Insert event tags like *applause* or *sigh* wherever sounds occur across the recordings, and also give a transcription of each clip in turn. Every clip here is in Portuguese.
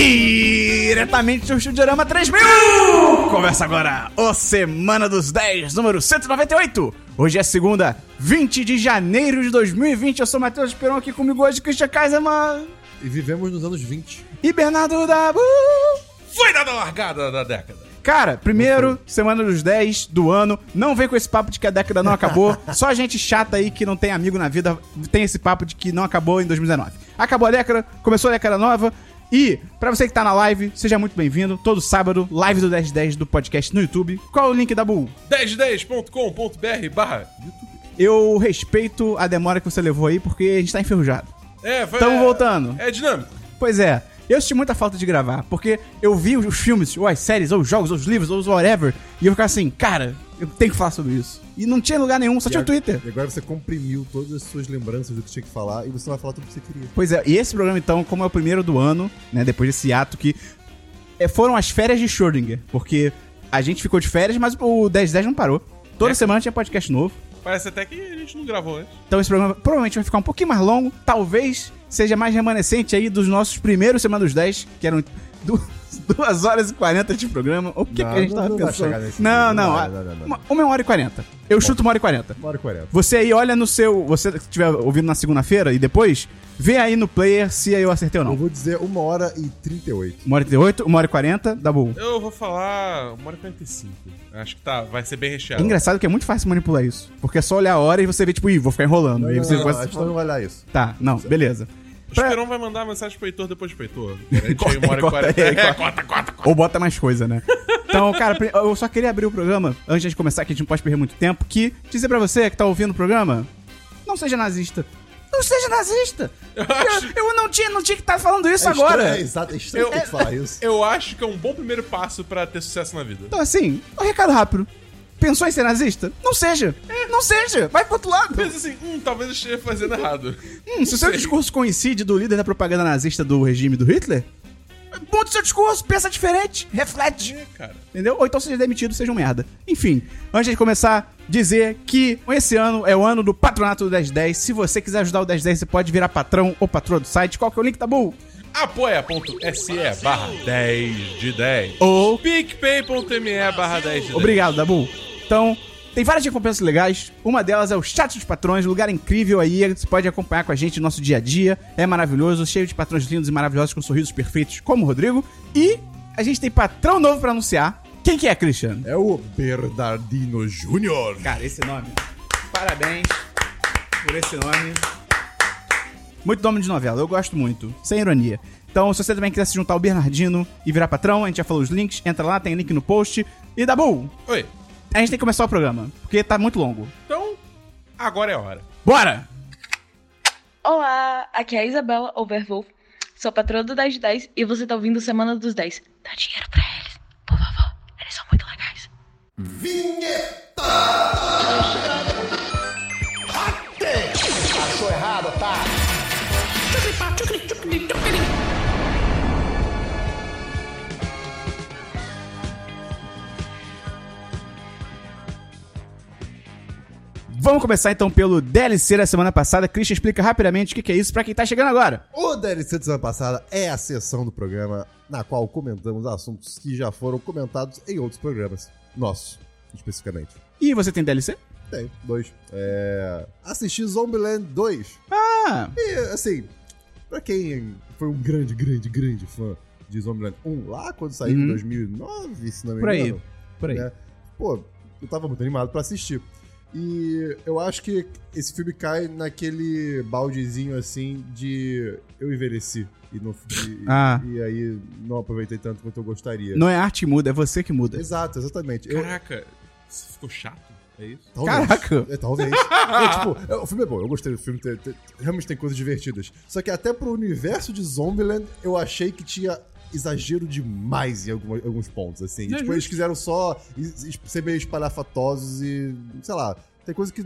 Diretamente do Estudiorama 3000! Começa agora o Semana dos 10, número 198. Hoje é segunda, 20 de janeiro de 2020. Eu sou Matheus Esperon aqui comigo hoje, Christian Kaiserman E vivemos nos anos 20. e Bernardo Dabu. Foi dada a largada da década. Cara, primeiro, semana dos 10 do ano. Não vem com esse papo de que a década não acabou. *laughs* Só gente chata aí que não tem amigo na vida tem esse papo de que não acabou em 2019. Acabou a década, começou a década nova. E, pra você que tá na live, seja muito bem-vindo. Todo sábado, live do 1010 do podcast no YouTube. Qual é o link da Bull? 1010.com.br barra YouTube. Eu respeito a demora que você levou aí, porque a gente tá enferrujado. É, vai, Tamo é- voltando. É dinâmico. Pois é, eu senti muita falta de gravar, porque eu vi os filmes, ou as séries, ou os jogos, ou os livros, ou os whatever, e eu ficava assim, cara, eu tenho que falar sobre isso. E não tinha lugar nenhum, só tinha o Twitter. E agora você comprimiu todas as suas lembranças do que tinha que falar e você vai falar tudo o que você queria. Pois é, e esse programa, então, como é o primeiro do ano, né, depois desse ato que é, foram as férias de Schrödinger, porque a gente ficou de férias, mas o 1010 não parou. Toda É. semana tinha podcast novo. Parece até que a gente não gravou antes. Então esse programa provavelmente vai ficar um pouquinho mais longo, talvez seja mais remanescente aí dos nossos primeiros Semana dos 10, que eram 2 horas e 40 de programa. O que, Não, que a gente não- tava não pensando? nesse não, não, Não, não, não, não. Uma, uma hora e 40. Eu chuto uma hora e 40. Uma hora e quarenta. Você aí olha no seu. Você que estiver ouvindo na segunda-feira e depois, vê aí no player se eu acertei ou Eu não. vou dizer uma hora e trinta e oito. Uma hora e 38, uma hora e 40, dá bom. Eu vou falar 1 hora e 45. Acho que tá, vai ser bem É recheado. engraçado que é muito fácil manipular isso. Porque é só olhar a hora e você vê, tipo, ih, vou ficar enrolando. Não, aí não, você não, a gente não vai olhar isso. Tá, não, beleza. O Pra- Esperão vai mandar mensagem pro Heitor depois pro Heitor. Garante *laughs* Corta aí 1 hora aí, e corta 40. aí, É, corta. corta, corta, corta. Ou bota mais coisa, né? Então, cara, eu só queria abrir o programa, antes de começar, que a gente não pode perder muito tempo, que dizer pra você que tá ouvindo o programa, não seja nazista. Não seja nazista! Eu acho, Eu, eu não tinha, não tinha que estar falando isso É agora! estranho, É, exato, é estranho Eu- falar isso. eu acho que é um bom primeiro passo pra ter sucesso na vida. Então, assim, um recado rápido. Pensou em ser nazista? Não seja! Não seja! Vai pro outro lado! Pensa assim, hum, talvez eu esteja fazendo errado. Hum, se o seu discurso coincide do líder da propaganda nazista do regime do Hitler, muda o seu discurso, pensa diferente, reflete. É, cara. Entendeu? Ou então seja demitido, seja um merda. Enfim, antes de começar, dizer que esse ano é o ano do patronato do 1010. Se você quiser ajudar o 1010, você pode virar patrão ou patroa do site. Qual que é o link, Tabu? apoia.se barra 10 de 10 Ou- picpay.me barra 10 de 10 Obrigado, Dabu. Então, tem várias recompensas legais. Uma delas é o chat dos patrões, lugar incrível aí. Você pode acompanhar com a gente no nosso dia a dia. É maravilhoso, cheio de patrões lindos e maravilhosos com sorrisos perfeitos, como o Rodrigo. E a gente tem patrão novo pra anunciar. Quem que é, Cristiano? É o Bernardino Júnior. Cara, esse nome. Parabéns por esse nome. Muito nome de novela, eu gosto muito. Sem ironia. Então, se você também quiser se juntar ao Bernardino e virar patrão, a gente já falou os links, entra lá, tem link no post. E Dabu, Oi, a gente tem que começar o programa, porque tá muito longo. então agora é a hora. Bora! Olá, aqui é a Isabela Overwolf, sou patroa do 10 de 10 e você tá ouvindo Semana dos 10. Dá dinheiro pra eles, por favor, eles são muito legais. Vamos começar então pelo DLC da semana passada. Christian explica rapidamente o que que é isso pra quem tá chegando agora. O DLC da semana passada é a sessão do programa na qual comentamos assuntos que já foram comentados em outros programas. Nossos, especificamente. E você tem DLC? Tem, dois. É... Assisti Zombieland 2. Ah, E, assim, pra quem foi um grande, grande, grande fã de Zombieland 1 lá quando saiu Uhum. em 2009, se não me Por aí. engano. por aí. né? Pô, eu tava muito animado pra assistir. E eu acho que esse filme cai naquele baldezinho assim de eu envelheci. E, não, e, *laughs* Ah. e aí não aproveitei tanto quanto eu gostaria. Não é arte que muda, é você que muda. Exato, exatamente. Eu, Caraca, você ficou chato? É isso? Talvez. Caraca. É, talvez. *laughs* É, tipo, é, o filme é bom, eu gostei do filme, tem- tem- realmente tem coisas divertidas. Só que até pro universo de Zombieland, eu achei que tinha exagero demais em alguns pontos, assim. É tipo, eles quiseram só ser meio espalhafatosos e, sei lá, tem coisa que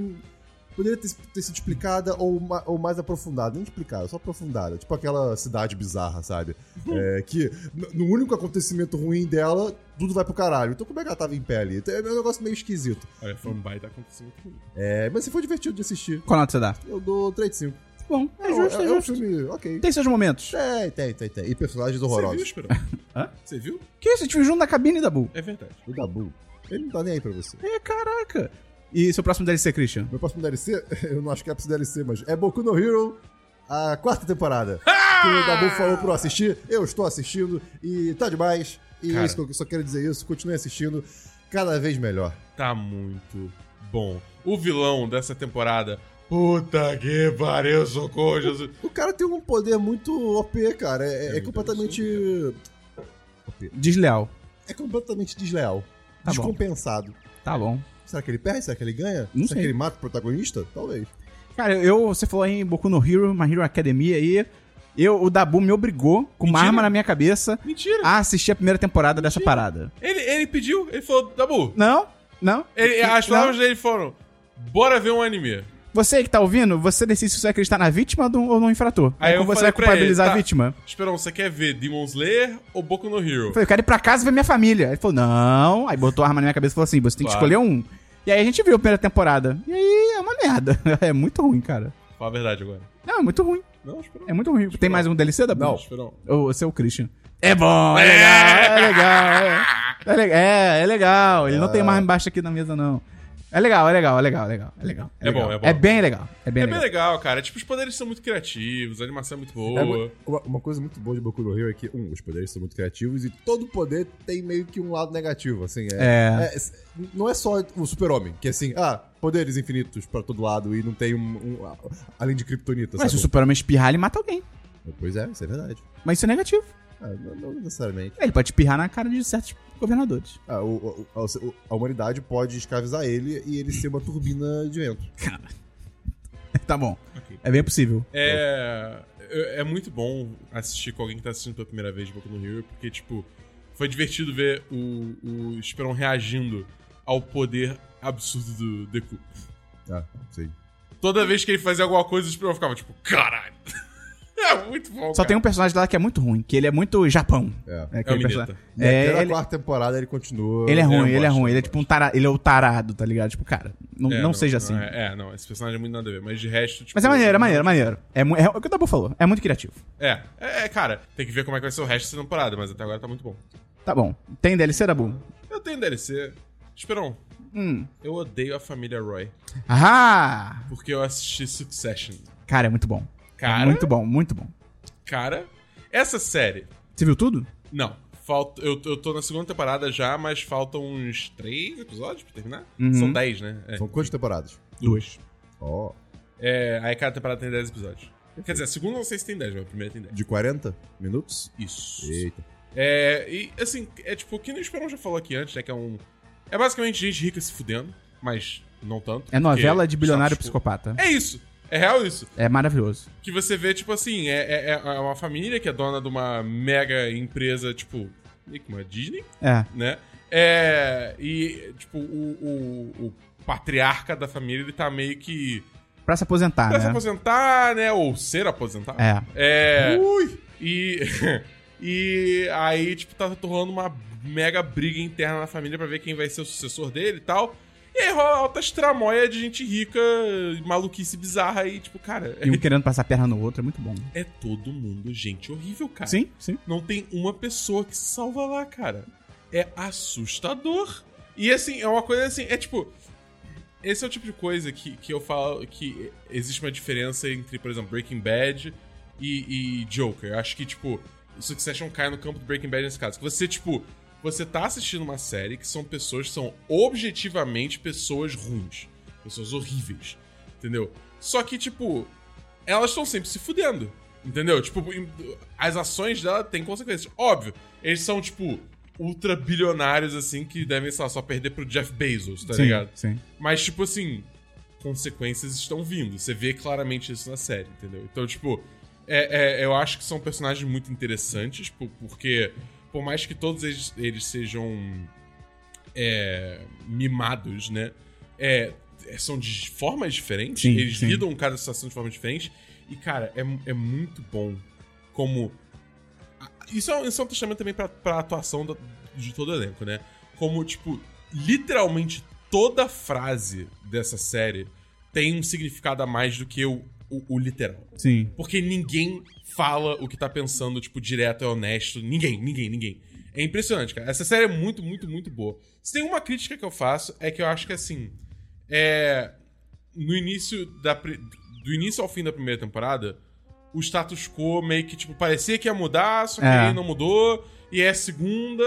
poderia ter, ter sido explicada ou, ou mais aprofundada. Nem explicada, só aprofundada. Tipo aquela cidade bizarra, sabe? É, que no, único acontecimento ruim dela, tudo vai pro caralho. Então como é que ela tava em pé ali? É um negócio meio esquisito. Olha, foi um baita acontecimento comigo. É, mas se foi divertido de assistir. Qual nota você dá? Eu dou 3 de 5. Bom, é, É, justo, é, é um justo. filme, ok. Tem seus momentos. Tem, tem, tem, tem. E personagens Você viu, horrorosos. Esperão? *laughs* Hã? Você viu? Que isso? A gente viu junto na cabine da Bull. É verdade. O Dabu. Ele não tá nem aí pra você. É, caraca. E seu próximo DLC, Christian? Meu próximo DLC, *laughs* eu não acho que é pra esse DLC, mas é Boku no Hero, a quarta temporada. que o Dabu falou pra eu assistir, eu estou assistindo e tá demais. E Cara. é isso que eu só quero dizer isso, continue assistindo, cada vez melhor. Tá muito bom. O vilão dessa temporada. Puta que pariu, socorro, Jesus. O cara tem um poder muito OP, cara. É, é completamente. Desleal. É completamente desleal. Tá bom. descompensado. Tá bom. Será que ele perde? Será que ele ganha? Não Será sei. que ele mata o protagonista? Talvez. Cara, eu, você falou aí em Boku no Hero, My Hero Academia aí. Eu, o Dabu me obrigou, com uma Mentira. arma na minha cabeça, Mentira. a assistir a primeira temporada dessa parada. Ele, ele pediu, ele falou, Dabu. Não? Não? Ele, as palavras dele foram: bora ver um anime. Você que tá ouvindo, você decide se você vai acreditar na vítima do- ou no infrator. Aí Aí eu você vai culpabilizar ele, a tá. vítima. Esperão, você quer ver Demon Slayer ou Boku no Hero? Eu falei, eu quero ir pra casa ver minha família. Ele falou, não. Aí botou a arma na minha cabeça e falou assim: você tem que Claro. escolher um. E aí a gente viu a primeira temporada. E aí é uma merda. *laughs* É muito ruim, cara. Fala a verdade agora. Não, é muito ruim. Não, Esperão. É muito ruim. Tem mais um DLC da Não. Esperão. Ou você é o Christian. É bom, é legal, é legal. É, é, le- é, é legal. Ele não tem mais embaixo aqui na mesa, não. É legal, é legal, é legal, é legal. É, legal, É bom, legal. é bom. É bem legal. É bem É legal. bem legal, cara. Tipo, os poderes são muito criativos, a animação é muito boa. É mu- uma, uma coisa muito boa de Boku no Hero é que, um, os poderes são muito criativos e todo poder tem meio que um lado negativo, assim. É, É. é- não é só o super-homem, que é assim, ah, poderes infinitos pra todo lado e não tem um... um- além de Kryptonita, Mas se o? Superman espirrar, ele mata alguém. Pois é, isso é verdade. Mas isso é negativo. Ah, não, não necessariamente. Ele pode espirrar na cara de certos governadores. Ah, o- o- o- a humanidade pode escravizar ele e ele ser uma turbina de vento. *laughs* tá bom. Ok. É bem possível. É, é é muito bom assistir com alguém que tá assistindo pela primeira vez Boku no Hero, porque, tipo, foi divertido ver o, o Esperon reagindo ao poder absurdo do Deku. Ah, sim. Toda vez que ele fazia alguma coisa, o Esperon ficava tipo, caralho. *laughs* É muito bom. Só cara. tem um personagem lá que é muito ruim, que ele é muito Japão. É. É, É aquele o personagem- até É, na ele, quarta temporada ele continua... ele é ruim, ele é ruim. Ele é tipo um tarado. Ele é o tarado, tá ligado? Tipo, cara, não, É, não, seja assim. É, é, não, esse personagem é muito nada a ver. Mas de resto, tipo. Mas é maneiro, é maneiro, é maneiro. É, mu- é o que o Dabu falou. É muito criativo. É, é, é, cara, tem que ver como é que vai ser o resto dessa temporada, mas até agora tá muito bom. Tá bom. Tem DLC, Dabu? Eu tenho DLC. Esperão, Hum. eu odeio a família Roy. Ah! Porque eu assisti Succession. Cara, é muito bom. Cara? É muito bom, muito bom. Cara, essa série. Você viu tudo? Não. Falta, eu, eu tô na segunda temporada já, mas faltam uns três episódios pra terminar. Uhum. São dez, né? É. São quantas temporadas? Duas. Ó, É, aí cada temporada tem dez episódios. Quer dizer, a segunda não sei se tem dez, mas a primeira tem dez. de 40 minutos? Isso. Eita. É, e assim, é tipo, o que o Esperão já falou aqui antes, né? Que é um. É basicamente gente rica se fudendo, mas não tanto. É novela de bilionário quo. psicopata. É isso. É real isso. É maravilhoso. Que você vê, tipo assim, é, é, é uma família que é dona de uma mega empresa, tipo, uma Disney, É. né? É. E, tipo, o, o, o patriarca da família, ele tá meio que. Pra se aposentar, Pra se né? aposentar, né? Ou ser aposentado. É. É. Ui! E. *laughs* e aí, tipo, tá rolando uma mega briga interna na família pra ver quem vai ser o sucessor dele e tal. E aí rola altas tramóia de gente rica, maluquice bizarra e, tipo, cara, E um querendo passar a perna no outro é muito bom. é todo mundo gente horrível, cara. Sim, sim. Não tem uma pessoa que se salva lá, cara. É assustador. E assim, é uma coisa assim, é tipo. Esse é o tipo de coisa que, que eu falo que existe uma diferença entre, por exemplo, Breaking Bad e, e Joker. Eu acho que, tipo, Succession cai no campo do Breaking Bad nesse caso. Que você, tipo, você tá assistindo uma série que são pessoas que são objetivamente pessoas ruins. Pessoas horríveis. Entendeu? Só que, tipo, elas estão sempre se fudendo. Entendeu? Tipo, as ações dela têm consequências. Óbvio, eles são, tipo, ultra bilionários, assim, que devem, sei lá, só perder pro Jeff Bezos, tá sim, ligado? sim. Mas, tipo assim, consequências estão vindo. Você vê claramente isso na série, entendeu? Então, tipo, é, é- eu acho que são personagens muito interessantes, po- porque, por mais que todos eles, eles sejam é, mimados, né? É, é, são de formas diferentes. Sim, eles sim. lidam com cada situação de forma diferente. E, cara, é, é muito bom como. Isso é, um- isso é um testamento também pra, pra atuação da- de todo o elenco, né? Como, tipo, literalmente toda frase dessa série tem um significado a mais do que o, o, o literal. Sim. Porque ninguém fala o que tá pensando, tipo, direto e honesto. Ninguém, ninguém, ninguém. É impressionante, cara. Essa série é muito, muito, muito boa. Se tem uma crítica que eu faço, é que eu acho que, assim, é... No início da... Do início ao fim da primeira temporada, o status quo meio que, tipo, parecia que ia mudar, só que É. aí não mudou. E é a segunda,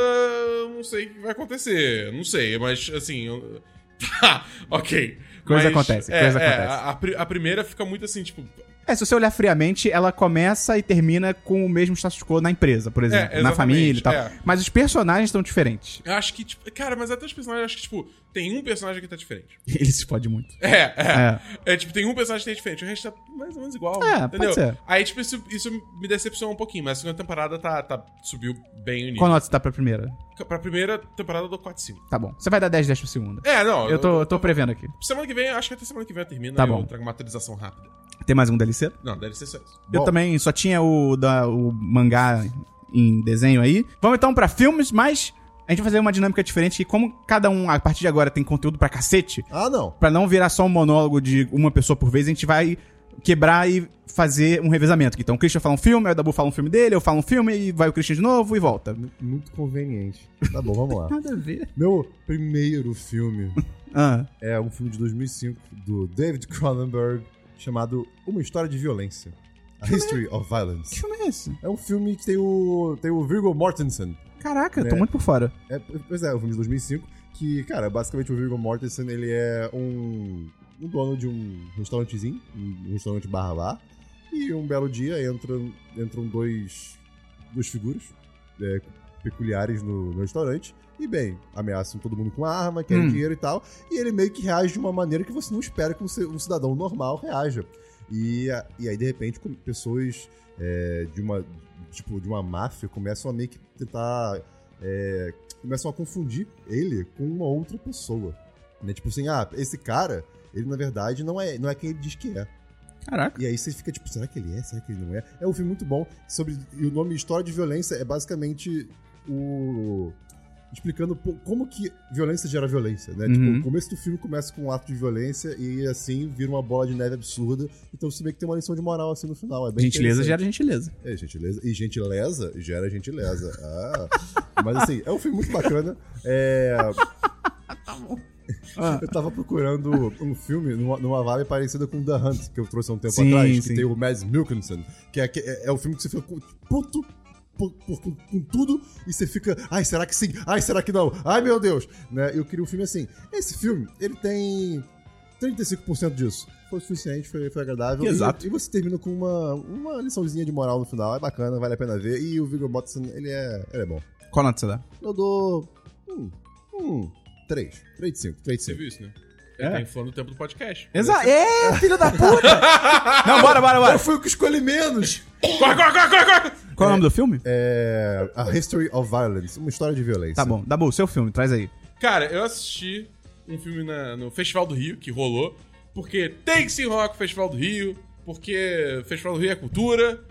não sei o que vai acontecer. Não sei, mas, assim... eu- *laughs* Tá, ok. Coisa Mas, acontece, é, coisa é, acontece. A, a a primeira fica muito assim, tipo, É, se você olhar friamente, ela começa e termina com o mesmo status quo na empresa, por exemplo. na exatamente, família e tal. é. Mas os personagens estão diferentes. Eu acho que, tipo, cara, mas até os personagens, eu acho que, tipo, tem um personagem que tá diferente. *laughs* Ele se fode muito. É, é. É, tipo, tem um personagem que tá diferente, o resto tá mais ou menos igual. É, entendeu? pode ser. Aí, tipo, isso, isso me decepcionou um pouquinho, mas a segunda temporada tá, tá, subiu bem o nível. Qual nota você dá pra primeira? Pra primeira temporada eu dou 4 5. Tá bom. Você vai dar 10 10 pra segunda. É, não. Eu tô, eu tô prevendo aqui. Semana que vem, acho que até semana que vem eu termino. Tá bom. Eu trago uma atualização rápida. Tem mais um DLC? Não, ser só isso. Eu Bom. também só tinha o, da, o mangá em desenho aí. Vamos então pra filmes, mas a gente vai fazer uma dinâmica diferente. Que como cada um, a partir de agora, tem conteúdo pra cacete, Ah, não. pra não virar só um monólogo de uma pessoa por vez, a gente vai quebrar e fazer um revezamento. Então o Christian fala um filme, aí o Dabu fala um filme dele, eu falo um filme e vai o Christian de novo e volta. Muito conveniente. Tá bom, vamos lá. *laughs* Nada a ver. Meu primeiro filme Ah, é um filme de 2005 do David Cronenberg chamado Uma História de Violência. A History of que Violence. filme é esse? É um filme que tem o, tem o Viggo Mortensen. Caraca, eu tô É. muito por fora. É, pois é, é um filme de 2005 que, cara, basicamente o Viggo Mortensen, ele é um, um dono de um restaurantezinho, um restaurante barra bar, e um belo dia entram, entram dois, duas figuras é, peculiares no, no restaurante, e bem, ameaçam todo mundo com arma, querem Hum. dinheiro e tal, e ele meio que reage de uma maneira que você não espera que um, ci- cidadão normal reaja. E, a- e aí, de repente, pessoas é, de uma tipo de uma máfia começam a meio que tentar é, começam a confundir ele com uma outra pessoa. Né? Tipo assim, ah, esse cara, ele na verdade não é, não é quem ele diz que é. Caraca. E aí você fica tipo, será que ele é? Será que ele não é? É um filme muito bom. Sobre, e o nome História de Violência é basicamente o. Explicando como que violência gera violência, né? Uhum. Tipo, o começo do filme começa com um ato de violência e assim vira uma bola de neve absurda. Então você vê que tem uma lição de moral assim no final. É bem Gentileza gera gentileza. É, gentileza. E gentileza gera gentileza. Ah. *laughs* Mas assim, é um filme muito bacana. É. *laughs* Ah. Eu tava procurando um filme numa, numa vibe parecida com The Hunt, que eu trouxe há um tempo Sim, atrás, que sim. tem o Mads Mikkelsen, que é, que é, é o filme que você fica puto por- por- com, com tudo e você fica, ai, será que sim? Ai, será que não? Ai, meu Deus! Né? Eu queria um filme assim. Esse filme, ele tem 35% disso. Foi o suficiente, foi, foi agradável. E- Exato. E, você termina com uma, uma liçãozinha de moral no final. É bacana, vale a pena ver. E o Viggo Mortensen, ele é, ele é bom. Qual nota você dá? Eu dou. Hum. Hum. 3. 3 de 5. 3 de Você 5. viu isso, né? É. Ele tá inflando o tempo do podcast. Exato. É, filho da puta! *laughs* Não, bora, bora, bora. Eu fui o que escolhi menos! Corre, corre, corre, corre, corre! Qual é o nome do filme? É. A History of Violence. Uma história de violência. Tá bom. Dabu, seu filme, traz aí. Cara, eu assisti um filme na- no Festival do Rio, que rolou, porque tem que se enrolar com o Festival do Rio, porque o Festival do Rio é cultura.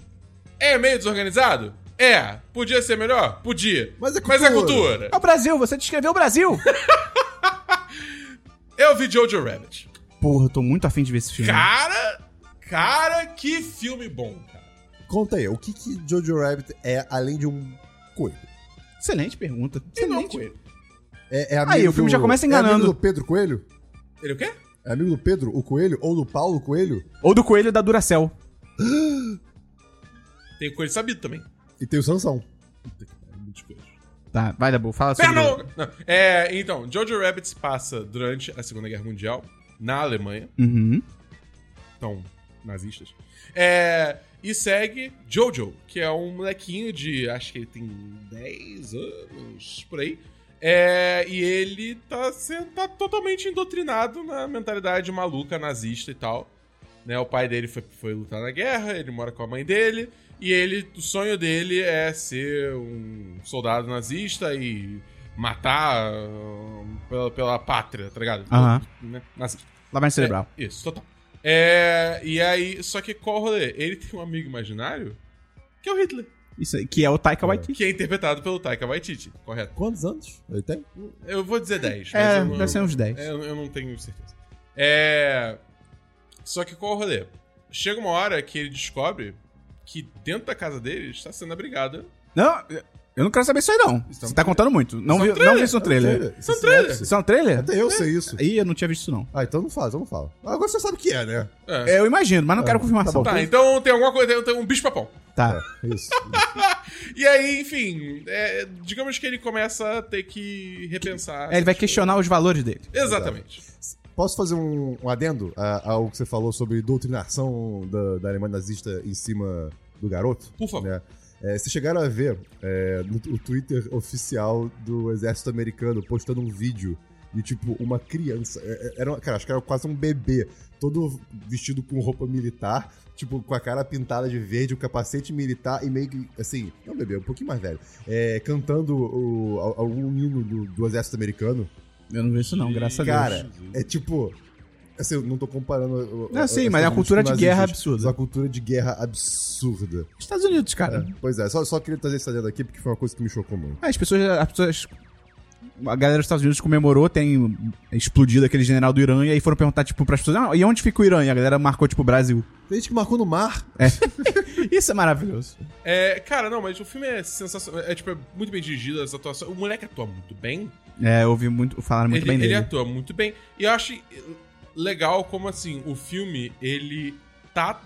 É meio desorganizado? É. Podia ser melhor? Podia. Mas é Mas é cultura. cultura. É o Brasil, você descreveu o Brasil! *laughs* Eu vi Jojo Rabbit. Porra, eu tô muito afim de ver esse filme. Cara, cara, que filme bom, cara. Conta aí, o que, que Jojo Rabbit é além de um coelho? Excelente pergunta. Não é Excelente. coelho. É, é amigo Aí, o filme do- já começa É enganando. amigo do Pedro Coelho? Ele o quê? É amigo do Pedro, o Coelho? Ou do Paulo Coelho? Ou do coelho da Duracell. *gasps* Tem coelho sabido também. E tem o Sansão. Muitos coelhos. Tá, vai, Dabu, fala sobre... Perna longa! Não, É, então, Jojo Rabbit se passa durante a Segunda Guerra Mundial, na Alemanha. Uhum. Então, nazistas. É, e segue Jojo, que é um molequinho de. Acho que ele tem 10 anos por aí. É, e ele tá, sendo, tá totalmente indoctrinado na mentalidade maluca nazista e tal. Né, o pai dele foi, foi lutar na guerra, ele mora com a mãe dele. E ele, o sonho dele é ser um soldado nazista e matar ah, pela, pela pátria, tá ligado? Aham. Né, nazista. Lavagem cerebral. É, isso, total. É, e aí, só que qual o rolê? Ele tem um amigo imaginário que é o Hitler, Isso aí, que é o Taika Waititi. que é interpretado pelo Taika Waititi, correto? Quantos anos ele tem? Eu vou dizer 10, mas É, eu, não, deve ser uns 10. é, eu não tenho certeza. É, só que qual o rolê? chega uma hora que ele descobre que dentro da casa dele está sendo abrigada. Não, eu não quero saber isso aí, não. Você tá contando muito. Não, é vi, não vi isso no trailer. Isso é um trailer. Isso é um trailer? Até eu sei isso. Ih, eu não tinha visto isso, não. Ah, então não faz, eu não falo. Agora você sabe o que é, né? É. É, eu imagino, mas não quero confirmação. Tá, então tem alguma coisa, tem, tem um bicho papão. Tá. É, isso. *laughs* E aí, enfim, é, digamos que ele começa a ter que repensar. É, ele vai questionar os valores dele. Exatamente. Posso fazer um, um adendo ao que você falou sobre doutrinação da, da Alemanha nazista em cima do garoto? Por favor. Né? É, vocês chegaram a ver é, no o Twitter oficial do exército americano postando um vídeo de, tipo, uma criança. é, é, Era, uma- cara, acho que era quase um bebê, todo vestido com roupa militar, tipo, com a cara pintada de verde, o capacete militar e meio que, assim, não um bebê, um pouquinho mais velho, é, cantando o, al- algum hino do, do exército americano. Eu não vi isso, não, graças a Deus. Cara, é tipo. Assim, eu não tô comparando. o- Não, o- sim, as mas é uma coisas cultura de guerra nazistas, absurda. é uma cultura de guerra absurda. Estados Unidos, cara. Pois é, só, só queria trazer esse adendo aqui porque foi uma coisa que me chocou muito. As pessoas, as pessoas. A galera dos Estados Unidos comemorou, tem explodido aquele general do Irã, e aí foram perguntar, tipo, pras pessoas, ah, e onde fica o Irã? E a galera marcou, tipo, Brasil. Tem gente que marcou no mar. *laughs* Isso é maravilhoso. É, cara, não, mas o filme é sensacional. É, tipo, é muito bem dirigido, as atuações. O moleque atua muito bem. É, eu ouvi muito, falaram muito ele, bem ele dele. atua muito bem. E eu acho legal como, assim, o filme, ele tá...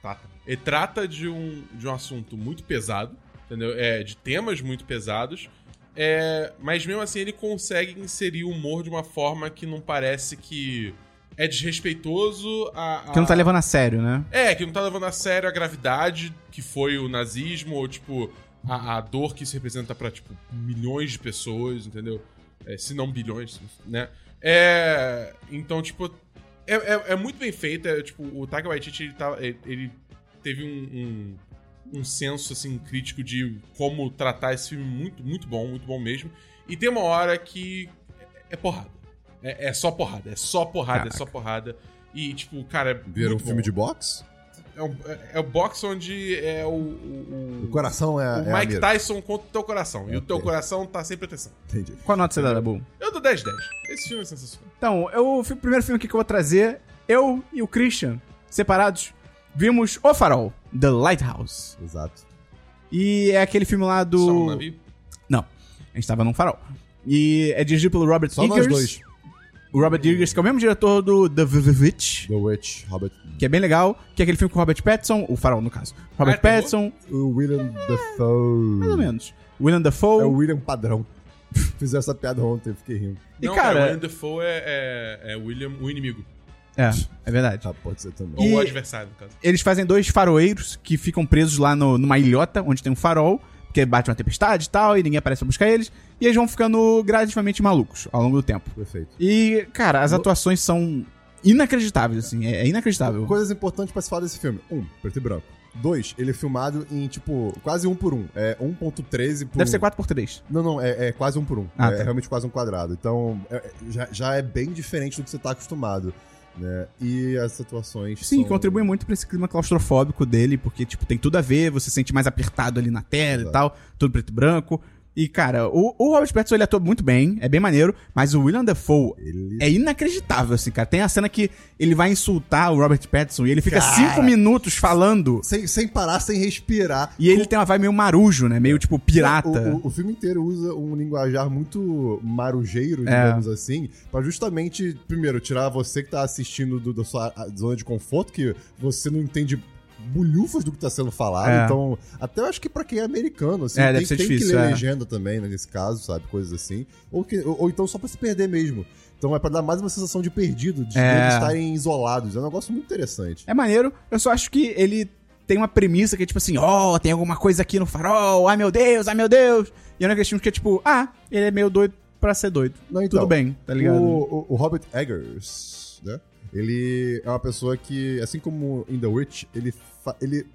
trata, ele trata de um, de um assunto muito pesado, entendeu? É, de temas muito pesados. É, mas mesmo assim, ele consegue inserir o humor de uma forma que não parece que é desrespeitoso a... a... Que não tá levando a sério, né? É, que não tá levando a sério a gravidade que foi o nazismo, ou, tipo, a, a dor que isso representa pra, tipo, milhões de pessoas, entendeu? É, se não bilhões, né? É. Então, tipo. É, é, é muito bem feito. É, tipo, o Taika Waititi, ele, tá, ele, teve um, um, um senso, assim, crítico de como tratar esse filme muito, muito bom, muito bom mesmo. E tem uma hora que é, é porrada. É, é só porrada, é só porrada, Caraca. é só porrada. E, tipo, cara. é Viram um filme bom. de boxe? É o, é, é o box onde é o. O, O coração é, o é a Mike. Tyson contra o teu coração. E o teu coração tá sem proteção. Entendi. Qual a nota você dá, Dabu? Eu dou 10 10. Esse filme é sensacional. Então, eu, o primeiro filme aqui que eu vou trazer, eu e o Christian, separados, vimos O Farol, The Lighthouse. Exato. E é aquele filme lá do... Só um navio. Não, a gente tava num farol. E é dirigido pelo Robert Só nós Eggers. dois. O Robert Eggers, que é o mesmo diretor do The Witch, The Witch, Robert. que é bem legal, que é aquele filme com o Robert Pattinson, o farol no caso. Robert Ah? Pattinson, O William Dafoe. mais ou menos. William Dafoe. É o William padrão. *laughs* Fizeram essa piada ontem, eu fiquei rindo. E não, cara- cara, William Defoe é, é, é William, o inimigo. É, é verdade. Tá, pode ser também. E- Ou o adversário, no caso. Eles fazem dois faroeiros que ficam presos lá no- numa ilhota, onde tem um farol, porque bate uma tempestade e tal, e ninguém aparece pra buscar eles. E eles vão ficando gradativamente malucos ao longo do tempo. Perfeito. E, cara, as atuações são inacreditáveis, assim. É, é inacreditável. Coisas importantes pra se falar desse filme. Um, preto e branco. Dois, ele é filmado em, tipo, quase um por um. É 1.13 por Deve um. ser 4x3. Não, não, é, é quase um por um. Ah, é, tá. realmente quase um quadrado. Então, é- é- já, já é bem diferente do que você tá acostumado. Né? E as atuações. Sim, são... contribui muito pra esse clima claustrofóbico dele, porque, tipo, tem tudo a ver, você se sente mais apertado ali na tela e Exato. tal, tudo preto e branco. E, cara, o, o Robert Pattinson, ele atua muito bem, é bem maneiro, mas o William Dafoe Ele. é inacreditável, assim, cara. Tem a cena que ele vai insultar o Robert Pattinson e ele fica Cara. cinco minutos falando, Sem, sem parar, sem respirar. e ele tem uma vibe meio marujo, né? Meio, tipo, pirata. O, o- o filme inteiro usa um linguajar muito marujeiro, É. digamos assim, pra justamente, primeiro, tirar você que tá assistindo do- da sua zona de conforto, que você não entende bulhufas do que tá sendo falado. É. Então, até eu acho que pra quem é americano, assim, É, tem, deve ser tem difícil, que ler é. legenda também, né, nesse caso, sabe? Coisas assim. Ou, que- ou- ou então só pra se perder mesmo. Então é pra dar mais uma sensação de perdido, de É. eles estarem isolados. É um negócio muito interessante. É maneiro, eu só acho que ele tem uma premissa que é tipo assim, ó, tem alguma coisa aqui no farol, ai meu Deus, ai meu Deus. E é um negócio que é tipo, ah, ele é meio doido pra ser doido. Não, então, Tudo bem, tá ligado? O, o- o Robert Eggers, né? Ele é uma pessoa que, assim como em The Witch, ele, ele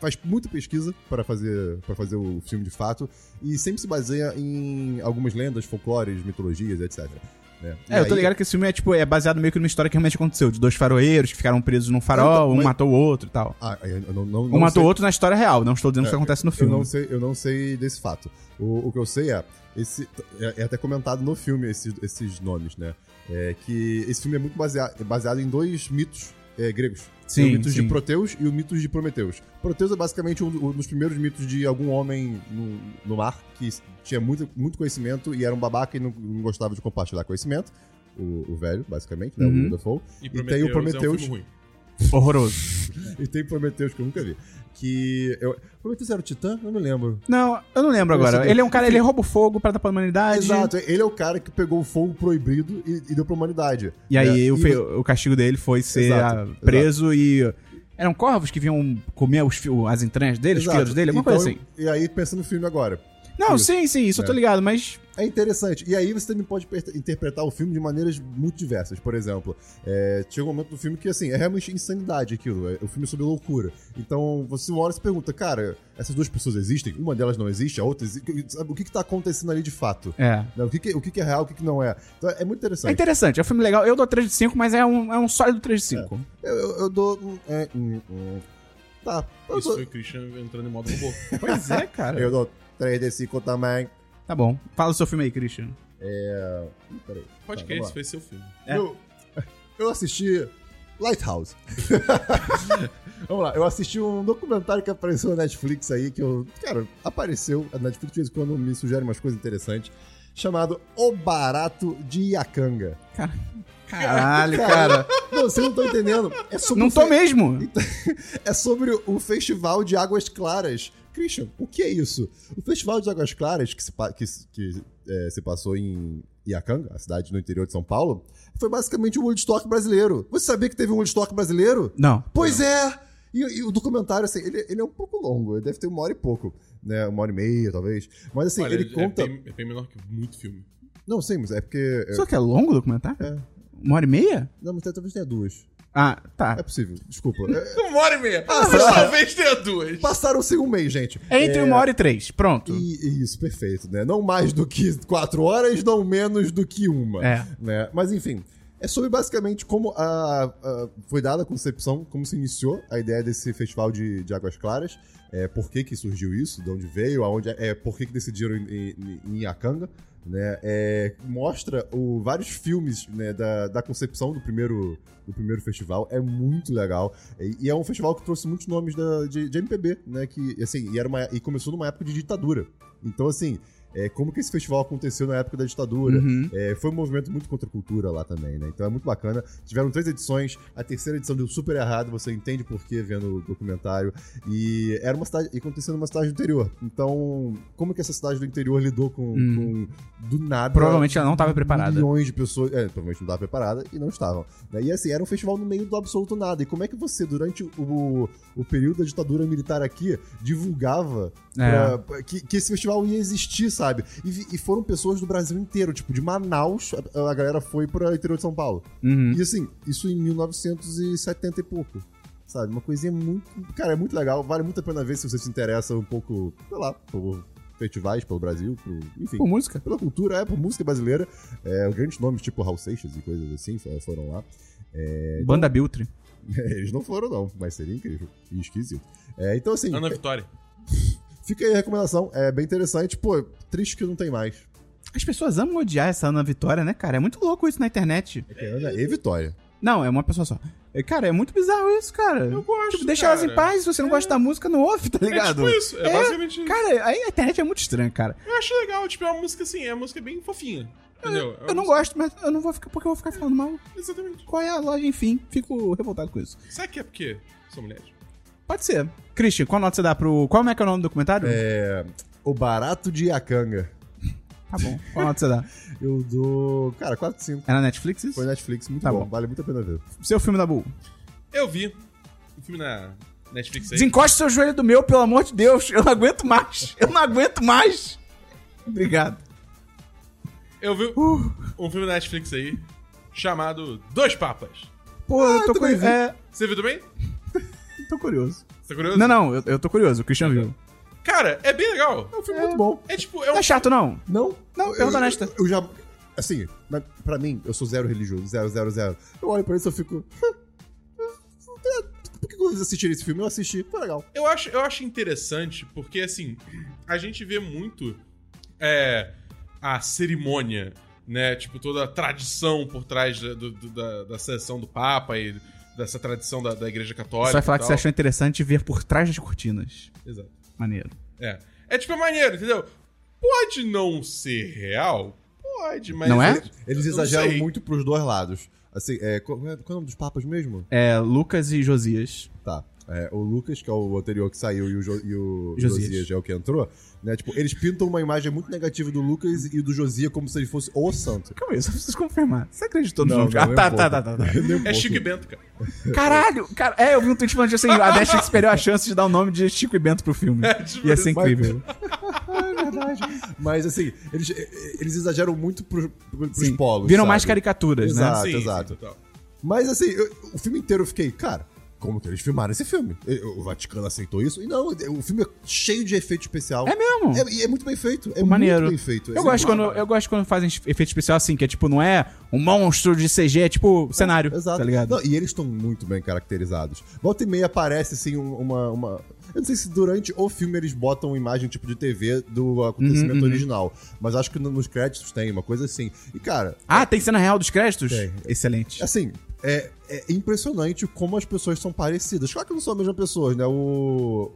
faz muita pesquisa para fazer, para fazer o filme de fato e sempre se baseia em algumas lendas, folclores, mitologias, etc. né? É, eu tô aí- ligado que esse filme é, tipo, é baseado meio que numa história que realmente aconteceu, de dois faroeiros que ficaram presos num farol, Então, um mas- matou o outro e tal. Ah, eu não, não, Um não matou o outro na história real, não estou dizendo É, que acontece no Eu filme. não sei, eu não sei desse fato. O, o que eu sei é, esse, é, é até comentado no filme esses, esses nomes, né? É que esse filme é muito baseado, é baseado em dois mitos é, gregos. Sim, tem o mitos sim. de Proteus e o mitos de Prometeus. Proteus é basicamente um, um dos primeiros mitos de algum homem no, no mar que tinha muito, muito conhecimento e era um babaca e não, não gostava de compartilhar conhecimento. O, o velho, basicamente, né? Uhum. O William Dafoe. E, tem o É Prometheus. um filme ruim. Horroroso. *laughs* E tem Prometeus que eu nunca vi. Que. Eu, Prometeus era o Titã? Eu não lembro. Não, eu não lembro Eu agora. sei. Ele é um cara, ele rouba o fogo pra dar pra humanidade. Exato, ele é o cara que pegou o fogo proibido e, e deu pra humanidade. E aí né? o, fe- o castigo dele foi ser Exato, preso e. Eram corvos que vinham comer os as entranhas dele, os Exato. filhos dele, alguma Então, coisa assim. E aí, pensa no filme agora. Não, isso. sim, sim, isso eu tô É. ligado, mas. É interessante. E aí você também pode interpretar o filme de maneiras muito diversas. Por exemplo, é, chega um momento do filme que, assim, é realmente insanidade aquilo. É, o filme é sobre loucura. Então, você uma hora se pergunta, cara, essas duas pessoas existem? Uma delas não existe, a outra existe. O que que tá acontecendo ali de fato? É. Né? O, que, que- o que que é real, o que, que não é. Então, é muito É interessante. interessante, é um filme legal. Eu dou 3 de 5, mas é um, é um sólido 3 de 5. Eu, eu- eu dou. é, hum, hum. Tá. Eu Isso dou, foi o Christian entrando em modo robô. Pois é, cara. eu dou 3 de 5 também. Tá bom. Fala o seu filme aí, Christian. Ih, Peraí. Pode Tá, crer, vamos esse foi seu filme. É. Eu, eu assisti Lighthouse. *laughs* Vamos lá, eu assisti um documentário que apareceu na Netflix aí, que eu. Cara, apareceu. A Netflix de vez em quando me sugere umas coisas interessantes. Chamado O Barato de Iacanga. *laughs* Caralho, cara. Não, vocês não estão entendendo. É sobre Não tô fe- mesmo. *laughs* É sobre o Festival de Águas Claras. Christian, o que é isso? O Festival de Águas Claras, que se, que, se- que, é, se passou em Iacanga, a cidade no interior de São Paulo, foi basicamente um Woodstock brasileiro. Você sabia que teve um Woodstock brasileiro? Não. Pois é! E, e o documentário, assim, ele, ele é um pouco longo, ele deve ter uma hora e pouco, né? Uma hora e meia, talvez. Mas assim, Olha, ele é conta. bem- é bem menor que muito filme. Não, sim, mas é porque. é- Só que é longo o documentário? É. Uma hora e meia? Não, mas talvez tenha duas. Ah, tá. É possível, desculpa. É, *laughs* Uma hora e meia. Ah, talvez tenha duas. Passaram-se um mês, gente. É entre uma hora e três. Pronto. E, e isso, perfeito, né? Não mais do que quatro horas, não menos do que uma. É. Né? Mas enfim, é sobre basicamente como a, a- foi dada a concepção, como se iniciou a ideia desse festival de, de Águas Claras, é, por que que surgiu isso, de onde veio, aonde, é, por que que decidiram em, em, em Iacanga, né? É, mostra o, vários filmes né, da, da concepção do primeiro, do primeiro festival, é muito legal. E, e é um festival que trouxe muitos nomes da, de, de MPB, né? Que, assim, e, era uma, e começou numa época de ditadura. Então, assim, é, como que esse festival aconteceu na época da ditadura? Uhum. É, foi um movimento muito contra a cultura lá também, né? Então é muito bacana. Tiveram três edições, a terceira edição deu super errado, você entende por quê vendo o documentário. E era uma cidade, e acontecendo numa cidade do interior. Então, como que essa cidade do interior lidou com, Hum. com do nada? Provavelmente ela não tava preparada. Milhões de pessoas. É, provavelmente não estava preparada e não estavam. né? E assim, era um festival no meio do absoluto nada. E como é que você, durante o, o período da ditadura militar aqui, divulgava É. pra- que, que esse festival ia existir, sabe? E, vi- e foram pessoas do Brasil inteiro, tipo, de Manaus, a, a galera foi para interior de São Paulo. Uhum. E assim, isso em 1970 e pouco. Sabe? Uma coisinha muito. Cara, é muito legal. Vale muito a pena ver se você se interessa um pouco, sei lá, por festivais pelo Brasil, por, enfim. Com música. Pela cultura, é, por música brasileira. É, grandes nomes tipo Raul Seixas e coisas assim fo- foram lá. Banda Biltre. *laughs* Eles não foram, não, mas seria incrível e esquisito. É, então, assim, Ana Vitória. *laughs* fica aí a recomendação. É bem interessante. Pô, triste que não tem mais. As pessoas amam odiar essa Ana Vitória, né, cara? É muito louco isso na internet. É Ana e Vitória. Não, é uma pessoa só. É, Cara, é muito bizarro isso, cara. Eu gosto, Tipo, deixa cara. elas em paz. Se você não gosta da música, não ouve, tá ligado? É tipo isso. É, basicamente isso. Cara, aí a internet é muito estranha, cara. Eu acho legal. Tipo, é uma música assim. É uma música bem fofinha. Entendeu? É uma Eu não música- gosto, mas eu não vou ficar porque eu vou ficar falando mal. Exatamente. Qual é a loja, enfim. Fico revoltado com isso. Sabe que é porque são mulheres? Pode ser. Christian, qual nota você dá pro. Qual é que é o nome do documentário? É. O Barato de Iacanga. Tá bom. Qual nota você dá? *laughs* Eu dou. Cara, 4 5. É na Netflix isso? Foi Netflix, muito Tá bom. bom. Vale muito a pena ver. Seu filme da Bull. Eu vi um filme na Netflix aí. Desencoste seu joelho do meu, pelo amor de Deus. Eu não aguento mais. Eu não aguento mais. Obrigado. Eu vi Uh. um filme na Netflix aí chamado Dois Papas. Pô, eu tô curioso. vi. É, Você viu também? Tô curioso. Você tá curioso? Não, não, eu, eu tô curioso. O Christian viu. Cara, é bem legal. É um filme muito bom. É tipo, é Não um é chato, não. Não? Não, eu, eu, honesta. eu já. Assim, na, pra mim, eu sou zero religioso, zero, zero, zero. Eu olho pra isso e eu fico. Por que eu assisti esse filme? Eu assisti, foi legal. Eu acho, eu acho interessante porque, assim, a gente vê muito é, a cerimônia, né? Tipo, toda a tradição por trás da, do- do- da, da seleção do Papa e dessa tradição da, da igreja Você católica. vai falar que você achou interessante ver por trás das cortinas. Exato. Maneiro. É. É tipo, é maneiro, entendeu? Pode não ser real? Pode, mas. Não é? Eles não exageram sei. muito pros dois lados. Assim, é, qual, qual é o nome dos papas mesmo? É, Lucas e Josias. Tá. É, o Lucas, que é o anterior que saiu, e o, jo, e o Josias. Josias. é o que entrou, né? Tipo, eles pintam uma imagem muito negativa do Lucas e do Josias como se ele fosse o santo. Calma aí, eu só preciso confirmar. Você acreditou no Não, não, Ah, tá, tá, tá, tá, tá. *laughs* Nem um É. Chico e Bento, cara. *laughs* Caralho! Cara, é, eu vi um tweet falando assim, a Netflix *laughs* perdeu a chance de dar o nome de Chico e Bento pro filme. tipo Ia ser isso. incrível. É verdade. Mas assim, eles, eles exageram muito pro, pro, pros Sim. polos. Viram sabe? mais caricaturas, Exato. né? exato. total. Mas assim, eu- o filme inteiro eu fiquei, cara, como que eles filmaram esse filme? O Vaticano aceitou isso? E não, o filme é cheio de efeito especial. É mesmo? É, e é muito bem feito. É Maneiro. muito bem feito. Eu É gosto, quando, eu gosto quando fazem efeito especial assim, que é tipo, não é um monstro de CG, é tipo cenário. Exato. Tá ligado? Não, e eles estão muito bem caracterizados. Volta e meia aparece, assim, um- uma, uma. Eu não sei se durante o filme eles botam uma imagem tipo de TV do acontecimento Uhum, original. Mas acho que no- nos créditos tem uma coisa assim. E, cara, Ah, tem cena real dos créditos? Tem. Excelente. assim, é, é impressionante como as pessoas são parecidas. Claro que não são as mesmas pessoas, né? O.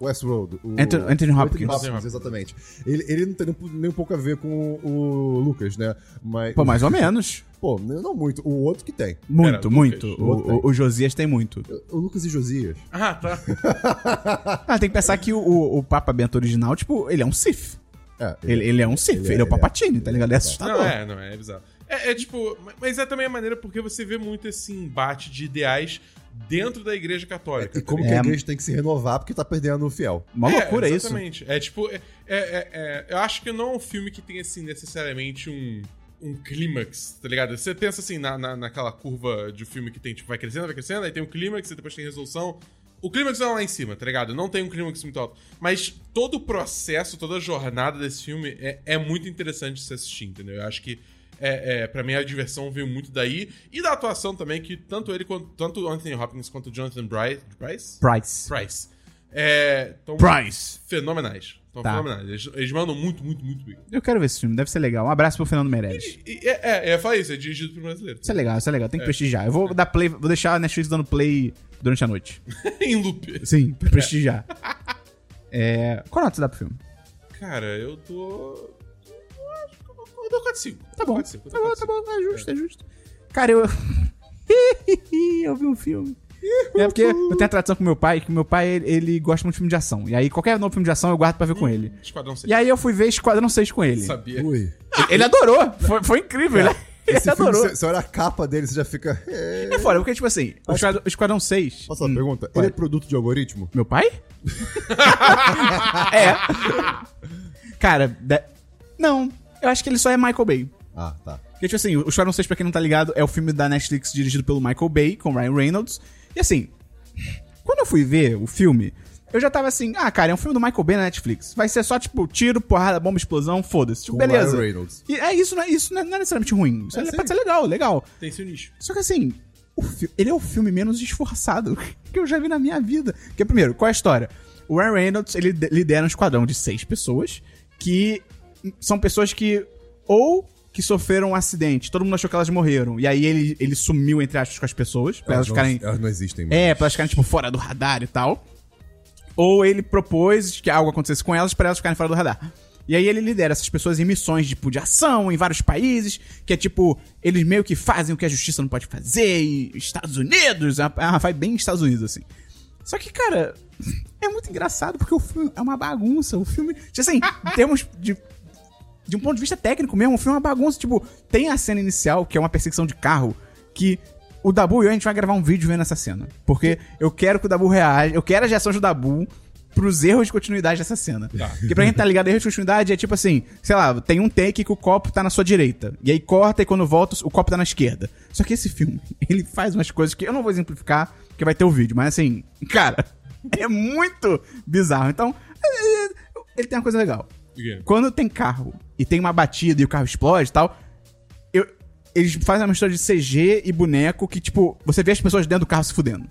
Westworld. O, Anthony- Anthony o Hopkins. exatamente. Ele, ele não tem nem, nem um pouco a ver com o, Lucas, né? Mas, Pô, mais ou menos. Pô, não muito. O outro que tem. Muito, Lucas. muito. O O, o, o Josias tem muito. O Lucas e Josias. Ah, tá. *laughs* Ah, tem que pensar que o, o, o Papa Bento original, tipo, ele é um Sith. É, Ele, ele é um Sith, ele, Ele é, é- o Papatini, tá ligado? É assustador. Não, é, não, é bizarro. É, é tipo, mas é também a maneira porque você vê muito esse embate de ideais dentro da igreja católica. E tá como ligado? que a É. igreja tem que se renovar porque tá perdendo o fiel. Uma loucura é, isso. Exatamente. É tipo, é, é- é- é- eu acho que não é um filme que tem, assim, necessariamente um, um clímax, tá ligado? Você pensa assim, na, na- naquela curva de filme que tem, tipo, vai crescendo, vai crescendo, aí tem um clímax e depois tem resolução. O clímax é lá em cima, tá ligado? Não tem um clímax muito alto. Mas todo o processo, toda a jornada desse filme é, é muito interessante de se assistir, entendeu? Eu acho que, é, é, pra mim, a diversão veio muito daí. E da atuação também, que tanto ele, quanto, tanto Anthony Hopkins quanto Jonathan Bryce... Bryce? Price. Price. É, Price. fenomenais. Tão Tá. fenomenais. Eles, eles mandam muito, muito, muito bem. Eu quero ver esse filme, deve ser legal. Um abraço pro Fernando Meirelles. E, e- é, é, falei isso, é dirigido por brasileiro. Isso é legal, isso é legal, tem que prestigiar. Eu vou dar play, vou deixar a Netflix dando play durante a noite. *laughs* em loop. Sim, pra prestigiar. É... Qual nota você dá pro filme? Cara, eu tô. Dou- eu dou 4 5. Tá bom, 4, 5, tá bom, tá bom, é justo, é justo. Cara, eu... *laughs* eu vi um filme. É porque eu tenho a tradição com meu pai, que meu pai, ele, ele gosta muito de filme de ação. E aí, qualquer novo filme de ação eu guardo pra ver com ele. Esquadrão 6. E aí eu fui ver Esquadrão 6 com ele. Sabia. Ui. Ele, ele adorou, foi, foi incrível, ele, ele Esse filme, adorou. você, você olha a capa dele, você já fica. É... É fora, porque, tipo assim, o Esquadrão, o Esquadrão 6. Posso fazer uma pergunta? vai. Ele é produto de algoritmo? Meu pai? *laughs* é. Cara, da- não. Eu acho que ele só é Michael Bay. Ah, tá. Porque, tipo assim, o Esquadrão 6, pra quem não tá ligado, é o filme da Netflix dirigido pelo Michael Bay, com Ryan Reynolds. E assim, quando eu fui ver o filme, eu já tava assim, ah, cara, é um filme do Michael Bay na Netflix. Vai ser só, tipo, tiro, porrada, bomba, explosão, foda-se. Tipo, Com beleza. Ryan Reynolds. E é isso, não é, isso não é, não é necessariamente ruim. Isso É, é, pode ser legal, legal. Tem seu nicho. Só que assim, ele é o filme menos esforçado *laughs* que eu já vi na minha vida. Porque, primeiro, qual é a história? O Ryan Reynolds, ele de- lidera um esquadrão de seis pessoas que são pessoas que ou que sofreram um acidente, todo mundo achou que elas morreram, e aí ele, ele sumiu, entre aspas, com as pessoas, pra elas não, ficarem... elas não existem mais. É, pra elas ficarem, tipo, fora do radar e tal. Ou ele propôs que algo acontecesse com elas pra elas ficarem fora do radar. E aí ele lidera essas pessoas em missões tipo, de ação em vários países, que é tipo, eles meio que fazem o que a justiça não pode fazer, e Estados Unidos, é uma, é vibe bem Estados Unidos, assim. Só que, cara, *laughs* é muito engraçado porque o filme é uma bagunça. O filme, assim, em termos de de um ponto de vista técnico mesmo, o filme é uma bagunça. Tipo, tem a cena inicial, que é uma perseguição de carro, que o Dabu e eu, a gente vai gravar um vídeo vendo essa cena. Porque eu quero que o Dabu reaja, eu quero as reações do Dabu pros erros de continuidade dessa cena. Porque pra quem tá ligado, erro de continuidade é tipo assim, sei lá, tem um take que o copo tá na sua direita, e aí corta e quando volta o copo tá na esquerda. Só que esse filme, *laughs* ele faz umas coisas que eu não vou exemplificar, porque vai ter o vídeo, mas assim, cara, *laughs* é muito bizarro. Então, é, ele tem uma coisa legal. Quando tem carro e tem uma batida e o carro explode e tal, eu- eles fazem uma mistura de CG e boneco que, tipo, você vê as pessoas dentro do carro se fudendo.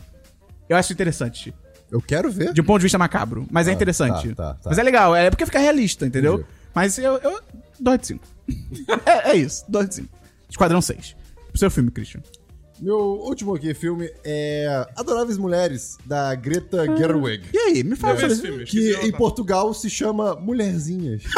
Eu acho interessante. Eu quero ver. De um ponto de vista macabro. Mas é Ah, interessante. tá, tá, tá. Mas é legal, é porque fica realista, entendeu? Entendi. Mas eu. eu 2 de 5. *laughs* é, é isso, 2 de 5. Esquadrão 6. Pro seu filme, Christian. Meu último aqui filme é Adoráveis Mulheres, da Greta Gerwig. E aí, me fala sobre esse filme, Que em nome. Portugal se chama Mulherzinhas. *laughs*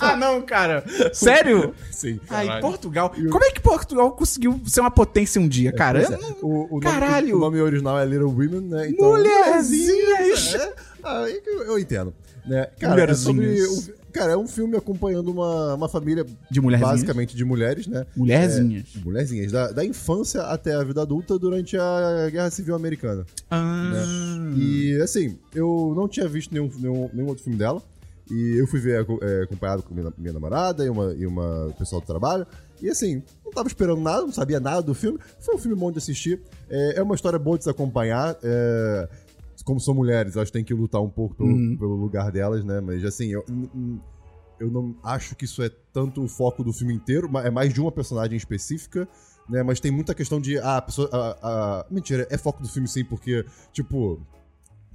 Ah, não, cara. Sério? Sim. Ai, Caralho. Portugal. Como é que Portugal conseguiu ser uma potência um dia, cara? Pois Eu é. não- O, o nome, Caralho. o nome original é Little Women, né? Então, Mulherzinhas. É, aí que eu, eu entendo. Né? Cara, é sobre. Mulherzinhas. o- cara, é um filme acompanhando uma, uma família De mulherzinhas. basicamente de mulheres, né? Mulherzinhas. É, mulherzinhas, da, da infância até a vida adulta durante a Guerra Civil Americana. Ah. E assim, eu não tinha visto nenhum, nenhum, nenhum outro filme dela. E eu fui ver é, acompanhado com minha, minha namorada e uma, e uma pessoal do trabalho. E assim, não tava esperando nada, não sabia nada do filme. Foi um filme bom de assistir. É, é uma história boa de se acompanhar. É, como são mulheres, elas têm que lutar um pouco pelo, Uhum. pelo lugar delas, né? Mas assim, eu, eu não acho que isso é tanto o foco do filme inteiro, mas é mais de uma personagem específica. Né, mas tem muita questão de. Ah, a pessoa. a- a- mentira, é foco do filme sim, porque, tipo,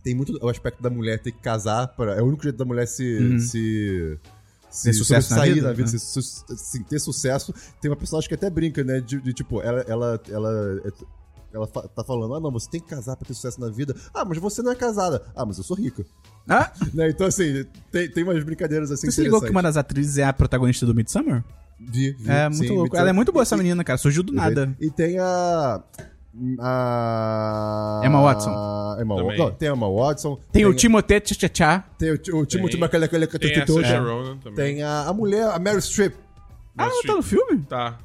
tem muito o aspecto da mulher ter que casar. Pra, é o único jeito da mulher se. Uhum. se se Ter sucesso na sobressair vida, na vida, né? se- se- assim, ter sucesso. Tem uma personagem que até brinca, né? De, de, tipo, ela, ela, ela, ela fa- tá falando, ah, não, você tem que casar pra ter sucesso na vida. Ah, mas você não é casada. Ah, mas eu sou rica. Ah, *laughs* Né? Então, assim, tem, tem umas brincadeiras assim você se ligou que uma das atrizes é a protagonista do Midsummer? Vi, vi, É muito sim, louco. Ela é muito boa essa menina, cara. Surgiu do nada. E tem a. A. Emma Watson. Emma. Watson. Não, tem a Emma Watson. Tem o Timothée Tchatchá. Tem o, o Timothy Tem-. Tem a. Tem a, a mulher, a Meryl Streep. Ah, ela tá no filme? Tá.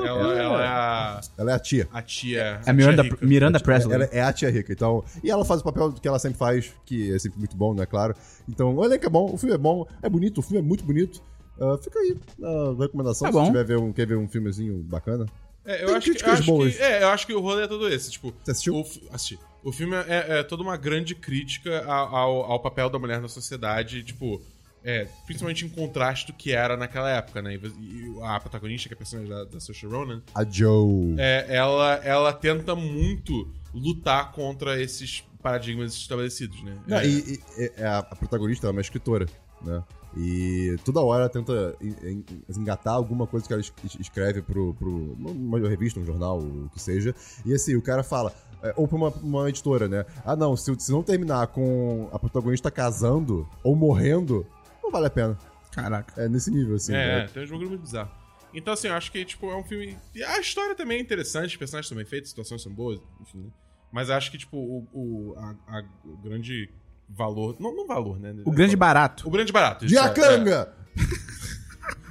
Tá. Ela, ela é a, Ela é a tia. a tia. É a Miranda, tia. Miranda Presley. Ela é a tia rica. Então, e ela faz o papel que ela sempre faz, que é sempre muito bom, né? Claro. Então, o elenco é bom, o filme é bom, é bonito, o filme é muito bonito. Ah, fica aí a recomendação, Tá se tiver ver um, quer ver um filmezinho bacana. É, eu Tem acho, que, eu críticas acho boas. que. É, eu acho que o rolê é todo esse. Tipo, Você assistiu? O, assisti. O filme é, é toda uma grande crítica ao, ao, ao papel da mulher na sociedade, tipo, é, principalmente em contraste do que era naquela época, né? E a protagonista, que é a personagem da, da Saoirse Ronan, A Joe. é, ela, ela tenta muito lutar contra esses paradigmas estabelecidos, né? Não, É, e, e- e a, protagonista é uma escritora, né? E toda hora ela tenta en- en- engatar alguma coisa que ela es- escreve pro, pro uma revista, um jornal, o que seja. E assim, o cara fala, é, ou pra uma, uma editora, né? Ah, não, se, se não terminar com a protagonista casando ou morrendo, vale a pena. Caraca. É nesse nível, assim. É, né? tem um jogo muito bizarro. Então, assim, eu acho que tipo, é um filme. e A história também é interessante, os personagens são bem feitos, as situações são boas, enfim. né? Mas eu acho que, tipo, o, o, a- a- o grande valor. Não, não valor, né? O grande barato. O grande barato. isso, Diacanga! é. *laughs*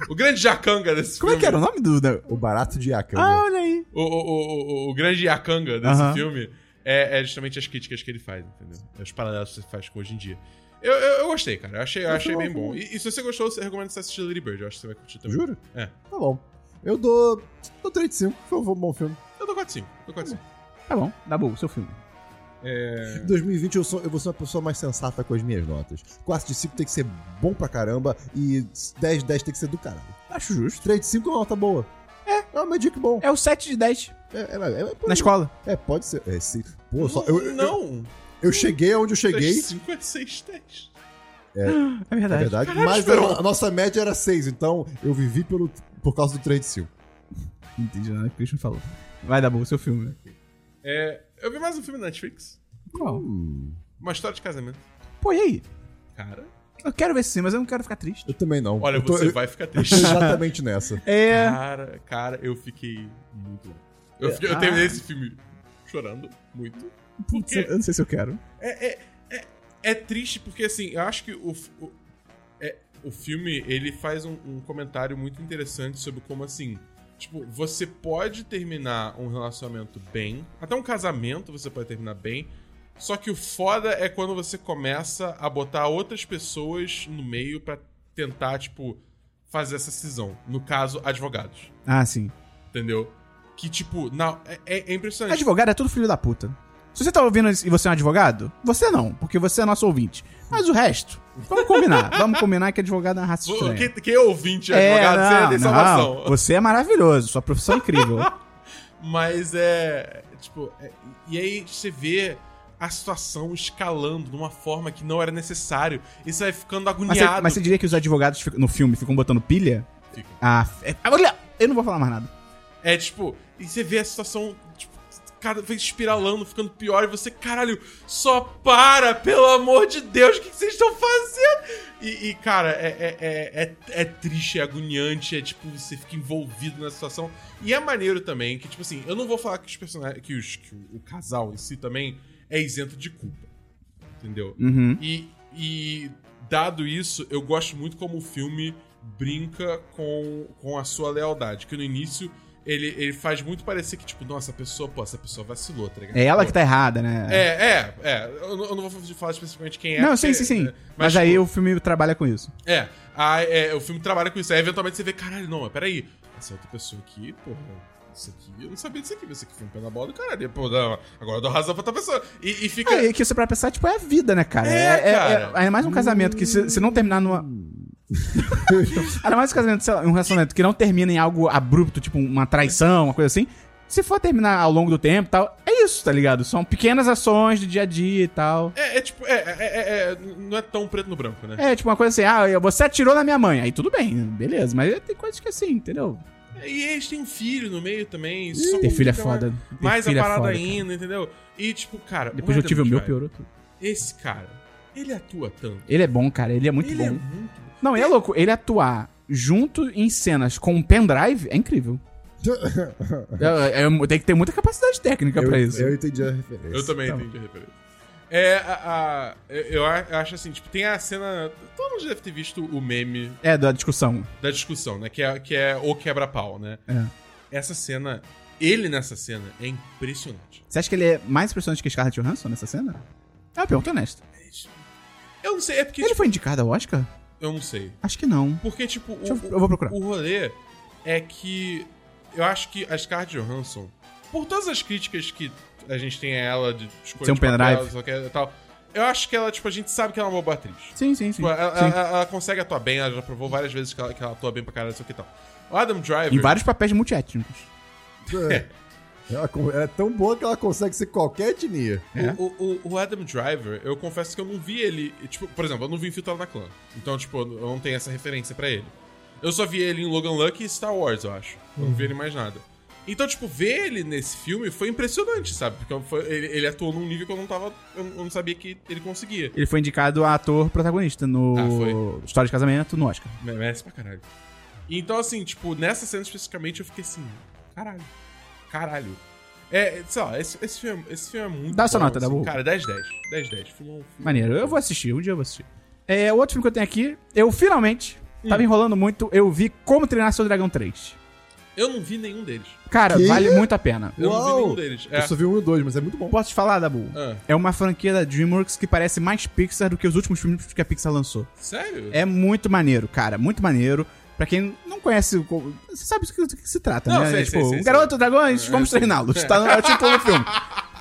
O grande jacanga desse Como é filme. que era o nome do... da- O barato Diacanga. Ah, olha aí. O, o, o, o, o grande Yakanga desse Aham. filme é, é justamente as críticas que ele faz, entendeu? É os paralelos que você faz com hoje em dia. Eu, eu, eu gostei, cara. Eu achei, eu achei bem bom. E, e se você gostou, eu recomendo você assistir Lady Bird. Eu acho que você vai curtir também. Juro? É. Tá bom. Eu dou. dou 3 de 5. Foi um bom filme. Eu dou 4 5. Dou 4 5. Tá bom, dá bom, seu filme. Em 2020 eu, sou, eu vou ser uma pessoa mais sensata com as minhas notas. 4 de 5 tem que ser bom pra caramba e 10 de 10 tem que ser do caralho. Acho justo. 3 de 5 é uma nota boa. É. É uma dica bom. É o 7 de 10 É, é, é, é, na escola. É, pode ser. É, sim. Pô, só, eu, eu, não! eu cheguei aonde eu cheguei, 5 é 6 10. É é verdade. verdade, Caralho, mas a, a nossa média era 6, então eu vivi pelo, por causa do 3 de 5. Não entendi nada que o Christian falou. Vai dar bom, seu filme. É, eu vi mais um filme na Netflix. Qual? Uma história de casamento. Pô, e aí? Cara, Eu quero ver esse filme, mas eu não quero ficar triste. Eu também não. olha, eu tô, você eu, vai ficar eu *laughs* triste. exatamente nessa. É. Cara, cara, eu fiquei muito. Eu, fiquei- eu terminei esse filme chorando muito. Porque eu não sei se eu quero. é, é, é, é triste porque, assim, eu acho que o, o, é, o filme, ele faz um, um comentário muito interessante sobre como, assim, tipo, você pode terminar um relacionamento bem, até um casamento você pode terminar bem, só que o foda é quando você começa a botar outras pessoas no meio pra tentar, tipo, fazer essa cisão. No caso, advogados. Ah, sim. Entendeu? Que, tipo, não, é, é impressionante. Advogado é tudo filho da puta. Se você tá ouvindo isso e você é um advogado, você não, porque você é nosso ouvinte. Mas o resto, vamos combinar. *laughs* vamos combinar que advogado é uma raça estranha. Quem, quem é ouvinte é advogado, você tem salvação. Você é maravilhoso, sua profissão é incrível. *laughs* Mas é. Tipo, é- e aí você vê a situação escalando de uma forma que não era necessário. E você vai ficando Mas agoniado. você, mas você diria que os advogados ficam- no filme ficam botando pilha? Fica. Ah, é, olha, eu não vou falar mais nada. É tipo, e você vê a situação, cada vez espiralando, ficando pior, e você, caralho, só para, pelo amor de Deus, o que que vocês estão fazendo? E, e, cara, é, é, é, é, é triste, é agoniante, é tipo, você fica envolvido na situação. E é maneiro também, que, tipo assim, eu não vou falar que os personagens. que, os, que o casal em si também é isento de culpa. Entendeu? Uhum. E, e dado isso, eu gosto muito como o filme brinca com, com a sua lealdade. Que no início ele, ele faz muito parecer que, tipo, nossa, a pessoa, pô, essa pessoa vacilou, tá ligado? É ela Pô, que tá errada, né? É, é, é. Eu, não- eu não vou falar especificamente quem é. Não, sim, sim, sim. é, Mas, aí tipo, o filme trabalha com isso. É, a- é, o filme trabalha com isso. Aí eventualmente você vê, caralho, não, mas peraí. Essa outra pessoa aqui, porra. Isso aqui, eu não sabia disso aqui. Isso aqui foi um pé na bola do caralho. Pô, não, agora eu dou razão pra outra pessoa. E, e fica. É, que você pra pensar, tipo, é a vida, né, cara? É, cara. é mais um casamento que se, se não terminar numa. *laughs* Ainda mais um casamento, sei lá, um relacionamento que não termina em algo abrupto, tipo uma traição, uma coisa assim. Se for terminar ao longo do tempo e tal, é isso, tá ligado? São pequenas ações de dia a dia e tal. É, é tipo, é, é, é- é- não é tão preto no branco, né? É, tipo uma coisa assim, ah, você atirou na minha mãe. Aí tudo bem, beleza. Mas tem coisas que é assim, entendeu? E eles têm um filho no meio também. Isso Ter filho é foda. mais- a é parada foda, cara. ainda, entendeu? E tipo, cara. Depois eu tive o meu, piorou tudo. Esse cara, ele atua tanto. Ele é bom, cara. Ele é muito ele bom. é muito bom. Não, e é louco. Ele atuar junto em cenas com um pendrive é incrível. *laughs* É, é- tem que ter muita capacidade técnica eu, pra isso. eu entendi a referência. Eu também Então. entendi a referência. É, a, a- eu, eu acho assim, tipo, tem a cena. Todo mundo já deve ter visto o meme É, da discussão. da discussão, né? Que é, que é o quebra-pau, né? É. Essa cena, ele nessa cena é impressionante. Você acha que ele é mais impressionante que Scarlett Johansson nessa cena? É uma pergunta honesta. Eu não sei, é porque. Ele tipo, foi indicado ao Oscar? Eu não sei. Acho que não. Porque, tipo, o, eu- eu vou procurar. o rolê é que eu acho que a Scarlett Johansson, por todas as críticas que a gente tem a ela de escolha Ser um de papel, pendrive. e tal, eu acho que ela, tipo, a gente sabe que ela é uma boa atriz. Sim, sim, sim. Tipo, ela, Sim. ela- ela consegue atuar bem, ela já provou várias vezes que ela, que ela atua bem pra caralho, isso aqui e tal. O Adam Driver. Em vários papéis multiétnicos. É. *laughs* Ela é tão boa que ela consegue ser qualquer etnia. É. O, o- o Adam Driver, eu confesso que eu não vi ele. Tipo, por exemplo, eu não vi Infiltrado na Clã. Então, tipo, eu não tenho essa referência pra ele. Eu só vi ele em Logan Lucky e Star Wars, eu acho. Eu não vi ele em mais nada. Então, tipo, ver ele nesse filme foi impressionante, sabe? Porque foi- ele, ele atuou num nível que eu não tava. Eu eu não sabia que ele conseguia. Ele foi indicado a ator protagonista no Ah, foi? História de Casamento no Oscar. Merece pra caralho. Então, assim, tipo, nessa cena especificamente eu fiquei assim, caralho. Caralho. É, sei lá, esse, esse, filme, esse filme é muito Dá sua bom, nota, assim, Dabu. Cara, 10 10. 10 10. Filme, filme Maneiro. Eu vou assistir, um dia eu vou assistir. É, o outro filme que eu tenho aqui, eu finalmente, tava enrolando muito, eu vi Como Treinar Seu Dragão 3. Eu não vi nenhum deles. Cara, Que? vale muito a pena. Eu não vi nenhum deles. É. Eu só vi um e dois, mas é muito bom. Posso te falar, Dabu? Ah, É uma franquia da DreamWorks que parece mais Pixar do que os últimos filmes que a Pixar lançou. sério? É muito maneiro, cara, muito maneiro. Pra quem não conhece, você sabe do que, do que se trata, Não, né? sei, É, tipo, sei, sei, um garoto sei. dragões, vamos sei. treiná-los. Tá no, é o título do filme.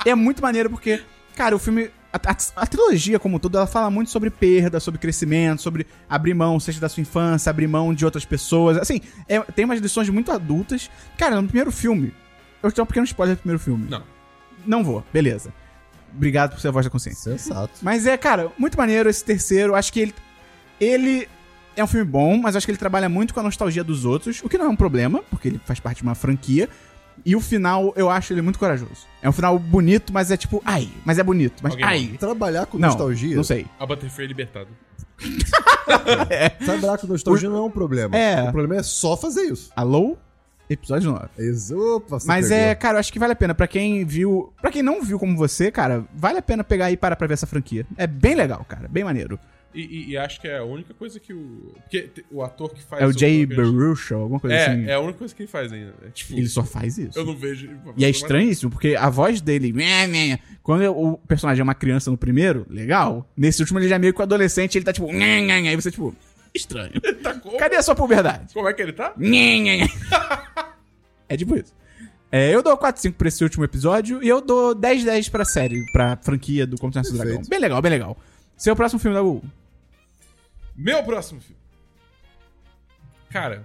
É muito maneiro porque, cara, o filme. A, a- a trilogia, como um todo, ela fala muito sobre perda, sobre crescimento, sobre abrir mão, seja da sua infância, abrir mão de outras pessoas. Assim, é- tem umas lições muito adultas. Cara, no primeiro filme. Eu tenho um pequeno spoiler do primeiro filme. Não. Não vou, beleza. Obrigado por ser a voz da consciência. Sensato. Mas é, cara, muito maneiro esse terceiro. Acho que ele. Ele é um filme bom, mas acho que ele trabalha muito com a nostalgia dos outros, o que não é um problema, porque ele faz parte de uma franquia. E o final, eu acho ele muito corajoso. É um final bonito, mas é tipo, ai, mas é bonito, mas Alguém ai. Trabalhar com Não, nostalgia. não sei. A Butterfree é libertado. *laughs* Trabalhar com nostalgia não é um problema. É. O problema é só fazer isso. Alô? Episódio 9. Ex- Opa, Mas pegou. é, cara, eu acho que vale a pena. Pra quem viu. Pra quem não viu como você, cara, vale a pena pegar e parar pra ver essa franquia. É bem legal, cara. Bem maneiro. E, e- e acho que é a única coisa que o. Porque o ator que faz É o Jay Baruch. Baruch, alguma coisa assim. É, é a única coisa que ele faz ainda. É, tipo, Ele só faz isso. Eu não vejo. E é estranhíssimo, porque a voz dele. Quando o personagem é uma criança no primeiro, legal. Nesse último ele já é meio que um adolescente, ele tá tipo. Aí você, tipo, estranho. *laughs* Tá? Cadê a sua puberdade? Como é que ele tá? *laughs* É tipo isso. É, eu dou 4-5 pra esse último episódio e eu dou 10-10 pra série, pra franquia do Como Dragão. Bem legal, bem legal. Seu próximo filme da Google. Meu próximo filme. Cara,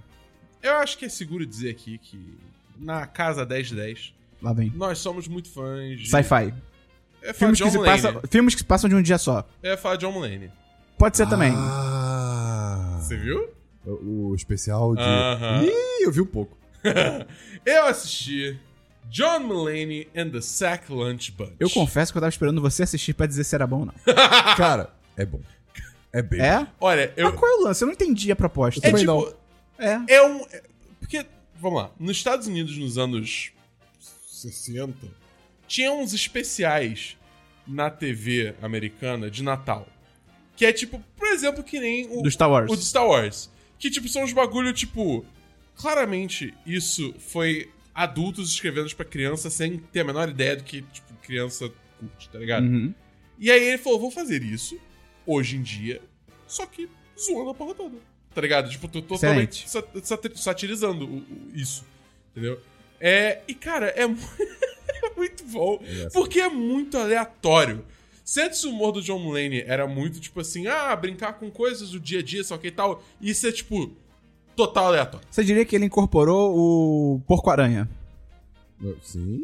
eu acho que é seguro dizer aqui que na casa 1010 Lá vem. nós somos muito fãs de. Sci-fi. É falar Filmes, de que se passam, filmes que se passam de um dia só. É falar de John Mulaney. Pode ser também. Ah. Você viu? O o especial de. Aham. Ih, eu vi um pouco. *laughs* eu assisti John Mulaney and the Sack Lunch Bunch. Eu confesso que eu tava esperando você assistir pra dizer se era bom ou não. Cara, é bom. É bem. É? Olha, eu. Mas qual é o lance? Eu não entendi a proposta. É tipo. não. É. É um. é- Porque, vamos lá, nos Estados Unidos nos anos 60, tinha uns especiais na TV americana de Natal. Que é tipo, por exemplo, que nem o Do Star Wars. o do Star Wars. Que tipo, são uns bagulho, tipo. Claramente, isso foi adultos escrevendo pra criança sem ter a menor ideia do que, tipo, criança curte, tá ligado? Uhum. E aí ele falou: vou fazer isso hoje em dia, só que zoando a porra toda. Tá ligado? Tipo, tô totalmente sa- sat- satirizando o- o- isso. Entendeu? É, e cara, é, *laughs* é muito bom. Porque é muito aleatório. Se antes o humor do John Mulaney era muito tipo assim, ah, brincar com coisas do dia a dia, só que e tal, isso é tipo, total aleatório. Você diria que ele incorporou o Porco-Aranha? Sim.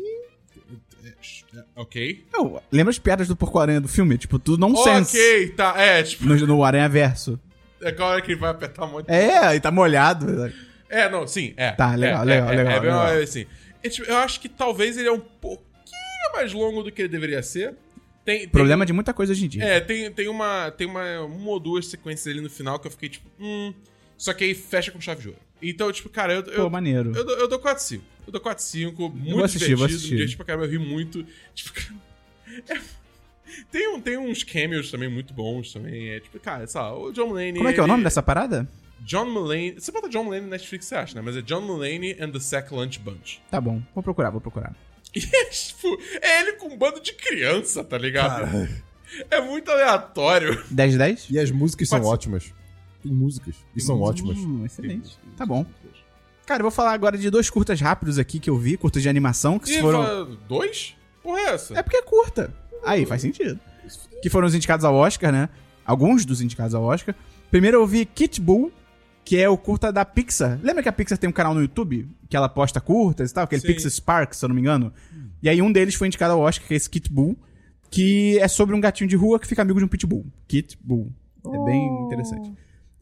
É, ok? Não, lembra as piadas do Porco-Aranha do filme? Tipo, tudo nonsense. Ok, tá. É, tipo, No, no Aranha Verso. é agora que ele vai apertar muito. É, e tá molhado. É, não, sim, é. Tá, legal, é, legal, é, legal, É, bem legal. uma- assim. É, tipo, eu acho que talvez ele é um pouquinho mais longo do que ele deveria ser. Tem, tem- Problema de muita coisa hoje em dia. É, tem, tem, uma, tem uma, uma ou duas sequências ali no final que eu fiquei tipo, hum. Só que aí fecha com chave de ouro. Então, tipo, cara, eu, Pô, eu, maneiro. eu, dou- eu dou 4-5. Eu dou 4-5, muito assistir, vou divertido. assistir. Me diverti pra caramba, eu ri muito. *laughs* Tipo, cara, é- tem, um, tem uns cameos também muito bons também. É tipo, cara, sei lá, o John Mulaney... Como é que é o ele- nome dessa parada? John Mulaney. Você bota John Mulaney na Netflix, você acha, né? Mas é John Mulaney and the Sack Lunch Bunch. Tá bom, vou procurar, vou procurar. *laughs* E é, tipo, é ele com um bando de criança, tá ligado? É muito aleatório. 10 de 10? E as músicas são Pode ser. ótimas. Tem músicas. E são ótimas. Hum, excelente. Tá bom. Cara, eu vou falar agora de dois curtas rápidos aqui que eu vi, curtas de animação, que E foram... dois? Porra, é essa? É porque é curta. Aí, faz sentido. Que foram os indicados ao Oscar, né? Alguns dos indicados ao Oscar. Primeiro eu vi Kit Bull, que é o curta da Pixar. Lembra que a Pixar tem um canal no YouTube? Que ela posta curtas e tal? Aquele Sim. Pixar Spark, se eu não me engano. E aí um deles foi indicado ao Oscar, que é esse Kit Bull. Que é sobre um gatinho de rua que fica amigo de um pitbull. Kit Bull. É bem interessante.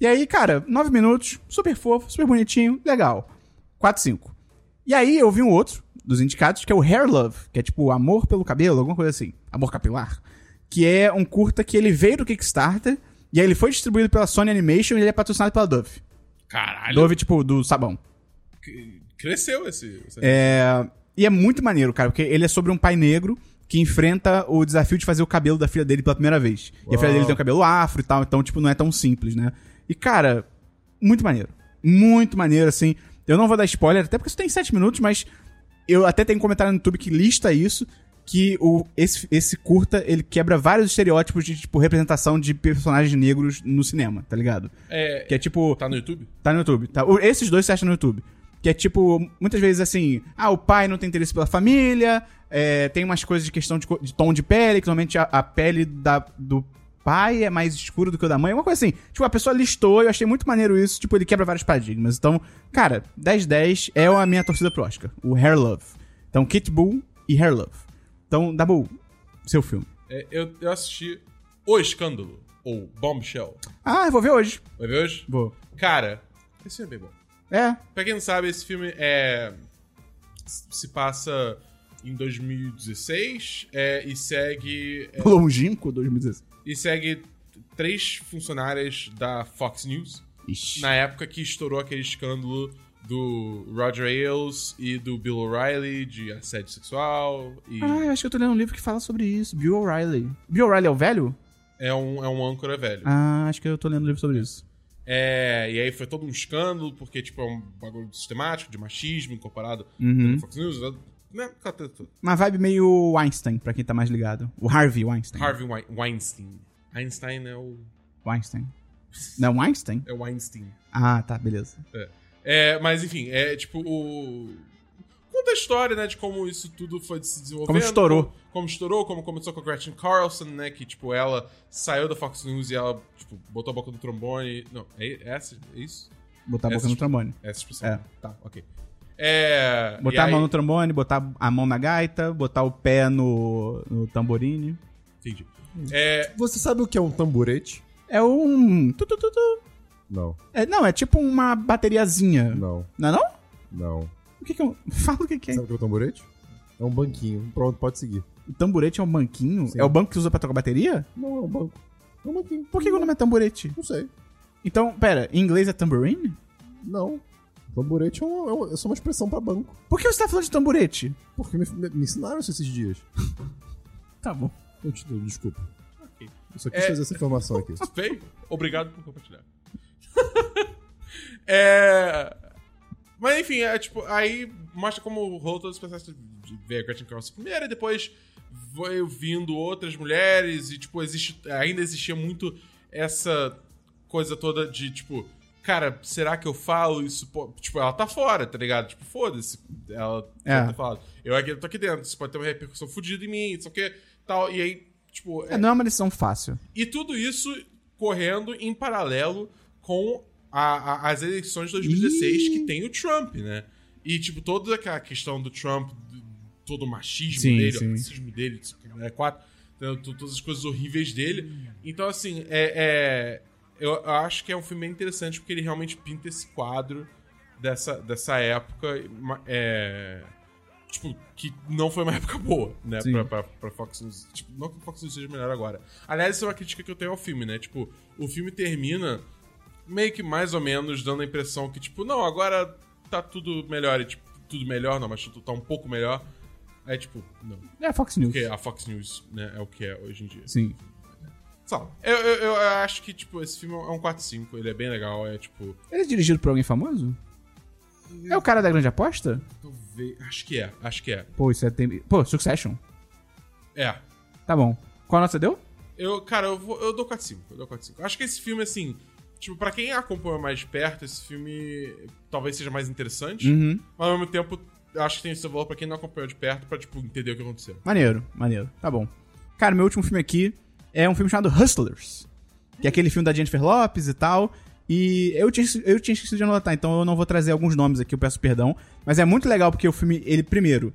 E aí, cara, nove minutos, super fofo, super bonitinho, legal. 4, 5. E aí eu vi um outro dos indicados, que é o Hair Love, que é tipo amor pelo cabelo, alguma coisa assim. Amor capilar. Que é um curta que ele veio do Kickstarter, e aí ele foi distribuído pela Sony Animation e ele é patrocinado pela Dove. Caralho. Dove, tipo, do sabão. Cresceu esse. esse- É, E é muito maneiro, cara, porque ele é sobre um pai negro que enfrenta o desafio de fazer o cabelo da filha dele pela primeira vez. E a filha dele tem um cabelo afro e tal, então, tipo, não é tão simples, né? E, cara, muito maneiro. Muito maneiro, assim. Eu não vou dar spoiler, até porque isso tem sete minutos, mas eu até tenho um comentário no YouTube que lista isso, que o, esse, esse curta, ele quebra vários estereótipos de, tipo, representação de personagens negros no cinema, tá ligado? É, Que é, tipo... Tá no YouTube? Tá no YouTube. Tá? Esses dois você acha no YouTube. Que é tipo, muitas vezes assim, ah, o pai não tem interesse pela família, é, tem umas coisas de questão de, de tom de pele, que normalmente a, a pele da, do pai é mais escura do que o da mãe, uma coisa assim. Tipo, a pessoa listou, eu achei muito maneiro isso, tipo, ele quebra vários paradigmas. Então, cara, 10-10 é a minha torcida pro Oscar, o Hair Love. Então, Kit Bull e Hair Love. Então, Dabu, seu filme. É, eu, eu assisti O Escândalo, ou Bombshell. Ah, eu vou ver hoje. Vai ver hoje? Vou. Cara, esse filme é bem bom. É, Pra quem não sabe, esse filme é. se passa em 2016 é, e segue. é, longínquo 2016. E segue três funcionárias da Fox News. Ixi. Na época que estourou aquele escândalo do Roger Ailes e do Bill O'Reilly de assédio sexual. E Ah, eu acho que eu tô lendo um livro que fala sobre isso. Bill O'Reilly. Bill O'Reilly é o velho? é, um, é um âncora velho. Ah, acho que eu tô lendo um livro sobre isso. É, e aí foi todo um escândalo, porque tipo, é um bagulho sistemático de machismo incorporado Uhum. Fox News. Né? Aquela treta toda. Uma vibe meio Weinstein, pra quem tá mais ligado. O Harvey Weinstein. Harvey Wein- Weinstein. Einstein é o, Weinstein. Não, Weinstein? é o Weinstein. Ah, tá, beleza. É, mas enfim, é tipo o. Conta a história, né, de como isso tudo foi se desenvolvendo. Como estourou. Como, como estourou, como começou com a Gretchen Carlson, né, que, tipo, ela saiu da Fox News e ela, tipo, botou a boca no trombone. Não, é essa? É isso? Botar a boca no trombone. É essa expressão. É. Tá, ok. É. e Botar a aí- mão no trombone, botar a mão na gaita, botar o pé no, no tamborine. Entendi. É. Você sabe o que é um tamborete? É um... Tu, tu, tu, tu. Não, É, não, é tipo uma bateriazinha. não, Não é não? não. O que, que é um. *laughs* Fala o que, que é. Sabe o que é o tamborete? É um banquinho. Pronto, pode seguir. O tamborete é um banquinho? Sim. É o banco que usa pra tocar bateria? Não, é um banco. É um banquinho. Por que, que o nome é tamborete? Não sei. Então, pera, em inglês é tambourine? Não. Tamborete é, um- é um- é só uma expressão pra banco. Por que você tá falando de tamborete? Porque me, me- me ensinaram isso esses dias. Tá bom. Continua, desculpa. Ok. Eu só quis É. trazer essa informação aqui. *laughs* Feio. Obrigado por compartilhar. *laughs* é. Mas enfim, é tipo, aí mostra como rolou todo esse processo de ver a Gretchen Carlson primeiro e depois foi vindo outras mulheres e, tipo, existe, ainda existia muito essa coisa toda de, tipo, cara, será que eu falo isso? po- Tipo, ela tá fora, tá ligado? Tipo, foda-se. Ela É. tá falando. Eu aqui tô aqui dentro, isso pode ter uma repercussão fodida em mim, não sei o que, tal. E aí, tipo, É, não é uma lição fácil. e tudo isso correndo em paralelo com a- a- as eleições de 2016 Ih. que tem o Trump, né? E, tipo, toda aquela questão do Trump, do- todo o machismo Sim, dele, sim. o racismo dele, é, quatro? To- todas as coisas horríveis dele. Então, assim, é, é- eu, acho que é um filme bem interessante porque ele realmente pinta esse quadro dessa, dessa época. É, tipo, que não foi uma *laughs* época boa, né? Sim. Pra, pra, pra Fox News. Tipo, não que a Fox News seja melhor agora. Aliás, isso é uma crítica que eu tenho ao filme, né? Tipo, o filme termina meio que mais ou menos dando a impressão que, tipo, não, agora tá tudo melhor. E, tipo, tudo melhor, não, mas tudo tá um pouco melhor. Aí, tipo, não. É a Fox News. Porque a Fox News, né, é o que é hoje em dia. Sim. Sabe? Eu, eu, eu acho que, tipo, esse filme é um 4-5. Ele é bem legal. É, tipo, Ele é dirigido por alguém famoso? É o cara da grande aposta? talvez. Acho que é, acho que é. Pô, isso é. Tem... Pô, Succession. É. Tá bom. Qual nota você deu? Eu, cara, eu, vou, eu dou 4-5. Eu dou 4-5. Acho que esse filme, assim. Tipo, pra quem acompanha mais de perto, esse filme talvez seja mais interessante. Uhum. Mas ao mesmo tempo, eu acho que tem esse valor pra quem não acompanhou de perto pra, tipo, entender o que aconteceu. Maneiro, maneiro. Tá bom. Cara, meu último filme aqui é um filme chamado Hustlers. Que é aquele filme da Jennifer Lopes e tal. E eu tinha, eu tinha esquecido de anotar, então eu não vou trazer alguns nomes aqui, eu peço perdão. Mas é muito legal porque o filme, ele, primeiro.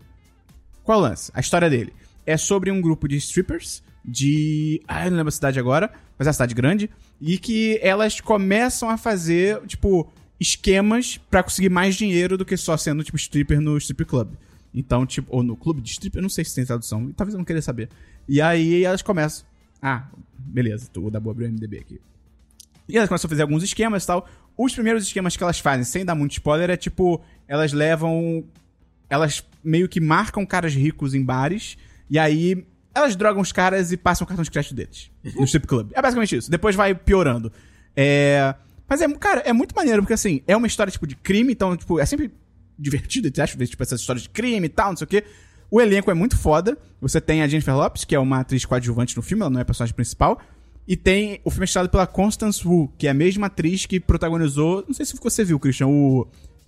Qual é o lance? A história dele. É sobre um grupo de strippers de. Ah, eu não lembro a cidade agora, mas é uma cidade grande. E que elas começam a fazer, tipo, esquemas pra conseguir mais dinheiro do que só sendo, tipo, stripper no strip club. Então, tipo, ou no clube de strip, eu não sei se tem tradução, talvez eu não queira saber. E aí elas começam. Ah, beleza, tô da boa abrir o MDB aqui. E elas começam a fazer alguns esquemas e tal. Os primeiros esquemas que elas fazem, sem dar muito spoiler, é tipo, elas levam. Elas meio que marcam caras ricos em bares, e aí elas drogam os caras e passam o cartão de crédito deles. *laughs* No strip club. É basicamente isso. Depois vai piorando. É. Mas é, cara, é muito maneiro, porque assim, é uma história, tipo, de crime, então, tipo, é sempre divertido, entre aspas, ver, tipo, essas histórias de crime e tal, não sei o quê. O elenco é muito foda. Você tem a Jennifer Lopes, que é uma atriz coadjuvante no filme, ela não é personagem principal. E tem o filme é estrelado pela Constance Wu, que é a mesma atriz que protagonizou. Não sei se você viu, Christian, o.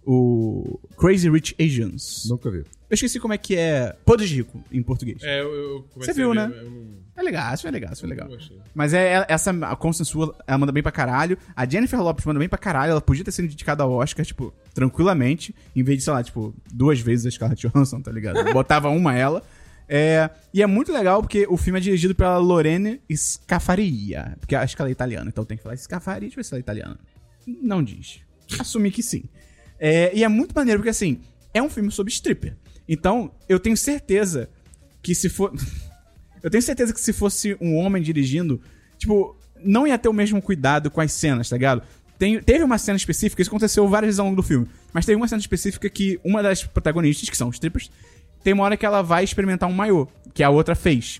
O. Crazy Rich Asians. Nunca vi. Eu esqueci como é que é. Poder de Rico, em português. É, eu, eu comecei Você viu, a né? ver, eu não, É legal, isso é legal, isso é legal. Mas é é- essa a Constance Wu, ela manda bem pra caralho. A Jennifer Lopes manda bem pra caralho. Ela podia ter sido indicada ao Oscar, tipo, tranquilamente, em vez de, sei lá, tipo, duas vezes a Scarlett Johansson, tá ligado? Botava uma ela. É, e é muito legal porque o filme é dirigido pela Lorene Scafaria. Porque acho que ela é italiana, então tem que falar Scafaria, deixa eu ver se ela é italiana. Não diz. Assumi que sim. É, e é muito maneiro porque, assim, é um filme sobre stripper. Então, eu tenho certeza que se for. *laughs* Eu tenho certeza que se fosse um homem dirigindo, tipo, não ia ter o mesmo cuidado com as cenas, tá ligado? Tem, teve uma cena específica, isso aconteceu várias vezes ao longo do filme, mas teve uma cena específica que uma das protagonistas, que são strippers, tem uma hora que ela vai experimentar um maiô, que a outra fez.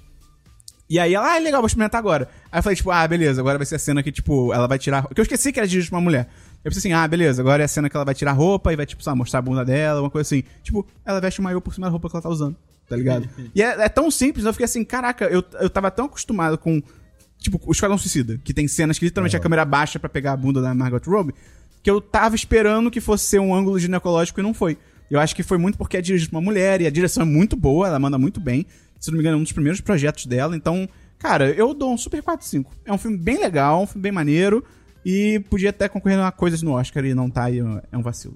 E aí ela, ah, legal, vou experimentar agora. Aí eu falei, tipo, ah, beleza, agora vai ser a cena que, tipo, ela vai tirar. Que eu esqueci que era dirigido pra uma mulher. Eu pensei assim, ah, beleza, agora é a cena que ela vai tirar a roupa e vai, tipo, sei lá, mostrar a bunda dela, uma coisa assim. Tipo, ela veste o maiô por cima da roupa que ela tá usando, tá ligado? *laughs* e é, é tão simples, eu fiquei assim, caraca, eu, eu tava tão acostumado com. Tipo, o Esquadrão Suicida, que tem cenas que literalmente a câmera baixa pra pegar a bunda da Margot Robbie, que eu tava esperando que fosse ser um ângulo ginecológico e não foi. Eu acho que foi muito porque é dirigido por uma mulher e a direção é muito boa, ela manda muito bem. Se não me engano, é um dos primeiros projetos dela. Então, cara, eu dou um super 4-5. É um filme bem legal, um filme bem maneiro. E podia até concorrer a coisas no Oscar e não tá aí, é um vacilo.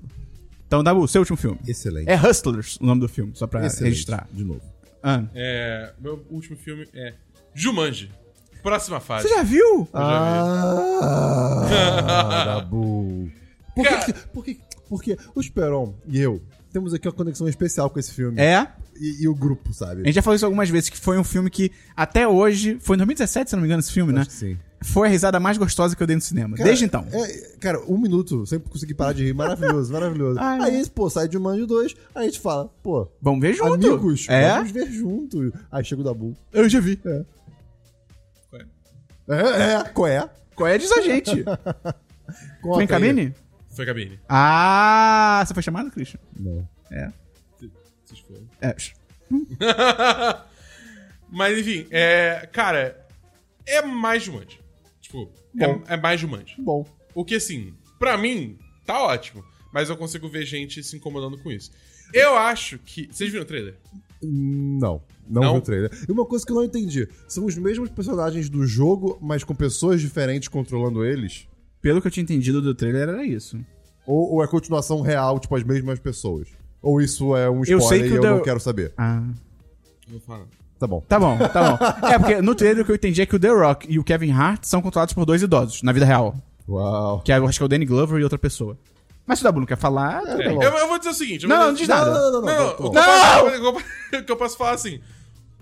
Então, Dabu, seu último filme. Excelente. É Hustlers o nome do filme, só pra Excelente. registrar. De novo. Ah. É, meu último filme é Jumanji. Próxima fase. Você já viu? Ah, Dabu. Por que, Cara- que- por que, porque o Esperon e eu temos aqui uma conexão especial com esse filme. É. E, e o grupo, A sabe? gente já falou isso algumas vezes, que foi um filme que, até hoje, foi em 2017, se não me engano, esse filme, né? Acho que sim. Foi a risada mais gostosa que eu dei no cinema. Cara, Desde então. é, cara, um minuto, sempre consegui parar de rir. Maravilhoso, *laughs* maravilhoso. Ai. aí, pô, sai de Manjo 2, aí a gente fala, pô, Vamos ver junto. amigos, É? vamos ver junto. Aí chega o Dabu. Eu já vi. É, é, qual é? Qual é diz a gente? *laughs* Foi em aí. cabine? Foi cabine. Ah, você foi chamado, Christian? Não. É. Vocês foram. É. *laughs* Mas enfim, é. Cara, é mais de um monte. Tipo, Bom. é, é mais de um monte. Bom. O que assim, pra mim, tá ótimo. Mas eu consigo ver gente se incomodando com isso. Eu acho que. Vocês viram o trailer? Não, não, Não? vi o trailer. E uma coisa que eu não entendi: são os mesmos personagens do jogo, mas com pessoas diferentes controlando eles? Pelo que eu tinha entendido do trailer, era isso. Ou, ou é continuação real, tipo, as mesmas pessoas? Ou isso é um Eu spoiler sei que e eu não quero saber? Ah. Eu vou falar. Tá bom. Tá bom, tá bom. É, porque no trailer o que eu entendi é que o The Rock e o Kevin Hart são controlados por dois idosos, na vida real. Uau. Que é, eu acho que é o Danny Glover e outra pessoa. Mas se o Dabu não quer falar. É, tá bom. eu, eu vou dizer o seguinte. eu Não, não diz nada. Não, não, não, Não, não, não, eu eu o que eu posso falar assim,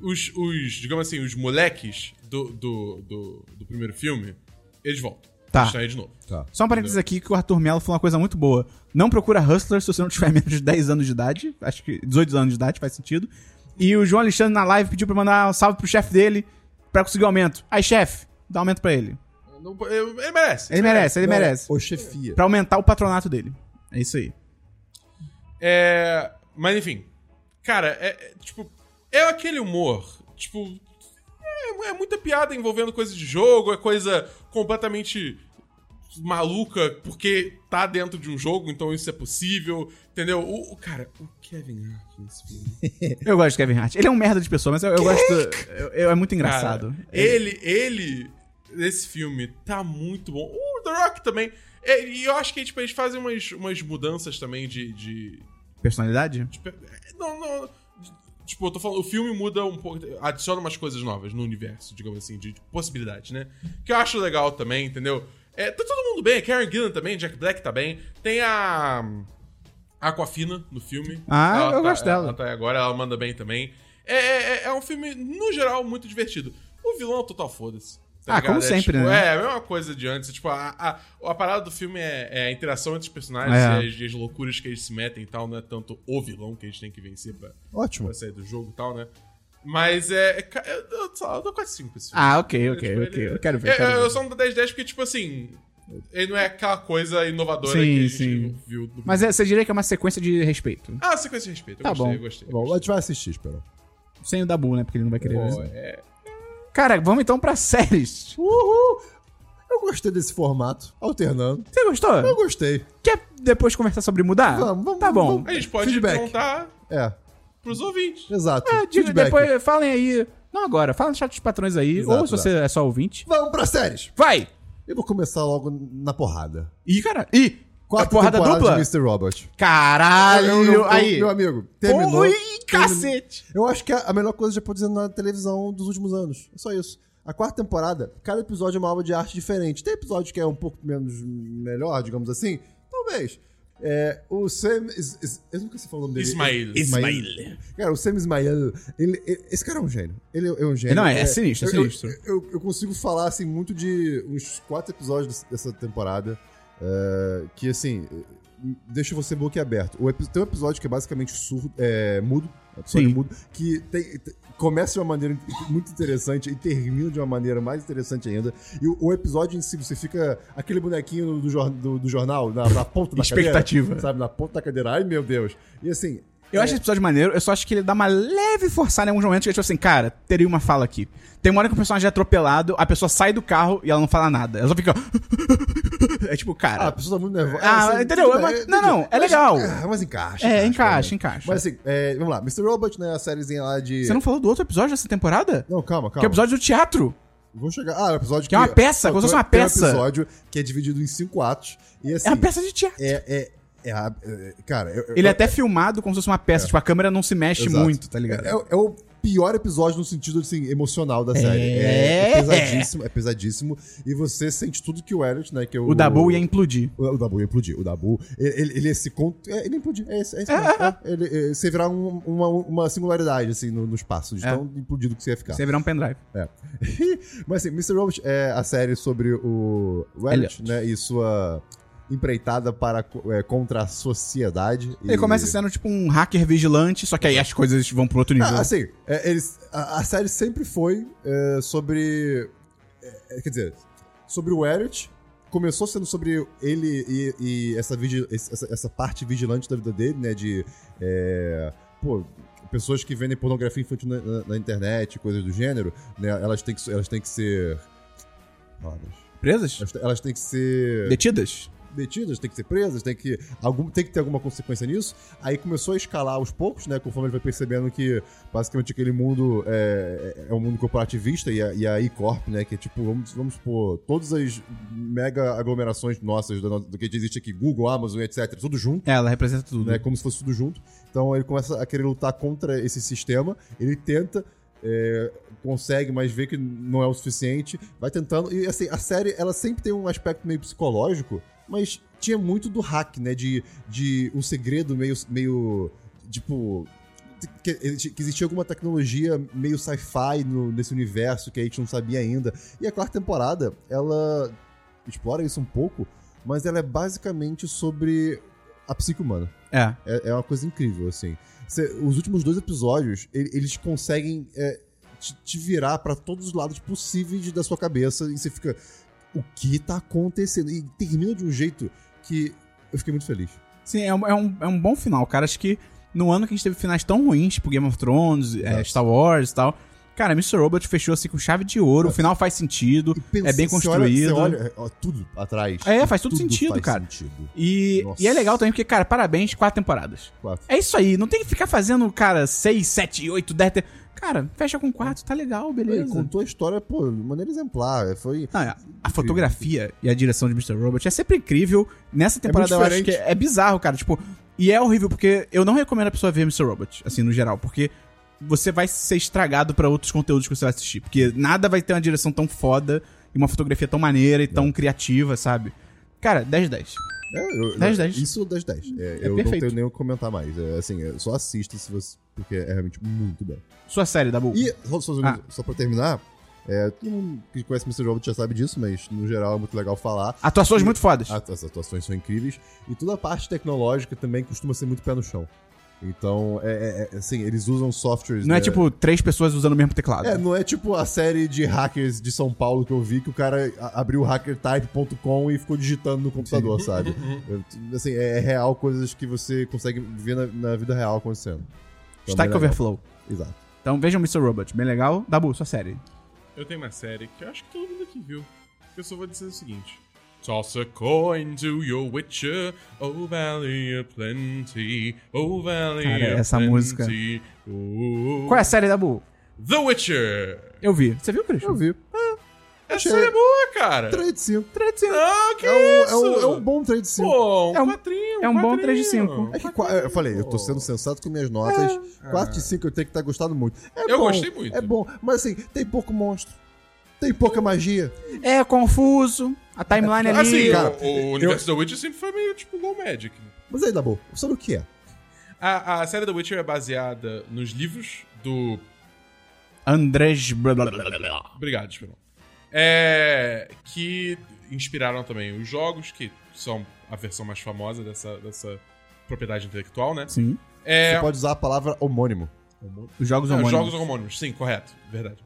os, os, digamos assim, os moleques do, do, do, do primeiro filme, eles voltam. Tá. De novo. Tá. Só um parênteses aqui que o Arthur Mello falou uma coisa muito boa. Não procura Hustler se você não tiver *laughs* menos de 10 anos de idade. Acho que 18 anos de idade faz sentido. E o João Alexandre na live pediu pra mandar um salve pro chefe dele pra conseguir aumento. Aí, chefe, dá aumento pra ele. Não- Ele merece. Ele merece, ele Não, merece. Ô, chefia. Pra aumentar o patronato dele. É isso aí. É. Mas enfim. Cara, é, é, tipo. É aquele humor. Tipo. É, é muita piada envolvendo coisa de jogo, é coisa completamente maluca porque tá dentro de um jogo, então isso é possível. Entendeu? O, o- cara, o Kevin Hart nesse filme. *laughs* Eu gosto de Kevin Hart. Ele é um merda de pessoa, mas eu, eu gosto. eu- eu- é muito engraçado. Cara, ele, ele, nesse filme, tá muito bom. O The Rock também. É, E eu acho que tipo, eles fazem umas, umas mudanças também de, de, Personalidade? Tipo, Não, não. Tipo, eu tô falando, o filme muda um pouco, adiciona umas coisas novas no universo, digamos assim, de, de possibilidades, né? Que eu acho legal também, entendeu? É, tá todo mundo bem, a Karen Gillan também, Jack Black tá bem. Tem a. Aquafina no filme. Ah, Ela eu tá- gosto dela. Ela tá agora, ela manda bem também. É, é, é um filme, no geral, muito divertido. O vilão é total foda-se. Tá Ah, ligado? como É, sempre, tipo, né? É, a mesma coisa de antes. Tipo, a, a, a parada do filme é, é a interação entre os personagens É. e as, as loucuras que eles se metem e tal, não é tanto o vilão que eles têm que vencer pra, Ótimo. pra sair do jogo e tal, né? Mas é. é eu, eu, eu dou quase 5 pra esse filme. Ah, ok, ok, Tipo, ok. ele- Eu quero ver. É, quero eu ver. sou um 10 10 porque, tipo assim. Ele não é aquela coisa inovadora Sim, que a gente sim. viu do. Mas é, você diria que é uma sequência de respeito. Ah, sequência de respeito. Eu Tá gostei, bom. eu gostei. Bom, a gente vai assistir, espera. Sem o Dabu, né? Porque ele não vai querer Pô, ver. é- Cara, vamos então pra séries. Uhul! Eu gostei desse formato, alternando. Você gostou? Eu gostei. Quer depois conversar sobre mudar? Vamos, vamos, Tá bom. vamos. A gente pode Feedback. perguntar É, pros ouvintes. exato. É, diga, depois falem aí. Não agora, fala no chat dos patrões aí. Exato, ou se você é só ouvinte. Vamos pra séries. Vai! Eu vou começar logo na porrada. Ih, cara. Ih! Quarta a porrada temporada dupla? de Mr. Robot. Caralho! Eu- eu- eu- aí. Meu amigo, terminou. Ui, terminou. cacete! Eu acho que é a melhor coisa já produzida na televisão dos últimos anos. É só isso. A quarta temporada, cada episódio é uma obra de arte diferente. Tem episódio que é um pouco menos melhor, digamos assim? Talvez. É, o Sam. Is- Is- eu nunca sei falar o nome dele. Ismail. Ismail. Cara, o Sam Ismail, ele, ele- esse cara é um gênio. Ele é um gênio. Não, é sinistro, é eu- sinistro. Eu, eu- eu consigo falar, assim, muito de uns quatro episódios dessa temporada. É, que, assim, deixa você boquiaberto. O tem um episódio que é basicamente surdo, é, mudo. Episódio Sim. mudo. Que tem- te- começa de uma maneira muito interessante e termina de uma maneira mais interessante ainda. E o, o episódio em si, você fica aquele bonequinho do, do- do jornal na, na ponta da Expectativa. cadeira. Sabe, na ponta da cadeira. Ai, meu Deus. E assim, Eu acho esse episódio maneiro, eu só acho que ele dá uma leve forçada em alguns momentos, que é tipo assim, cara, teria uma fala aqui. Tem uma hora que o personagem é atropelado, a pessoa sai do carro e ela não fala nada. Ela só fica. *laughs* É tipo, Ah, cara. a pessoa tá muito nervosa. Ah, assim, entendeu? É uma- não, não, é Mas- legal. ah, Mas encaixa. É, encaixa, encaixa. Mas assim, é, vamos lá. Mr. Robot, né? A sériezinha lá de. Você não falou do outro episódio dessa temporada? Não, calma, Que é o calma. episódio do teatro. Vou chegar. Ah, o episódio Que é uma peça, como se fosse uma peça. um episódio que é dividido em cinco atos. E assim. É uma peça de teatro. É. é, é é- cara, eu- Ele é eu- até filmado como se fosse uma peça, tipo, a câmera não se mexe Exato. muito, tá ligado? É, é o pior episódio no sentido, assim, emocional da série. É, É. é pesadíssimo, é pesadíssimo. E você sente tudo que o Elliot, né, que é o... O Dabu ia implodir. O, o Dabu ia implodir. O Dabu, ele, ele, esse conto. É, ele ia implodir. É, esse- é, esse. *laughs* É, ele, é, você virar um- uma, uma singularidade, assim, no, no espaço, de É. tão implodido que você ia ficar. Você ia virar um pendrive. É. *laughs* Mas assim, Mr. Robot é a série sobre o o Elliot, Elliot. né? E sua empreitada para, é, contra a sociedade. Ele e- começa sendo tipo um hacker vigilante, só que aí as coisas vão pro outro nível. Ah, assim, é, eles, a, a série sempre foi é, sobre. é, quer dizer, sobre o Elliot. Começou sendo sobre ele e, e essa, vigi- essa, essa parte vigilante da vida dele, né? De. é, pô, pessoas que vendem pornografia infantil na, na- na internet, coisas do gênero, né? Elas têm que, elas têm que ser. Presas? Elas, elas têm que ser Detidas? Detidas, tem que ser presas, tem que, algum, tem que ter alguma consequência nisso. Aí começou a escalar aos poucos, né? Conforme ele vai percebendo que basicamente aquele mundo é, é um mundo corporativista e a, e a E-Corp, né? Que é tipo, vamos, vamos supor, todas as mega aglomerações nossas do, do que existe aqui, Google, Amazon, etc., tudo junto É, ela representa tudo. né? Como se fosse tudo junto. Então ele começa a querer lutar contra esse sistema. Ele tenta, é, consegue, mas vê que não é o suficiente. Vai tentando. E assim, a série, ela sempre tem um aspecto meio psicológico, mas tinha muito do hack, né? De, de um segredo meio. meio tipo. Que, que existia alguma tecnologia meio sci-fi nesse universo que a gente não sabia ainda. E a quarta temporada, ela explora isso um pouco, mas ela é basicamente sobre a psique humana. É. É, é uma coisa incrível, assim. Cê- os últimos dois episódios, ele- eles conseguem é, te, te virar pra todos os lados possíveis da sua cabeça e você fica. O que tá acontecendo? E termina de um jeito que eu fiquei muito feliz. Sim, é um, é, um, é um bom final, cara. Acho que no ano que a gente teve finais tão ruins, tipo Game of Thrones, é. Star Wars e tal. Cara, Mr. Robot fechou assim com chave de ouro, o final faz sentido, pensa- é bem você olha- construído. Você olha, é, ó, tudo atrás. É, faz todo Tudo sentido, faz cara. sentido. E, Nossa. e é legal também, porque, cara, parabéns, quatro temporadas. Quatro. É isso aí, não tem que ficar fazendo, cara, seis, sete, oito, dez. te- Cara, fecha com quatro, tá legal, Ele beleza. contou a história, pô, de maneira exemplar. Foi. Não, é, a fotografia e a direção de Mr. Robot é sempre incrível. Nessa temporada eu muito acho que é, é bizarro, cara. Tipo, e é horrível porque eu não recomendo a pessoa ver Mr. Robot, assim, no geral, porque você vai ser estragado pra outros conteúdos que você vai assistir. Porque nada vai ter uma direção tão foda e uma fotografia tão maneira e tão criativa, sabe? Cara, 10 de 10. É, eu, 10, 10. Isso 10 10. É, eu não perfeito. tenho nem o que comentar mais. É, assim, é, só assista se você. Porque é realmente muito bom. Sua série, Dabu. E, só, só, Ah. só pra terminar, é, todo mundo que conhece Mr. Robot já sabe disso, mas no geral é muito legal falar. Atuações muito fodas. As atuações são incríveis. E toda a parte tecnológica também costuma ser muito pé no chão. Então, é, é- é, assim, eles usam softwares. Não é né? tipo três pessoas usando o mesmo teclado. É, não é tipo a série de hackers de São Paulo que eu vi que o cara abriu hackertype.com e ficou digitando no computador, sabe? *laughs* Assim, é real coisas que você consegue ver na, na vida real acontecendo. Então, Stack. Overflow. Exato. Então vejam Mr. Robot, bem legal. Dabu, sua série. Eu tenho uma série que eu acho que todo mundo aqui viu. Eu só vou dizer o seguinte. Toss a coin to your witcher, oh valley of plenty, oh valley Cara, of essa plenty. música. Oh. Qual é a série, Dabu? The Witcher! Eu vi. Você viu, Christian? Eu vi. Essa é boa, cara! 3 de 5. Não, que É um, isso? é, um, é um bom 3 de 5. Pô, um É um- quatrinho, é um bom quatrinho. 3 de 5. É que, eu falei, eu tô sendo sensato com minhas notas. 4 de 5 eu tenho que estar gostado muito. É Eu bom, gostei muito. É bom, mas assim, tem pouco monstro. Tem pouca magia. É confuso. A timeline ali. Assim, cara, o, o universo da Witcher sempre foi meio tipo Go Magic. né? Mas aí, Dabu, sabe o que é? A, a série The Witcher é baseada nos livros do Andrés. Obrigado, Esperão. É, que inspiraram também os jogos, que são a versão mais famosa dessa, dessa propriedade intelectual, né? Sim. É, Você pode usar a palavra homônimo. Os jogos não, homônimos. jogos homônimos, sim, correto, verdade.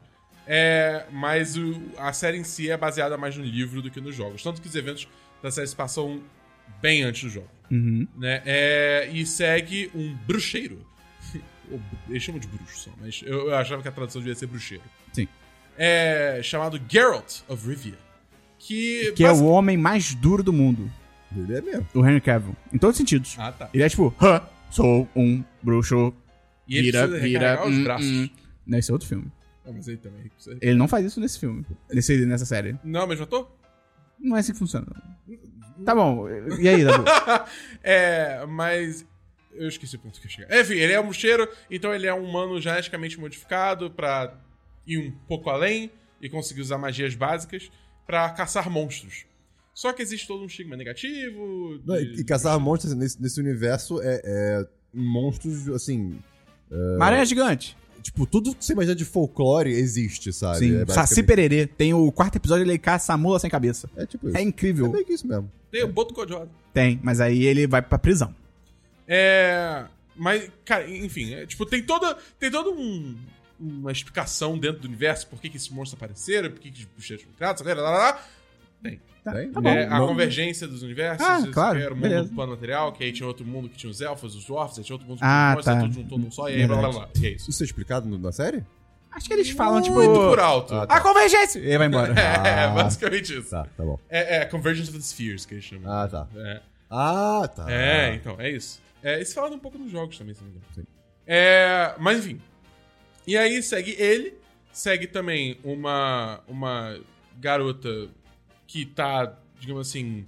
É, mas o- a série em si é baseada mais no livro do que nos jogos. Tanto que os eventos da série se passam bem antes do jogo. Uhum. Né? É, e segue um bruxeiro. *laughs* Eles chamam de bruxo só, mas eu, eu achava que a tradução devia ser bruxeiro. Sim. É, chamado Geralt of Rivia. Que, Que é basic- o homem mais duro do mundo. Ele é mesmo. O Henry Cavill. Em todos os sentidos. Ah, tá. Ele é tipo, Hã, sou um bruxo. E ele Vira, vira. recarregar os hum, braços. hum. Nesse outro filme. Ah, mas ele também precisa... Ele não faz isso nesse filme. Nesse, nessa série. Não, mesmo ator? Não é assim que funciona. Tá bom. E aí, Dabu? *laughs* é, mas Eu esqueci o ponto que eu ia chegar. Enfim, ele é um mocheiro, então ele é um humano geneticamente modificado pra ir um pouco além e conseguir usar magias básicas pra caçar monstros. Só que existe todo um estigma negativo. Não, de- e, e caçar monstros assim, nesse, nesse universo é, é monstros, assim. Uma aranha gigante. Tipo, tudo que você imagina de folclore existe, sabe? Sim. É, Saci Pererê. Tem o quarto episódio, ele caça a mula sem cabeça. é tipo isso. É É incrível. meio que isso mesmo. Tem o Boto Code-Rosa. Tem, mas aí ele vai pra prisão. É. Mas, cara, enfim, é, tipo, tem toda. Tem toda um, uma explicação dentro do universo, por que, que esses monstros apareceram, por que, que os bichos foram criados, lá, lá, lá. Tem. Tem? tá bom. É, a Não- convergência dos universos, Ah, claro, que era o mundo beleza. do plano material, que aí tinha outro mundo que tinha os elfos, os dwarfs, aí tinha outro mundo que Ah, tinha os monstros, tá. tudo juntou num só, e aí blá blá blá. E é isso. Isso é explicado na série? Acho que eles falam, tipo. Muito por alto. Ah, A convergência! E aí vai embora. *laughs* É, Ah. basicamente isso. Tá, tá bom. É, é Convergence of the Spheres que eles chamam. Ah, tá. É. Ah, tá. É, então, é isso. É, isso fala um pouco dos jogos também, se não me engano. Sim. É, mas enfim. E aí segue ele, segue também uma, uma garota que tá, digamos assim,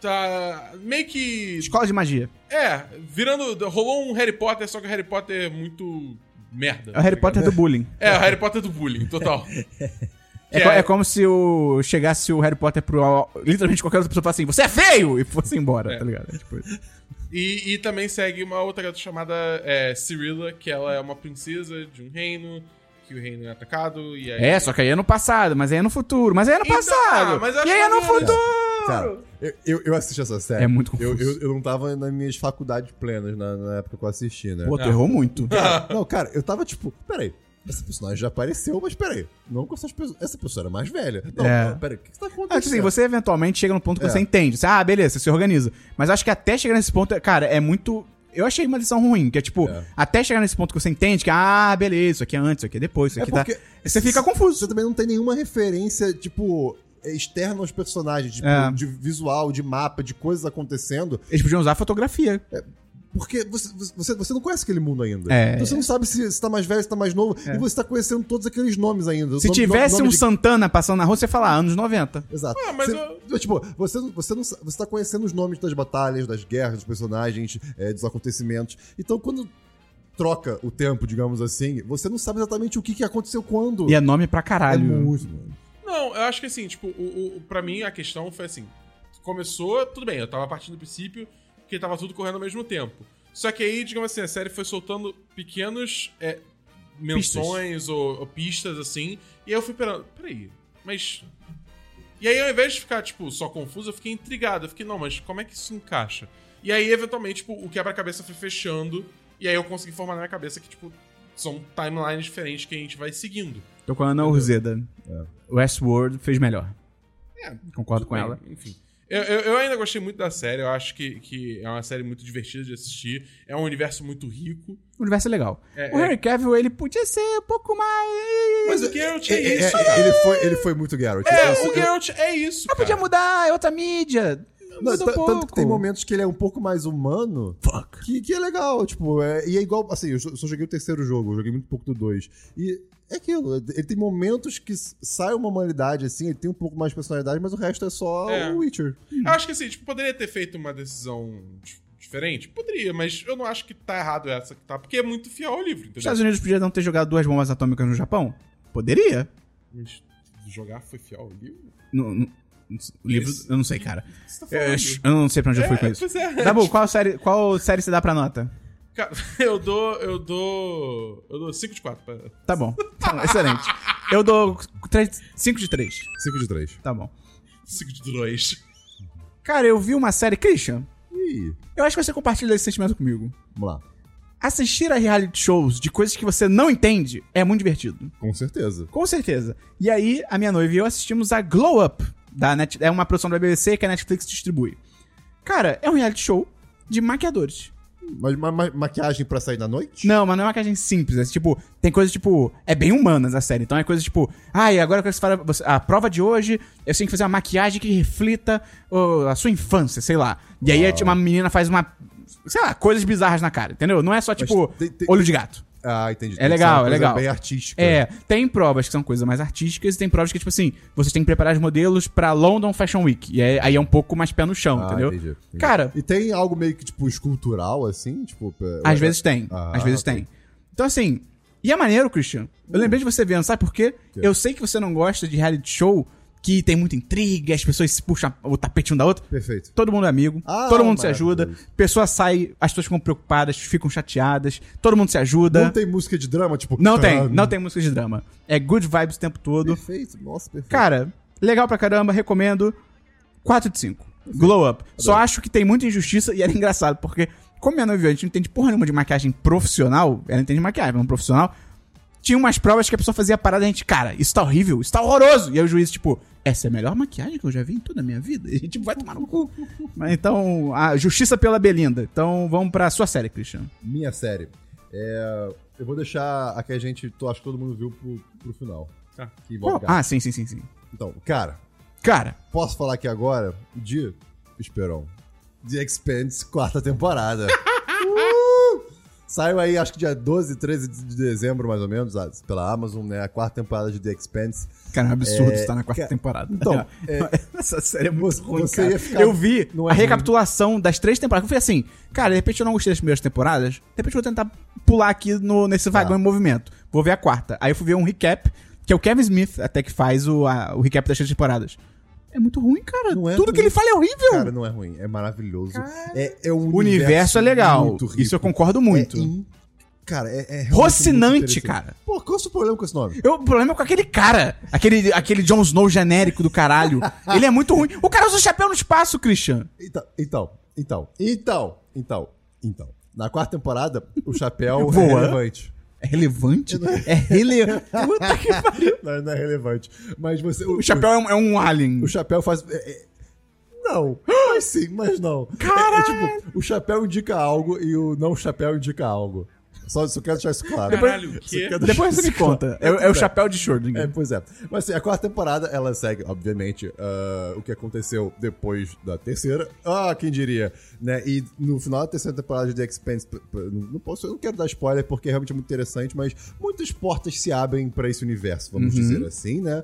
tá meio que. Escola de magia. É, virando. Rolou um Harry Potter, só que o Harry Potter é muito merda. É o Harry Potter do bullying. É, o Harry Potter do bullying, total. *laughs* É, co- é como se o, chegasse o Harry Potter pro. Literalmente qualquer outra pessoa falasse assim: Você é feio! E fosse embora, É. tá ligado? É tipo. E, e também segue uma outra garota chamada é, Cirilla, que ela é uma princesa de um reino, que o reino é atacado, e aí... É, só que aí é no passado, mas aí é no futuro, mas aí é no Então, passado. ah, mas eu e aí é no futuro! Cara, eu, eu, eu assisti essa série. É muito eu, confuso. eu, eu não tava nas minhas faculdades plenas na, na época que eu assisti, né? Pô, tu errou muito. Não, cara, eu tava tipo, peraí. Essa personagem já apareceu, mas peraí. Não com essas pessoas. Essa pessoa era mais velha. Não, É. não, peraí, o que, que tá acontecendo? tipo assim, você eventualmente chega num ponto que É. você entende. Você, ah, beleza, você se organiza. Mas acho que até chegar nesse ponto, cara, é muito. Eu achei uma lição ruim, que é tipo, É. até chegar nesse ponto que você entende que, ah, beleza, isso aqui é antes, isso aqui é depois, isso É aqui porque tá. Você fica confuso. Você também não tem nenhuma referência, tipo, externa aos personagens, tipo, É. de visual, de mapa, de coisas acontecendo. Eles podiam usar fotografia. Porque você, você, você não conhece aquele mundo ainda. É. Então você não sabe se, se tá mais velho, se tá mais novo. E você tá conhecendo todos aqueles nomes ainda. Se Nome- tivesse nome um de- Santana passando na rua, você ia falar, anos 90. Exato. Ah, mas você, Tipo, você, não- você, não, você tá conhecendo os nomes das batalhas, das guerras, dos personagens, é, dos acontecimentos. Então, quando troca o tempo, digamos assim, você não sabe exatamente o que, que aconteceu quando. E é nome pra é caralho. muito, mano. Não, eu acho que assim, tipo, o, o, pra mim a questão foi assim: começou, tudo bem, eu tava partindo do princípio que tava tudo correndo ao mesmo tempo. Só que aí, digamos assim, a série foi soltando pequenos é, menções Ou, ou pistas, assim, e aí eu fui esperando, peraí, mas. E aí, ao invés de ficar, tipo, só confuso, eu fiquei intrigado. Eu fiquei, não, mas como é que isso encaixa? E aí, eventualmente, tipo, o quebra-cabeça foi fechando, e aí eu consegui formar na minha cabeça que, tipo, são timelines diferentes que a gente vai seguindo. Tô com a Ana Urzeda. Westworld fez melhor. É, Concordo com bem, ela. Enfim. Eu, eu, eu ainda gostei muito da série, eu acho que, que é uma série muito divertida de assistir. É um universo muito rico. O universo é legal. É, o é. Henry Cavill, ele podia ser um pouco mais. Mas o Geralt é, É, é, isso, é, cara. ele, foi, ele foi muito Geralt. É, Eu- o eu- Geralt é isso, Ah, cara. podia mudar, é outra mídia. Não, um tanto que tem momentos que ele é um pouco mais humano. Fuck. Que, que é legal, tipo, é, e é igual, assim, eu só só joguei o terceiro jogo, eu joguei muito pouco do 2. E é aquilo, ele tem momentos que sai uma humanidade, assim, ele tem um pouco mais de personalidade, mas o resto é só É. o Witcher. Eu acho que assim, tipo, poderia ter feito uma decisão di- diferente? Poderia, mas eu não acho que tá errado essa que tá, porque é muito fiel ao livro, Os entendeu? Estados Unidos podiam não ter jogado duas bombas atômicas no Japão? Poderia. Mas jogar foi fiel ao livro? No, no- o livro, Isso. eu não sei, cara. O que você tá Eu, eu não sei pra onde eu fui com É, isso. é. Dabu, qual série, qual série você dá pra nota? Cara, *laughs* eu dou. Eu dou. Eu dou 5 de 4. Pra... Tá bom. Tá bom, excelente. Eu dou 5 de 3. 5 de 3. Tá bom. 5 de 2. Cara, eu vi uma série. Christian, Ih, eu acho que você compartilha esse sentimento comigo. vamos lá. Assistir a reality shows de coisas que você não entende é muito divertido. Com certeza. Com certeza. E aí, a minha noiva e eu assistimos a Glow Up. Da Net... É uma produção da BBC que a Netflix distribui. Cara, é um reality show de maquiadores. Mas ma ma- maquiagem pra sair na noite? Não, mas não é maquiagem simples. É tipo, tem coisas tipo. É bem humanas a série. Então é coisa tipo. Ai, agora eu quero que você você- A prova de hoje, eu tenho que fazer uma maquiagem que reflita ô, a sua infância, sei lá. E aí tipo, uma menina faz uma. Sei lá, coisas bizarras na cara, entendeu? Não é só tipo. tem- tem- olho de gato. Ah, entendi. É que legal, é legal. bem artística. É, tem provas que são coisas mais artísticas e tem provas que, tipo assim, você tem que preparar os modelos pra London Fashion Week. E aí, aí é um pouco mais pé no chão, Ah, entendeu? entendi, entendi. Cara, E tem algo meio que, tipo, escultural, assim? Tipo, às vezes tem. Ah, às vezes tem. Então, assim, e é maneiro, Christian. Eu lembrei de você vendo, sabe por quê? Eu sei que você não gosta de reality show que tem muita intriga, as pessoas se puxam o tapete um da outra. Perfeito. Todo mundo é amigo, Ah, todo mundo se ajuda, maravilhoso. pessoa sai, as pessoas ficam preocupadas, ficam chateadas, todo mundo se ajuda. Não tem música de drama, tipo... Não tem, não tem música de drama. É good vibes o tempo todo. Perfeito, nossa, perfeito. Cara, legal pra caramba, recomendo. 4 de 5. Glow Up. Só acho que tem muita injustiça e era engraçado, porque, como minha noiva a gente não entende porra nenhuma de maquiagem profissional, ela entende maquiagem, mas não profissional. Tinha umas provas que a pessoa fazia a parada e a gente, cara, isso tá horrível, isso tá horroroso. E aí o juiz, tipo, essa é a melhor maquiagem que eu já vi em toda a minha vida. E a gente vai tomar no cu. *laughs* Mas então, a justiça pela Belinda. Então vamos pra sua série, Christian. Minha série. É, eu vou deixar a que a gente, tô- acho que todo mundo viu pro, pro final. Tá. Que envolve gato. Ah, sim, sim, sim, sim. Então, cara, Cara, posso falar aqui agora de... Esperão. The Expanse, quarta temporada. *laughs* Saiu aí, acho que dia 12, 13 de dezembro, mais ou menos, ah, pela Amazon, né? A quarta temporada de The Expanse. Cara, é um absurdo É, estar na quarta temporada. Então, *laughs* é- essa série é muito Você- ruim, você ficar- Eu vi a é ruim. recapitulação das três temporadas. Eu falei assim, cara, de repente eu não gostei das primeiras temporadas, de repente eu vou tentar pular aqui no, nesse vagão Tá. em movimento. Vou ver a quarta. Aí eu fui ver um recap, que é o Kevin Smith até que faz o, a- o recap das três temporadas. É muito ruim, cara. Não é Tudo que ruim. ele fala é horrível. Cara, não é ruim, é maravilhoso. É, é um o universo é legal. muito rico. Isso eu concordo muito. É in- Cara, é, é Rocinante, cara. Pô, qual é o seu problema com esse nome? Eu- o problema é com aquele cara. Aquele, aquele Jon Snow genérico do caralho. *laughs* ele é muito ruim. O cara usa chapéu no espaço, Christian. Então, então, então, então, então, então. Na quarta temporada, o chapéu *laughs* Voa. é relevante. É relevante? É relevante. Puta que pariu. Não, não é relevante. Mas você. O chapéu é um, é um alien. O chapéu faz. é- é- não, mas sim, mas não. É, é tipo, o chapéu indica algo e o não chapéu indica algo. Só, só quero deixar isso claro. Caralho, Depois deixar você me isso conta. É, é o chapéu de Schrödinger. É, pois é. Mas assim, a quarta temporada, ela segue, obviamente, ah, o que aconteceu depois da terceira. Ah, quem diria, né? E no final da terceira temporada de The Expanse, não posso, eu não quero dar spoiler porque é realmente muito interessante, mas muitas portas se abrem pra esse universo, vamos dizer assim, né?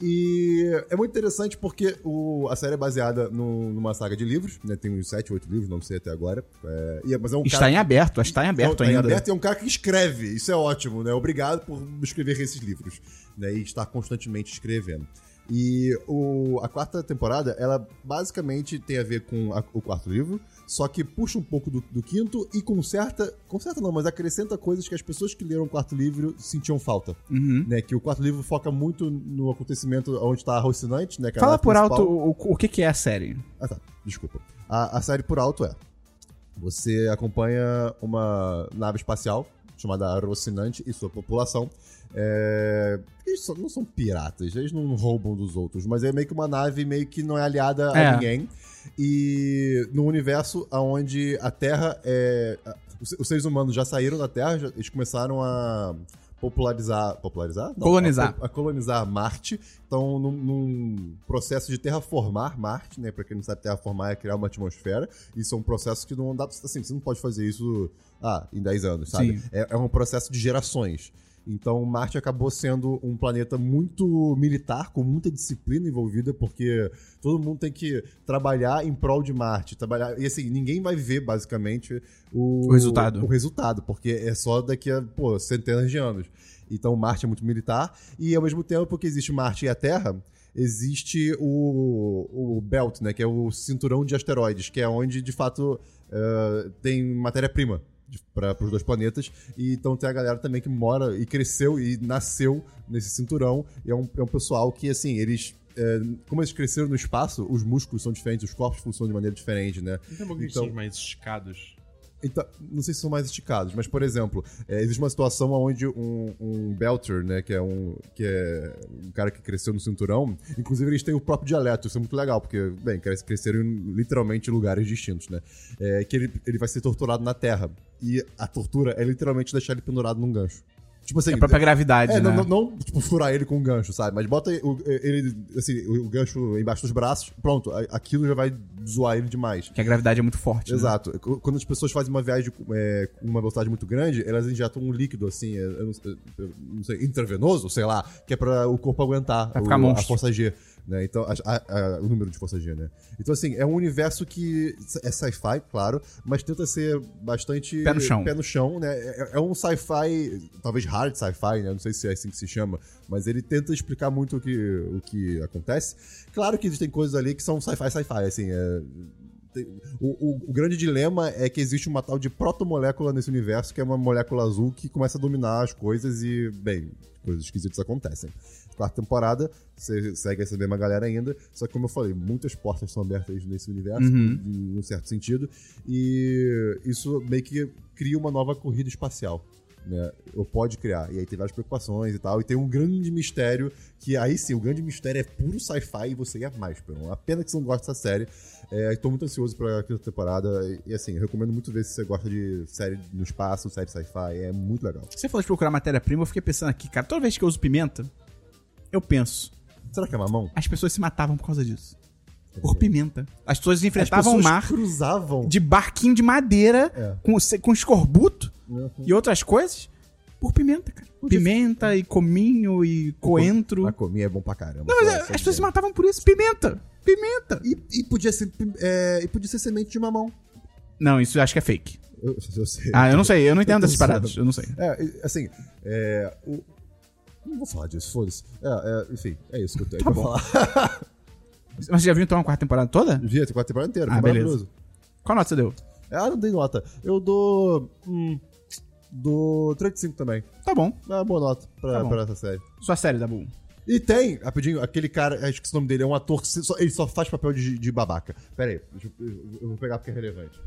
E é muito interessante porque o, a série é baseada no- numa saga de livros, né? Tem uns 7, 8 livros, não sei até agora. É, e é- mas é um Está cara em aberto, está em aberto tá ainda. Em aberto e é um cara que escreve. Isso é ótimo, né? Obrigado por escrever esses livros. Né? E estar constantemente escrevendo. E o, a quarta temporada, ela basicamente tem a ver com a- o quarto livro, só que puxa um pouco do, do quinto e conserta. Conserta não, mas acrescenta coisas que as pessoas que leram o quarto livro sentiam falta. Uhum. Né? Que o quarto livro foca muito no acontecimento onde está a Rocinante, né? é Fala por principal. alto o, o- o que, que é a série. Ah, tá. Desculpa. A, a série por alto é: você acompanha uma nave espacial chamada Rocinante e sua população. É... Eles não são piratas, eles não roubam dos outros, mas é meio que uma nave meio que não é aliada É. a ninguém. E no universo onde a Terra é. Os, seres humanos já saíram da Terra, eles começaram a popularizar. Popularizar? Não, Colonizar. A, a colonizar Marte. Então, num, num processo de terraformar Marte, né? Pra quem não sabe, terraformar é criar uma atmosfera. Isso é um processo que não dá. Assim, você não pode fazer isso ah, em 10 anos, sabe? É, é um processo de gerações. Então, Marte acabou sendo um planeta muito militar, com muita disciplina envolvida, porque todo mundo tem que trabalhar em prol de Marte. Trabalhar, e assim, ninguém vai ver, basicamente, o, O resultado. O, resultado, porque é só daqui a pô, centenas de anos. Então, Marte é muito militar, e ao mesmo tempo que existe Marte e a Terra, existe o, o Belt, né? Que é o cinturão de asteroides, que é onde, de fato, eh, tem matéria-prima para os dois planetas. E então tem a galera também que mora e cresceu e nasceu nesse cinturão. E é um, é um pessoal que, assim, eles. é, como eles cresceram no espaço, os músculos são diferentes, os corpos funcionam de maneira diferente, né? Então- são mais esticados. Então, não sei se são mais esticados, mas, por exemplo, é, existe uma situação onde um, um Belter, né, que é um, que é um cara que cresceu no cinturão, inclusive eles têm o próprio dialeto, isso é muito legal, porque, bem, cres- cresceram em literalmente lugares distintos, né, é, que ele, ele vai ser torturado na Terra, e a tortura é literalmente deixar ele pendurado num gancho. Tipo assim. É a própria gravidade, É, né? não, não, tipo, furar ele com um gancho, sabe? Mas bota o- ele, assim, o gancho embaixo dos braços, pronto, aquilo já vai zoar ele demais. Que a gravidade é muito forte. né? Exato. Qu- Quando as pessoas fazem uma viagem com é, uma velocidade muito grande, elas injetam um líquido, assim, é, eu não, eu não sei, intravenoso, sei lá, que é pra o corpo aguentar o- a força G. Né? Então, a- a- a- o número de força G, né? Então, assim, é um universo que é sci-fi, claro, mas tenta ser bastante. Pé no chão. Pé no chão, né? É, é um sci-fi, talvez hard sci-fi, né? Não sei se é assim que se chama, mas ele tenta explicar muito o que, o que acontece. Claro que existem coisas ali que são sci-fi, sci-fi, assim, é, o, o- o grande dilema é que existe uma tal de protomolécula nesse universo, que é uma molécula azul que começa a dominar as coisas e, bem, coisas esquisitas acontecem. Quarta temporada, você segue essa mesma galera ainda, só que como eu falei, muitas portas são abertas nesse universo, Uhum. em um certo sentido, e isso meio que cria uma nova corrida espacial. Né, ou pode criar. E aí tem várias preocupações e tal. E tem um grande mistério, que aí sim, o grande mistério é puro sci-fi e você ia mais, Peron. A pena que você não gosta dessa série. É, tô muito ansioso pra quinta temporada. E, e, assim, eu recomendo muito ver se você gosta de série no espaço, série sci-fi. É muito legal. Você falou de procurar matéria-prima, eu fiquei pensando aqui, cara, toda vez que eu uso pimenta, eu penso, Será que é mamão? as pessoas se matavam por causa disso. Por pimenta. As pessoas enfrentavam As o pessoas mar cruzavam. de barquinho de madeira É. com, com escorbuto Uhum. e outras coisas por pimenta, cara. Pimenta e cominho e coentro. A cominha é bom pra caramba. Não, mas é, as pessoas se matavam por isso. Pimenta! Pimenta! E, e podia ser, é, e podia ser semente de mamão. Não, isso eu acho que é fake. Eu, eu sei. Ah, eu não sei, eu não entendo dessas paradas. Eu não sei. É, e, assim, é. O... Não vou falar disso, foda-se. É, é, enfim, é isso que eu tenho Tá pra bom. falar. Mas *laughs* você já viu então a quarta temporada toda? Vi a quarta temporada inteira, Ah, maravilhoso. Qual nota você deu? Ah, não dei nota. Eu dou. Hum, dou 35 também. Tá bom. É uma boa nota pra, Tá pra essa série. Sua série, Dabu. E tem, rapidinho, aquele cara, acho que esse nome dele é um ator que só- ele só faz papel de, de babaca. Pera aí, eu, eu- eu vou pegar porque é relevante.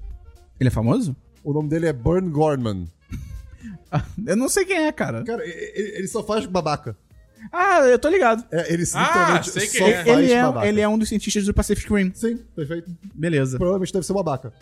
Ele é famoso? O nome dele é Burn Gorman. *laughs* Eu não sei quem é, cara. Cara, e- e- ele, só faz babaca. Ah, eu tô ligado. É, ele Ah, literalmente sei quem só é. faz Ele é, babaca. ele é um dos cientistas do Pacific Rim. Sim, perfeito. Beleza. Provavelmente deve ser babaca.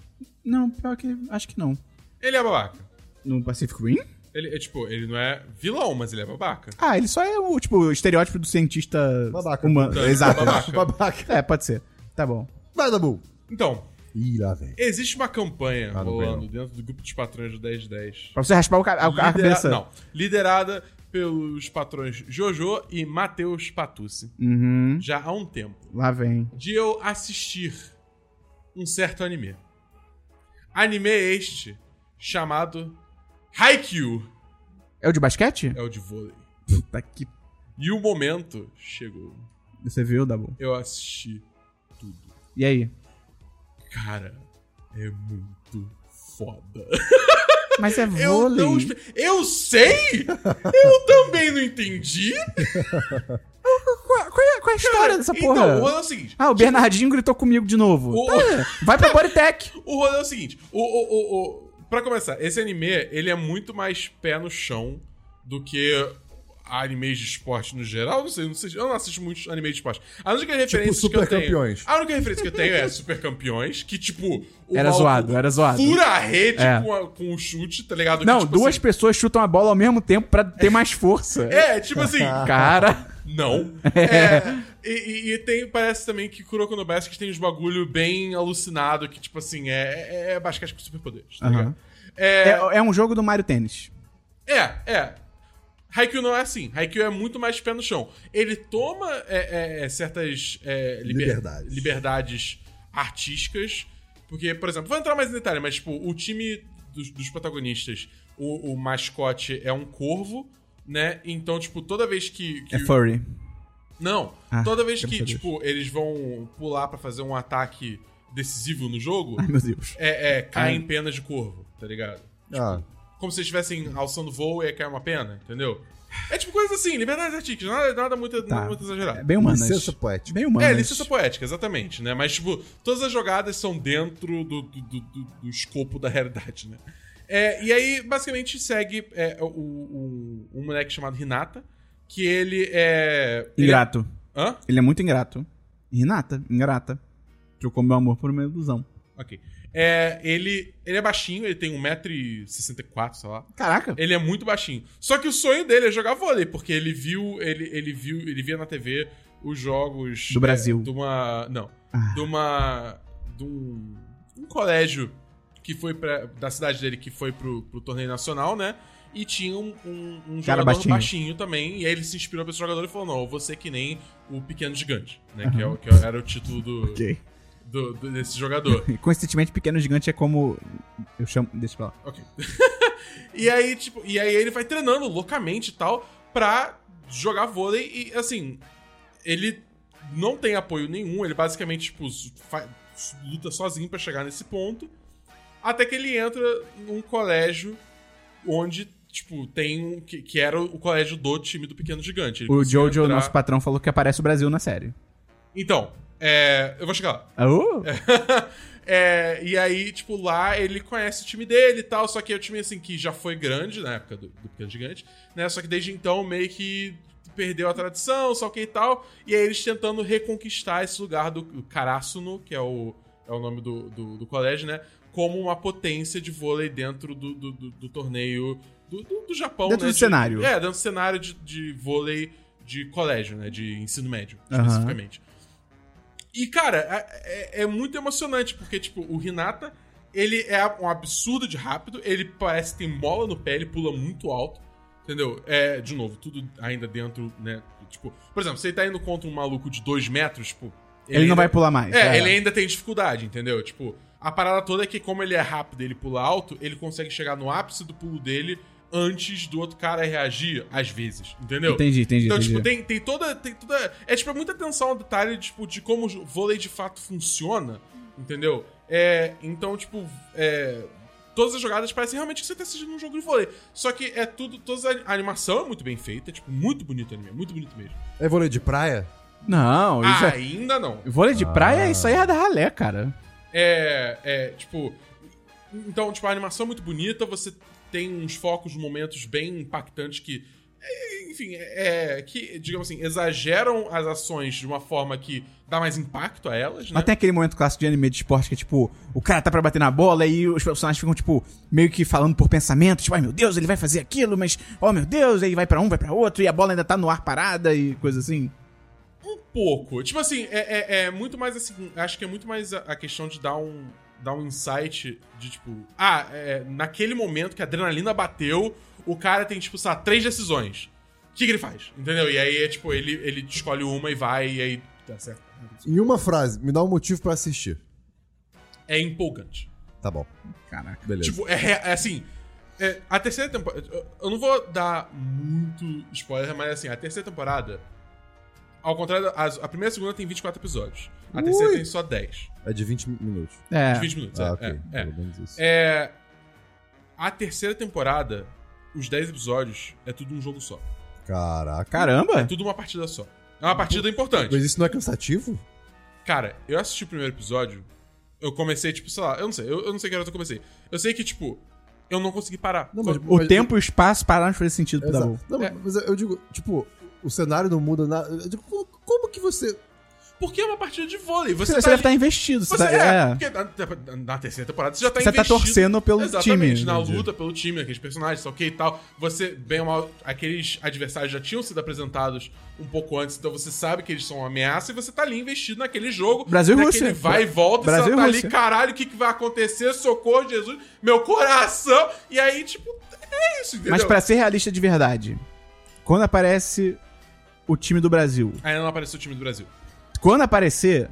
Não, pior que acho que não. Ele é babaca. No Pacific Rim? Ele é tipo, ele não é vilão, mas ele é babaca. Ah, ele só é o, tipo, o estereótipo do cientista Babaca. humano. Tá, Exato. babaca. Babaca. É, pode ser. Tá bom. Vai, Dabu. Então, Ih, lá vem. existe uma campanha Ah, rolando dentro do grupo dos patrões do 1010. Pra você raspar o ca- a, a Lidera- cabeça. Não, liderada pelos patrões Jojo e Matheus Patucci. Uhum. Já há um tempo. Lá vem. De eu assistir um certo anime. Anime este chamado Haikyuu. É o de basquete? É o de vôlei. Puta que. E o momento chegou. Você viu, Dabu? Eu assisti tudo. E aí? Cara, é muito foda. Mas é *laughs* Eu vôlei. não espe- Eu sei! Eu também não entendi. Qual, qual é, qual é a história dessa porra? Então, o rolê é o seguinte. Ah, o Bernardinho gritou comigo de novo. O- Tá, vai pra Bodytech. *laughs* O rolê é o seguinte. O, o, o, o, pra começar, esse anime, ele é muito mais pé no chão do que animes de esporte no geral. Não sei, não sei eu não assisto muitos animes de esporte. A única referência que Super eu tenho... Campeões. A única referência que eu tenho é *laughs* Super Campeões, que tipo... o Era zoado, era zoado. Fura a rede É. com, a- com o chute, tá ligado? Não, que, tipo, duas assim, pessoas chutam a bola ao mesmo tempo pra ter mais força. *laughs* É, tipo assim... *laughs* Cara. Não. É, e, e- e tem, parece também que Kuroko no Basket tem uns bagulho bem alucinado, que, tipo assim, é, é, é basquete com superpoderes, tá Aham. ligado? É, É, é um jogo do Mario Tênis. é, é. Haikyuu não é assim. Haikyuu é muito mais pé no chão. Ele toma é, é, certas é, liber- Liberdades. liberdades artísticas. Porque, por exemplo, vou entrar mais em detalhe, mas, tipo, o time dos, dos protagonistas, o, o mascote é um corvo, né? Então, tipo, toda vez que. que É furry. não, Ah, toda vez que, tipo, eles vão pular pra fazer um ataque decisivo no jogo, Ai, meu Deus. é, é, cai Ai. em penas de corvo, tá ligado? Ah, Como se eles estivessem alçando voo e aí cai uma pena, entendeu? É tipo coisa assim, liberdade artística, nada, nada muito, Tá. nada muito exagerado. É bem humanas. licença poética. Bem humanas. É, licença poética, exatamente, né? Mas, tipo, todas as jogadas são dentro do, do, do, do- do escopo da realidade, né? É, e aí, basicamente, segue é, o, o- um moleque chamado Hinata, que ele é... ele é- Ingrato. Hã? Ele é muito ingrato. Renata, ingrata. Trocou meu amor por uma ilusão. Ok. É, ele, ele é baixinho, ele tem 1,64m, sei lá. Caraca. Ele é muito baixinho. Só que o sonho dele é jogar vôlei, porque ele viu, ele, ele viu, ele via na TV os jogos Do Brasil. é, de uma, não, Ah. de uma de um, um colégio que foi pra, da cidade dele que foi pro, pro torneio nacional, né? E tinha um, um, um jogador baixinho. baixinho. também, e aí ele se inspirou pra esse jogador e falou: Não, eu vou ser que nem o Pequeno Gigante, né? Que, é, que era o título do, Ok. Do- do- desse jogador. E, *laughs* Coincidentemente, Pequeno Gigante é como. Eu chamo. Deixa pra lá. Ok. *laughs* e aí, tipo, e aí ele vai treinando loucamente e tal pra jogar vôlei e assim, ele não tem apoio nenhum, ele basicamente, tipo, luta sozinho pra chegar nesse ponto. Até que ele entra num colégio onde, tipo, tem um. Que, que era o colégio do time do Pequeno Gigante. Ele O Jojo, entrar- nosso patrão, falou que aparece o Brasil na série. Então, é, eu vou chegar lá. Oh? *laughs* É, e aí, tipo, lá ele conhece o time dele e tal, só que é o time, assim, que já foi grande na época do, do Pequeno Gigante, né? Só que desde então meio que perdeu a tradição, só que e tal. E aí eles tentando reconquistar esse lugar do Karasuno, que é o, é o nome do, do, do colégio, né? Como uma potência de vôlei dentro do, do, do- do torneio do, do, Japão, Dentro né? do De- cenário. É, dentro do cenário de, de vôlei de colégio, né? De ensino médio, especificamente. E, cara, é, é- é muito emocionante, porque, tipo, o Hinata, ele é um absurdo de rápido, ele parece que tem mola no pé, ele pula muito alto, entendeu? É, de novo, tudo ainda dentro, né? Tipo, por exemplo, você tá indo contra um maluco de 2 metros, tipo... Ele, não ainda- vai pular mais. É, ele ainda tem dificuldade, entendeu? Tipo, a parada toda é que, como ele é rápido e ele pula alto, ele consegue chegar no ápice do pulo dele antes do outro cara reagir, às vezes, entendeu? Entendi, entendi. Então, entendi. tipo, tem, tem toda. Tem toda. É, tipo, é muita atenção ao detalhe tipo, de como o vôlei de fato funciona, entendeu? É, então, tipo, é, todas as jogadas parecem realmente que você tá assistindo um jogo de vôlei. Só que é tudo. Toda a animação é muito bem feita, é, tipo, muito bonito o anime, é muito bonito mesmo. É vôlei de praia? Não, isso é... Ainda não. Vôlei de praia, isso aí é da ralé, cara. É, é, tipo. Então, tipo, a animação é muito bonita, você tem uns focos, momentos bem impactantes que. é, Enfim, é. Que, digamos assim, exageram as ações de uma forma que dá mais impacto a elas, né? Mas tem aquele momento clássico de anime de esporte que é tipo, o cara tá pra bater na bola e os personagens ficam, tipo, meio que falando por pensamento, tipo, ai meu Deus, ele vai fazer aquilo, mas, oh meu Deus, aí vai pra um, vai pra outro, e a bola ainda tá no ar parada e coisa assim. Um pouco. Tipo assim, é, é- é muito mais assim. Acho que é muito mais a, a questão de dar um. Dar um insight de tipo. Ah, é, naquele momento que a adrenalina bateu, o cara tem, tipo, sei lá, três decisões. O que, que ele faz? Entendeu? E aí é tipo, ele, ele escolhe uma e vai, e aí. Tá certo. Em uma frase, me dá um motivo pra assistir. É empolgante. Tá bom, Caraca. beleza. Tipo, é, é assim. é, a terceira temporada. eu- Eu não vou dar muito spoiler, mas assim, a terceira temporada. Ao contrário, as- a primeira e a segunda tem 24 episódios. A terceira Ui. tem só 10. É de 20 minutos. É. De 20 minutos. ah, é, ok. é, é. Pelo menos isso. É, A terceira temporada, os 10 episódios, é tudo um jogo só. Caraca. Caramba! É tudo uma partida só. É uma partida importante. Mas isso não é cansativo? Cara, eu assisti o primeiro episódio, eu comecei, tipo, sei lá, eu não sei, eu, eu não sei que hora eu comecei. Eu sei que, tipo, eu não consegui parar. Não, mas- O mas- tempo e o espaço pararam de fazer sentido pro Exato. Dabu. Não, É. mas eu digo, tipo, o cenário não muda nada. Eu digo, como, como que você. Porque é uma partida de vôlei. Você, Você, tá deve estar investido. Você, Você tá, é, é. porque na, na terceira temporada você já tá Você tá investido. torcendo pelo Exatamente, time. na entendi. luta pelo time, aqueles personagens, ok e tal. Você, bem ou mal, aqueles adversários já tinham sido apresentados um pouco antes, então você sabe que eles são uma ameaça e você tá ali investido naquele jogo. Brasil e Rússia. vai e volta, Brasil e você tá ali, caralho, o que, que vai acontecer? Socorro, Jesus, meu coração! E aí, tipo, é isso, entendeu? Mas pra ser realista de verdade, quando aparece o time do Brasil, Ainda não apareceu o time do Brasil. quando aparecer,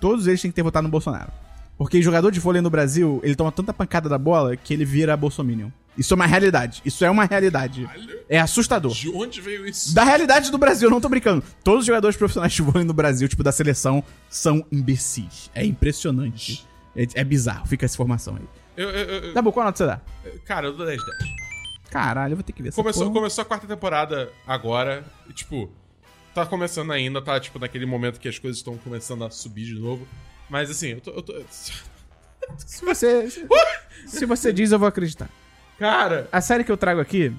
todos eles têm que ter votado no Bolsonaro. Porque jogador de vôlei no Brasil, ele toma tanta pancada da bola que ele vira bolsominion. Isso é uma realidade. Isso é uma realidade. É assustador. de onde veio isso? Da realidade do Brasil, não tô brincando. Todos os jogadores profissionais de vôlei no Brasil, tipo da seleção, são imbecis. É impressionante. É, é bizarro, fica essa informação aí. Eu, eu, eu- Tá bom, qual nota você dá? cara, eu dou 10 10. Caralho, eu vou ter que ver essa Começou, porra. começou a quarta temporada agora, e, tipo, tá começando ainda, tá, tipo, naquele momento que as coisas estão começando a subir de novo. Mas, assim, eu tô... Eu tô... *laughs* Se você, se, você diz, eu vou acreditar. Cara, A série que eu trago aqui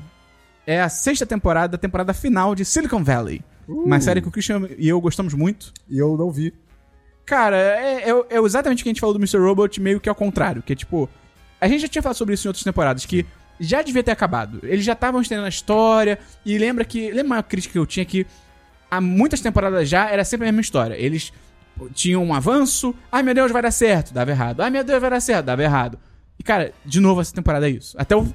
é a sexta temporada, a temporada final de Silicon Valley. Uma série que o Christian e eu gostamos muito. E eu não vi. Cara, é, é- é exatamente o que a gente falou do Mr. Robot, meio que ao contrário. Que é tipo. A gente já tinha falado sobre isso em outras temporadas, que já devia ter acabado. Eles já estavam estendendo a história. E lembra que. Lembra uma crítica que eu tinha que há muitas temporadas já era sempre a mesma história. Eles tinham um avanço. Ai meu Deus, vai dar certo. Dava errado. Ai meu Deus, vai dar certo. Dava errado. E cara, de novo essa temporada é isso. Até o.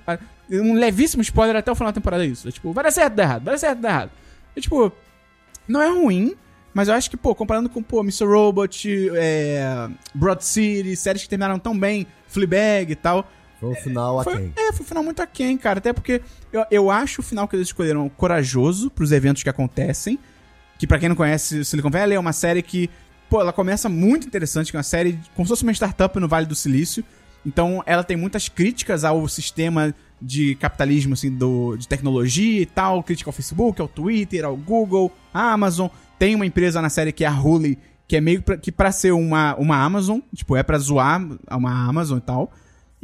um levíssimo spoiler até o final da temporada é isso. É tipo, vai dar certo, dá errado. Vai dar certo, dá errado. É tipo. Não é ruim, mas eu acho que, pô, comparando com, pô, Mr. Robot, é, Broad City, séries que terminaram tão bem, Fleabag e tal. Foi um final Foi, aquém. é, foi um final muito aquém, cara. Até porque eu, eu acho o final que eles escolheram corajoso pros eventos que acontecem. Que pra quem não conhece Silicon Valley, é uma série que, pô, ela começa muito interessante, que é uma série como se fosse uma startup no Vale do Silício. Então ela tem muitas críticas ao sistema de capitalismo, assim, do, de tecnologia e tal, crítica ao Facebook, ao Twitter, ao Google, à Amazon. Tem uma empresa na série que é a Huli, que é meio pra, que pra ser uma, uma Amazon, tipo, é pra zoar uma Amazon e tal.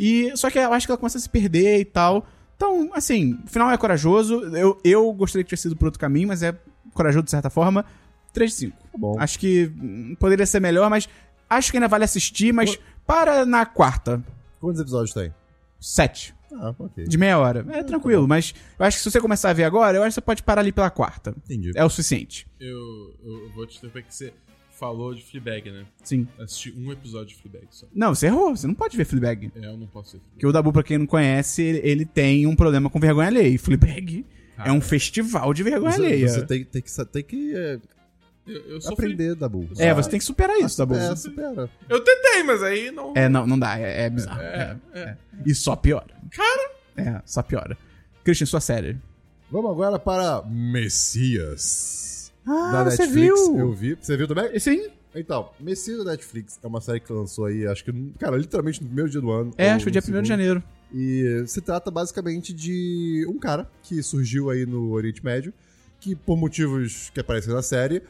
E só que eu acho que ela começa a se perder e tal. Então, assim, o final é corajoso. Eu, eu gostaria que tivesse sido por outro caminho, mas é corajoso de certa forma. 3 de 5. Tá bom. Acho que hum, poderia ser melhor, mas acho que ainda vale assistir, mas para na quarta. Quantos episódios tem? 7. Ah, ok. De meia hora. É tranquilo, mas eu acho que se você começar a ver agora, eu acho que você pode parar ali pela quarta. Entendi. É o suficiente. Eu, eu vou te interromper que você falou de Fleabag, né? Sim. Assisti um episódio de Fleabag só. Não, você errou. Você não pode ver Fleabag. É, eu não posso ver. Porque o Dabu, pra quem não conhece, ele, ele tem um problema com vergonha alheia. E Fleabag Ah, é um festival de vergonha Você, alheia. você tem, tem que, tem que é, Eu, eu aprender, Dabu. É, você tem que superar isso, Dabu. É, supera. Eu tentei, mas aí não. É, não, não dá. É, é bizarro. É, é. E só piora. Cara, É, só piora. Christian, sua série. Vamos agora para Messias. Ah, da você Netflix. viu? Eu vi. Você viu também? Sim. Então, Messias da Netflix é uma série que lançou aí, acho que, cara, literalmente no primeiro dia do ano. É, acho que foi dia no 1 de janeiro. E se trata basicamente de um cara que surgiu aí no Oriente Médio, que por motivos que aparecem na série,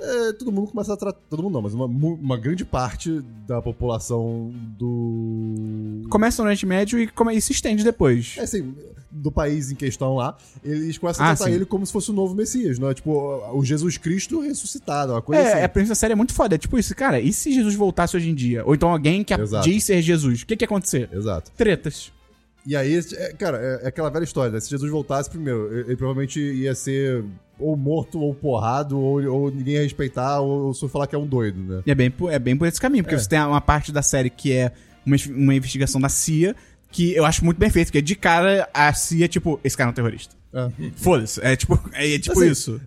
é, todo mundo começa a tratar. Todo mundo não, mas uma, uma grande parte da população do. Começa no Oriente Médio e, come- e se estende depois. É assim, do país em questão lá, eles começam Ah, a tratar sim. ele como se fosse o novo Messias, não é? Tipo, o Jesus Cristo ressuscitado, uma coisa É, assim. a premissa da série é muito foda. É tipo isso, cara, e se Jesus voltasse hoje em dia? Ou então alguém que Exato. diz ser Jesus? O que que ia acontecer? Exato. Tretas. E aí, é, cara, é, é aquela velha história, né? Se Jesus voltasse primeiro, ele, provavelmente ia ser ou morto, ou porrado, ou, ou ninguém ia respeitar, ou, ou só falar que é um doido, né? E é bem, por- é bem por esse caminho, porque É. você tem uma parte da série que é uma, uma investigação da CIA, que eu acho muito bem feito, porque de cara a CIA, tipo, esse cara é um terrorista. É. Foda-se. É tipo, é, é tipo Assim, isso.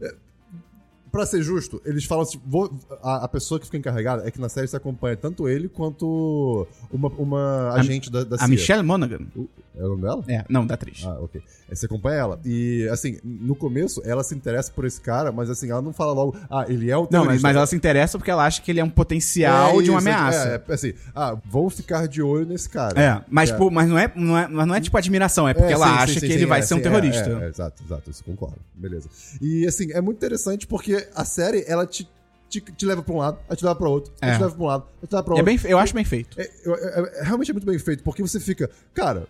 Pra ser justo, eles falam assim, vou- a, a pessoa que fica encarregada é que na série você acompanha tanto ele quanto uma, uma agente da, da A CIA. Michelle Monaghan. É o nome dela? É, não, da atriz. Ah, ok. Aí você acompanha ela. E, assim, no começo, ela se interessa por esse cara, mas, assim, ela não fala logo, ah, ele é o Não, terrorista. mas, mas ela se interessa porque ela acha que ele é um potencial É de uma isso, é- ameaça. É, assim, ah, vamos ficar de olho nesse cara. É, mas, É. Tipo, mas, não, é, não, é, mas não é tipo admiração, é porque É, ela sim, acha sim, que sim, ele sim, vai é, ser um é, terrorista. É, é, exato, exato, isso concordo. Beleza. E assim, é muito interessante porque a série, ela te, te, te leva pra um lado, aí te leva pra outro, aí É. te leva pra um lado, aí te leva pra É outro. bem, eu acho bem feito. É, é- é- é- realmente é muito bem feito, porque você fica, cara,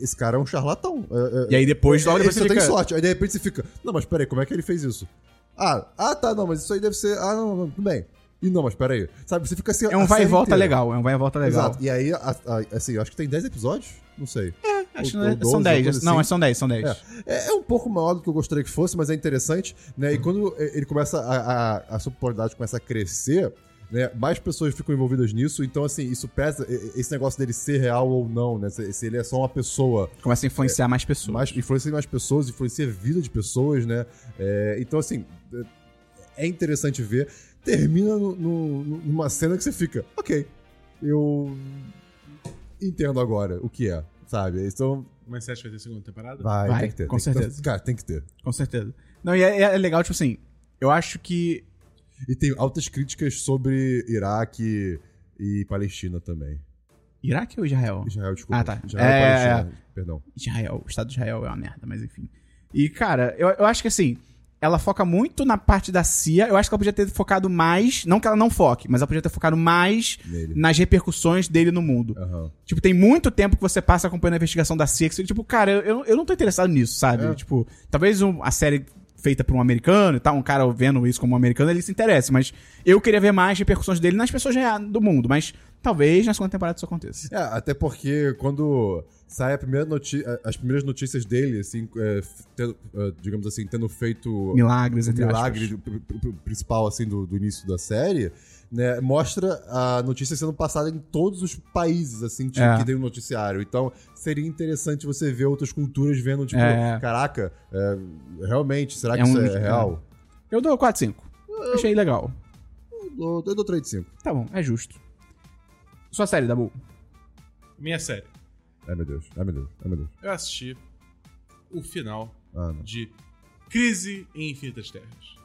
esse cara é um charlatão. É- é- E aí depois, logo ele depois você tem fica... sorte. Aí de repente você fica, não, mas peraí, como é que ele fez isso? Ah, ah, tá, não, mas isso aí deve ser. Ah, não, não, tudo bem. E não, mas peraí. Sabe, você fica assim. É um vai e volta inteira. legal, é um vai e volta legal. Exato. E aí, a- a- assim, eu acho que tem 10 episódios? Não sei. Acho que Ou- é- ou 12, são uma 10. coisa Não, assim. são 10, são 10. É. É, é um pouco maior do que eu gostaria que fosse, mas é interessante, né? E quando ele começa a, a, a sua popularidade começa a crescer, né? Mais pessoas ficam envolvidas nisso, então assim, isso pesa, esse negócio dele ser real ou não, né? Se, se ele é só uma pessoa, Começa a influenciar mais pessoas. mais, influencia mais pessoas, influencia a vida de pessoas, né? É, então assim, é- é interessante ver. Termina no- no- numa cena que você fica, ok, eu entendo agora o que é, sabe? Então, Mas você acha que vai ter segunda temporada? vai, Vai, tem que ter. com tem que- certeza. cara, tem que ter. Com certeza. Não, e é, é legal, tipo assim, eu acho que. E tem altas críticas sobre Iraque e Palestina também. Iraque ou Israel? Israel, desculpa. Ah, tá. Israel É, e Palestina, perdão. Israel. O Estado de Israel é uma merda, mas enfim. E, cara, eu, eu acho que assim, ela foca muito na parte da CIA. Eu acho que ela podia ter focado mais. Não que ela não foque, mas ela podia ter focado mais Nele. nas repercussões dele no mundo. Aham. Tipo, tem muito tempo que você passa acompanhando a investigação da CIA que você, tipo, cara, eu, eu não tô interessado nisso, sabe? É. Tipo, talvez um- a série feita por um americano e tal, um cara vendo isso como um americano, ele se interessa. Mas eu queria ver mais repercussões dele nas pessoas do mundo. Mas talvez na segunda temporada isso aconteça. É, até porque quando sai a primeira noti as primeiras notícias dele, assim, é, tendo, é, digamos assim, tendo feito Milagres, entre milagre aspas. principal, assim, do, do início da série, né, mostra a notícia sendo passada em todos os países, assim, tipo, É. que tem um noticiário. Então, seria interessante você ver outras culturas vendo, tipo, É. caraca, é, realmente, será que É isso um- é real? Eu dou 4, 5. Achei legal. Eu dou, eu dou 3 de 5. Tá bom, é justo. Sua série, Dabu. Minha série. Ai, meu Deus. Ai, meu Deus. Ai, meu Deus. Eu assisti o final Ah, de Crise em Infinitas Terras.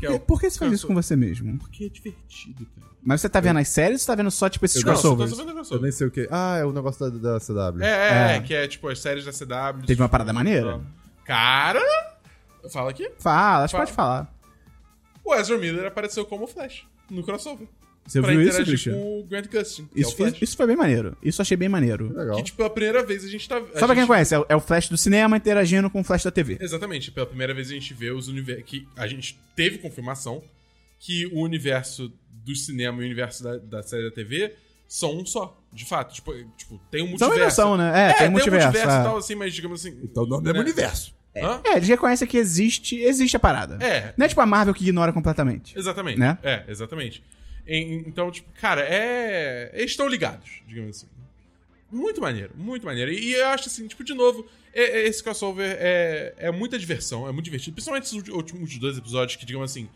Que Por, por que você faz isso com você mesmo? Porque é divertido, cara. Mas você tá vendo as séries ou você tá vendo só, tipo, esses Eu não, crossovers? Tô sabendo Eu crossover. nem sei o que. Ah, é o negócio da, da CW. É, é, É. é, que é tipo as séries da CW. Teve uma parada maneira? Cara! Fala aqui. Fala, acho que Fala. pode falar. O Ezra Miller apareceu como Flash no crossover. Você pra viu isso, Christian? com o Grant Gustin, que Isso, é o isso, isso foi bem maneiro. Isso achei bem maneiro. Legal. Que, tipo, pela primeira vez a gente tá... a Só pra quem conhece, é o, é o Flash do cinema interagindo com o Flash da TV. Exatamente, pela primeira vez a gente vê os universos. Que a gente teve confirmação que o universo do cinema e o universo da, da série da TV são um só. De fato. Tipo, tipo tem um multiverso. imersão, né? É, tem um multiverso. e é. tal, assim, mas digamos assim. Então o nome é né? universo. Hã? É, eles reconhecem que existe, existe a parada. É. Não é tipo a Marvel que ignora completamente. Exatamente. Né? É, exatamente. Então, tipo, cara, é. Eles estão ligados, digamos assim. Muito maneiro, muito maneiro. E eu acho assim, tipo, de novo, esse crossover é, é muita diversão, é muito divertido. Principalmente esses últimos dois episódios que, digamos assim,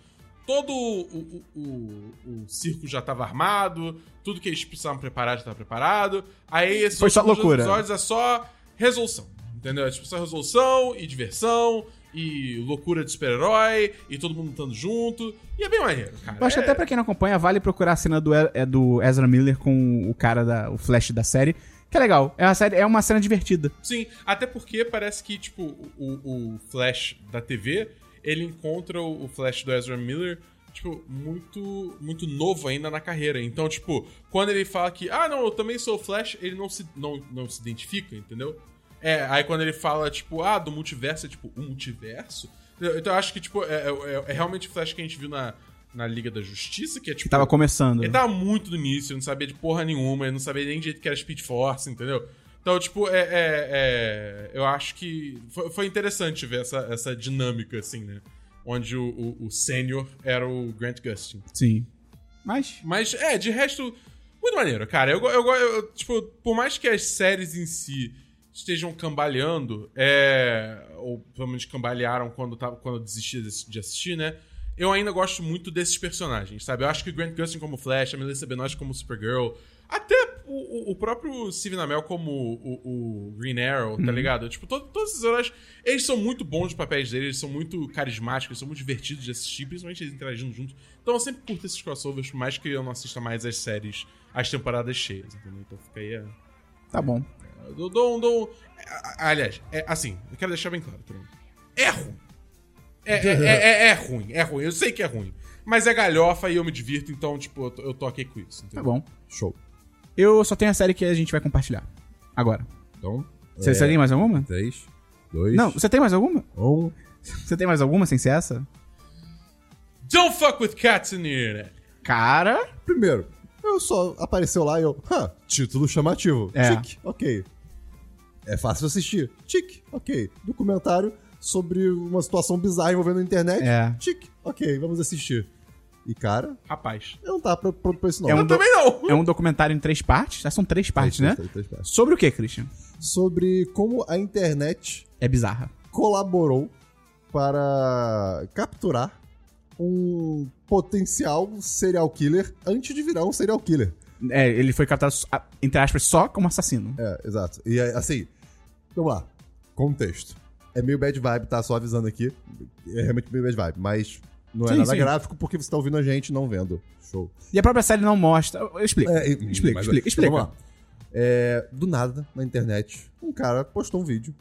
todo o, o, o, o circo já tava armado, tudo que eles precisavam preparar já tava preparado. Aí esses Foi só loucura. episódios é só resolução. Entendeu? É tipo só resolução e diversão e loucura de super-herói e todo mundo lutando junto. E é bem maneiro, cara. Eu acho que É- até pra quem não acompanha, vale procurar a cena do, é do Ezra Miller com o cara da o Flash da série. Que é legal. É uma, série, é uma cena divertida. Sim, até porque parece que, tipo, o, o Flash da TV, ele encontra o Flash do Ezra Miller, tipo, muito, muito novo ainda na carreira. Então, tipo, quando ele fala que, ah, não, eu também sou o Flash, ele não se, não, não se identifica, entendeu? É, aí quando ele fala, tipo, ah, do multiverso, é tipo, o multiverso? Então eu acho que, tipo, é, é- é realmente o Flash que a gente viu na, na Liga da Justiça, que é, tipo... Que tava começando. Ele tava muito no início, ele não sabia de porra nenhuma, ele não sabia nem de jeito que era Speed Force, entendeu? Então, tipo, é, é- é- eu acho que foi, foi interessante ver essa, essa dinâmica, assim, né? Onde o, o, o sênior era o Grant Gustin. Sim. Mas. Mas, é, de resto, muito maneiro, cara. Eu, eu, go- eu, tipo, por mais que as séries em si estejam cambaleando, é, ou pelo menos cambalearam quando, tava, quando eu desisti de assistir, né? Eu ainda gosto muito desses personagens, sabe? Eu acho que o Grant Gustin como Flash, a Melissa Benoist como Supergirl, até o, o- próprio Steven Amell como o, o Green Arrow, tá ligado? Tipo, to- todos esses heróis, eles são muito bons nos papéis deles, eles são muito carismáticos, eles são muito divertidos de assistir, principalmente eles interagindo juntos. Então eu sempre curto esses crossovers, por mais que eu não assista mais as séries, as temporadas cheias, entendeu? Então fica aí a... Tá bom. Eu dou, dou, um- um- Aliás, é, assim, eu quero deixar bem claro também. É ruim. É, é, é, é- é ruim, é ruim. Eu sei que é ruim. Mas é galhofa e eu me divirto, então, tipo, eu tô, eu tô aqui com isso. Tá Entendeu? bom. Show. Eu só tenho a série que a gente vai compartilhar. Agora. Então, Você, você tem mais alguma? 3, 2, Não, você tem mais alguma? 1. Você tem mais alguma sem ser essa? Don't fuck with cats in the internet. Cara. Primeiro, eu só apareceu lá e eu, hã, título chamativo. É. Tic, ok. É fácil assistir. Tic, ok. Documentário sobre uma situação bizarra envolvendo a internet. É. Tic, ok, vamos assistir. E, cara, Rapaz. eu não tava pronto pra, pra isso não. É um Eu também não. *laughs* É um documentário em três partes. Já são três partes, Três, né? três, três partes. Sobre o que, Christian? Sobre como a internet É bizarra. colaborou para capturar um potencial serial killer antes de virar um serial killer. É, ele foi captado, entre aspas, só como assassino. É, exato. E é, assim, vamos lá. Contexto. É meio bad vibe, tá? Só avisando aqui. É realmente meio bad vibe, mas não é Sim, nada sim. gráfico porque você tá ouvindo a gente não vendo. Show. E a própria série não mostra. Eu explico. É, e- explica, explica, explica. Vamos lá. É, do nada, na internet, um cara postou um vídeo.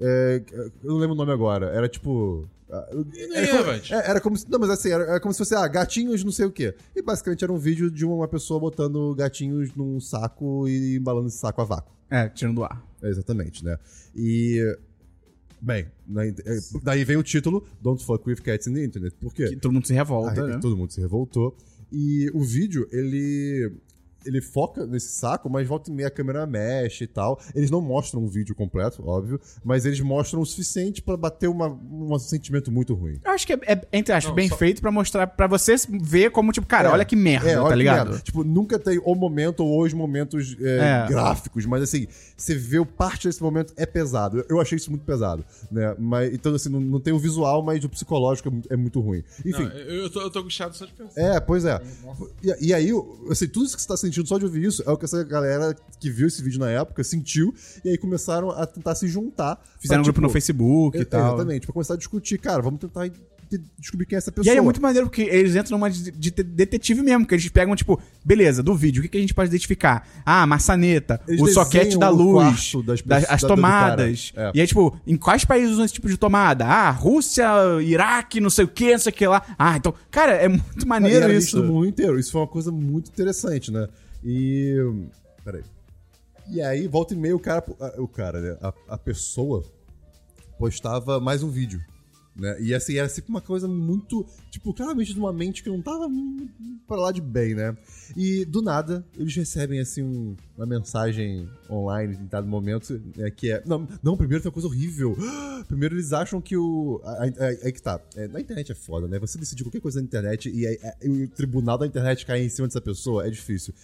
É, eu não lembro o nome agora. Era tipo. ah, Era como, é, era como se. Não, mas assim, era, era como se fosse, ah, gatinhos não sei o quê. E basicamente era um vídeo de uma pessoa botando gatinhos num saco e embalando esse saco a vácuo. É, tirando do ar. Exatamente, né? E Bem, in- é, daí vem o título Don't Fuck With Cats in the Internet. Por quê? Que todo mundo se revolta, né? Todo mundo se revoltou. E o vídeo, ele. Ele foca nesse saco, mas volta e meia a câmera mexe e tal. Eles não mostram o vídeo completo, óbvio, mas eles mostram o suficiente pra bater uma, um sentimento muito ruim. Eu acho que é, é, entre aspas, Não, bem só- feito pra mostrar, pra você ver como, tipo, cara, É, olha que merda, É, olha tá ligado? merda. Tipo, nunca tem o momento ou os momentos é, É. gráficos, mas assim, você vê o parte desse momento é pesado. Eu- achei isso muito pesado, né? Mas, então, assim, não, não tem o visual, mas o psicológico é muito, é muito ruim. Enfim, Não, eu, tô, eu tô angustiado só de pensar. é, pois é. E, e aí, assim, tudo isso que você tá sentindo só de ouvir isso é o que essa galera que viu esse vídeo na época sentiu, e aí começaram a tentar se juntar. Fizeram um pra, grupo no tipo, Facebook e tal. Exatamente, pra começar a discutir. Cara, vamos tentar de- descobrir quem é essa E pessoa. aí é muito maneiro porque eles entram numa de, de detetive mesmo, que eles pegam, tipo, beleza, do vídeo, o que, que a gente pode identificar? Ah, maçaneta, Eles o soquete da luz, das das- as da- tomadas. É. E aí, tipo, em quais países usam esse tipo de tomada? Ah, Rússia, Iraque, não sei o que, não sei o que lá. Ah, então, cara, é muito E maneiro era isso. do mundo inteiro. Isso foi uma coisa muito interessante, né? E. Peraí. E aí, volta e meia, o cara. O cara, né? A, a pessoa postava mais um vídeo. Né? E assim, era sempre uma coisa muito. Tipo, claramente de uma mente que não tava pra lá de bem, né? E do nada, eles recebem assim um- uma mensagem online em dado momento, né, que é. Não, não, primeiro tem uma coisa horrível. *gasps* Primeiro eles acham que o. Aí que tá. É, na internet é foda, né? Você decidir qualquer coisa na internet e, aí- e o tribunal da internet cair em cima dessa pessoa é difícil.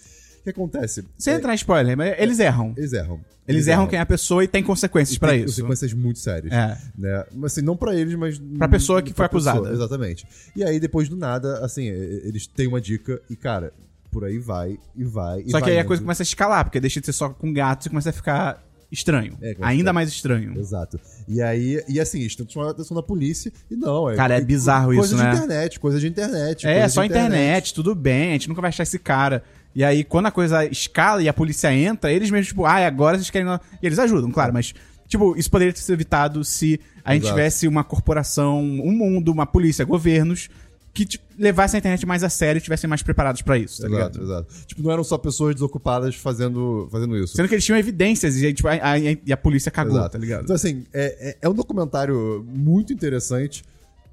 O que acontece? Sem É, entrar em spoiler, mas eles erram. eles erram. Eles erram quem é a pessoa e tem consequências pra Tem isso. Consequências muito sérias. É. Né? Mas assim, não pra eles, mas. Pra pessoa que foi pra pessoa, acusada. Exatamente. E aí, depois do nada, assim, eles têm uma dica e, cara, por aí vai e vai. e Só que vai aí a indo. coisa começa a escalar, porque deixa de ser só com gatos e começa a ficar estranho. É, a Ainda ficar- mais estranho. Exato. E aí, e assim, eles tentam chamar a atenção da polícia e não. É, Cara, é bizarro coisa isso, de né? internet, coisa de internet. É, coisa de só internet. tudo bem, a gente nunca vai achar esse cara. E aí, quando a coisa escala e a polícia entra, eles mesmos, tipo, ah, agora vocês querem. E eles ajudam, claro, mas, tipo, isso poderia ter sido evitado se a gente Exato. tivesse uma corporação, um mundo, uma polícia, governos que levassem a internet mais a sério e estivessem mais preparados pra isso, tá Exato, ligado? exato. Tipo, não eram só pessoas desocupadas fazendo, fazendo isso. Sendo que eles tinham evidências e, tipo, a, a- e a polícia cagou, Exato. tá ligado? Então, assim, é, é, é um documentário muito interessante.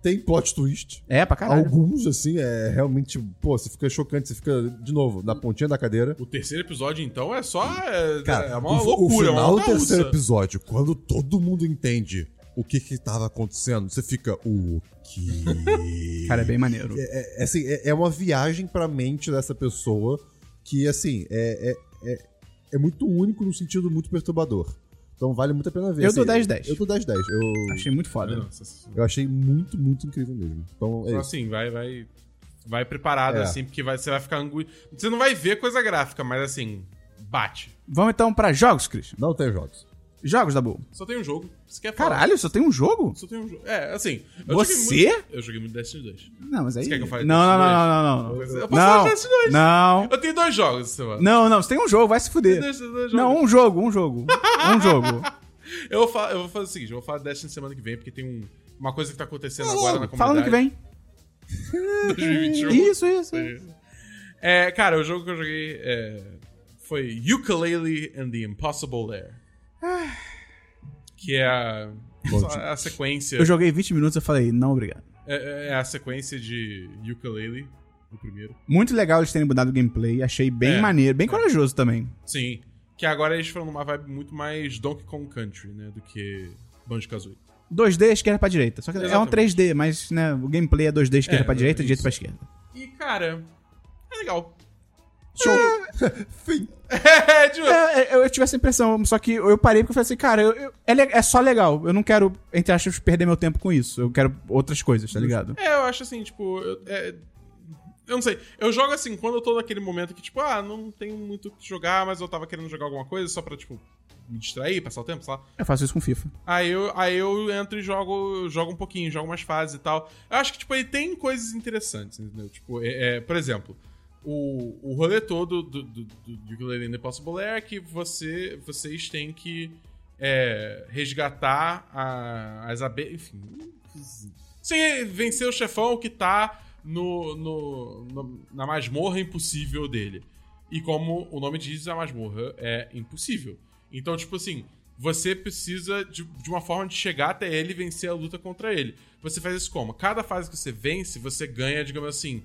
Tem plot twist. É, pra caralho. Alguns, assim, é realmente. Pô, você fica chocante, você fica, de novo, na pontinha da cadeira. O terceiro episódio, então, é só. É, Cara, é uma o, loucura, o é final do terceiro episódio, quando todo mundo entende o que que tava acontecendo, você fica. O que. *laughs* Cara, é bem maneiro. É, é, assim, é, é uma viagem pra mente dessa pessoa que, assim, é, é, é, é muito único no sentido muito perturbador. Então vale muito a pena ver. Eu dou assim, 10-10. Eu dou 10-10. Eu, Achei muito foda. Nossa, assim, eu achei muito, muito incrível mesmo. Então é isso. assim, vai, vai. Vai preparado, É. assim, porque vai, você vai ficar angu... Você não vai ver coisa gráfica, mas assim, bate. Vamos então pra jogos, Cris. Não tem jogos. Jogos da Bull. Só tem um jogo. Você quer falar? Caralho, só tem um jogo? Só tem um jogo. É, assim. eu Você? joguei muito- Eu joguei muito Destiny 2. Não, mas aí. Você quer que eu fale não, não, não, 2? não, não, não. Eu posso falar Não, Destiny 2. não, Eu tenho dois jogos essa semana. não, não. Você tem um jogo, vai se fuder. Dois- dois. Não, um jogo, um jogo. Um jogo. *laughs* Eu vou, falar, eu vou fazer o seguinte: eu vou falar de Destiny semana que vem, porque tem um- uma coisa que tá acontecendo agora na comunidade. Fala no que vem. *laughs* 2021. Isso, isso. isso. É, cara, o jogo que eu joguei é, foi Ukulele and the Impossible Lair. Que é a, a sequência. Eu joguei 20 minutos e falei, não, obrigado. É, é a sequência de Ukulele, o primeiro. Muito legal eles terem mudado o gameplay. Achei bem É. maneiro, bem corajoso também. Sim. Que agora eles foram numa vibe muito mais Donkey Kong Country, né? Do que Banjo-Kazooie. 2D, esquerda pra direita. Só que é um Exatamente. 3D, mas né, o gameplay é 2D, esquerda É, pra direita, direita pra esquerda. E, cara, é legal. Show! *laughs* Fim. É, tipo, É, é, eu tive essa impressão, só que eu parei porque eu falei assim, cara, eu- eu- é, é só legal. Eu não quero, entre aspas, perder meu tempo com isso. Eu quero outras coisas, tá ligado? É, eu acho assim, tipo. Eu, é- eu não sei. Eu jogo assim, quando eu tô naquele momento que, tipo, ah, não tenho muito o que jogar, mas eu tava querendo jogar alguma coisa só pra, tipo, me distrair, passar o tempo, sei lá. Eu faço isso com FIFA. Aí eu, aí eu entro e jogo, jogo um pouquinho, jogo umas fases e tal. Eu acho que, tipo, ele tem coisas interessantes, entendeu? Tipo, é, é, por exemplo, o, o rolê todo do, do, do, do the Possible é que você, vocês têm que é, resgatar a, as abelhas. Enfim. Sim, vencer o chefão que tá no, no, no- na masmorra impossível dele. E como o nome diz, a masmorra é impossível. Então, tipo assim, você precisa de, de uma forma de chegar até ele e vencer a luta contra ele. Você faz isso como? Cada fase que você vence, você ganha, digamos assim,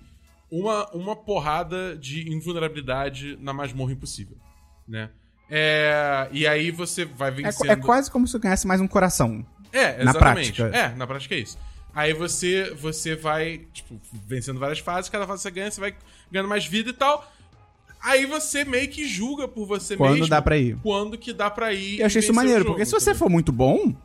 uma, uma porrada de invulnerabilidade na masmorra impossível, né? É, e aí você vai É, vencendo... é quase como se você ganhasse mais um coração. É, Na exatamente. prática. É, na prática é isso. Aí você, você vai, tipo, vencendo várias fases, cada fase você ganha, você vai ganhando mais vida e tal. Aí você meio que julga por você Quando mesmo. dá pra ir. Quando que dá pra ir. Eu achei isso maneiro, jogo, porque se você entendeu? for muito bom,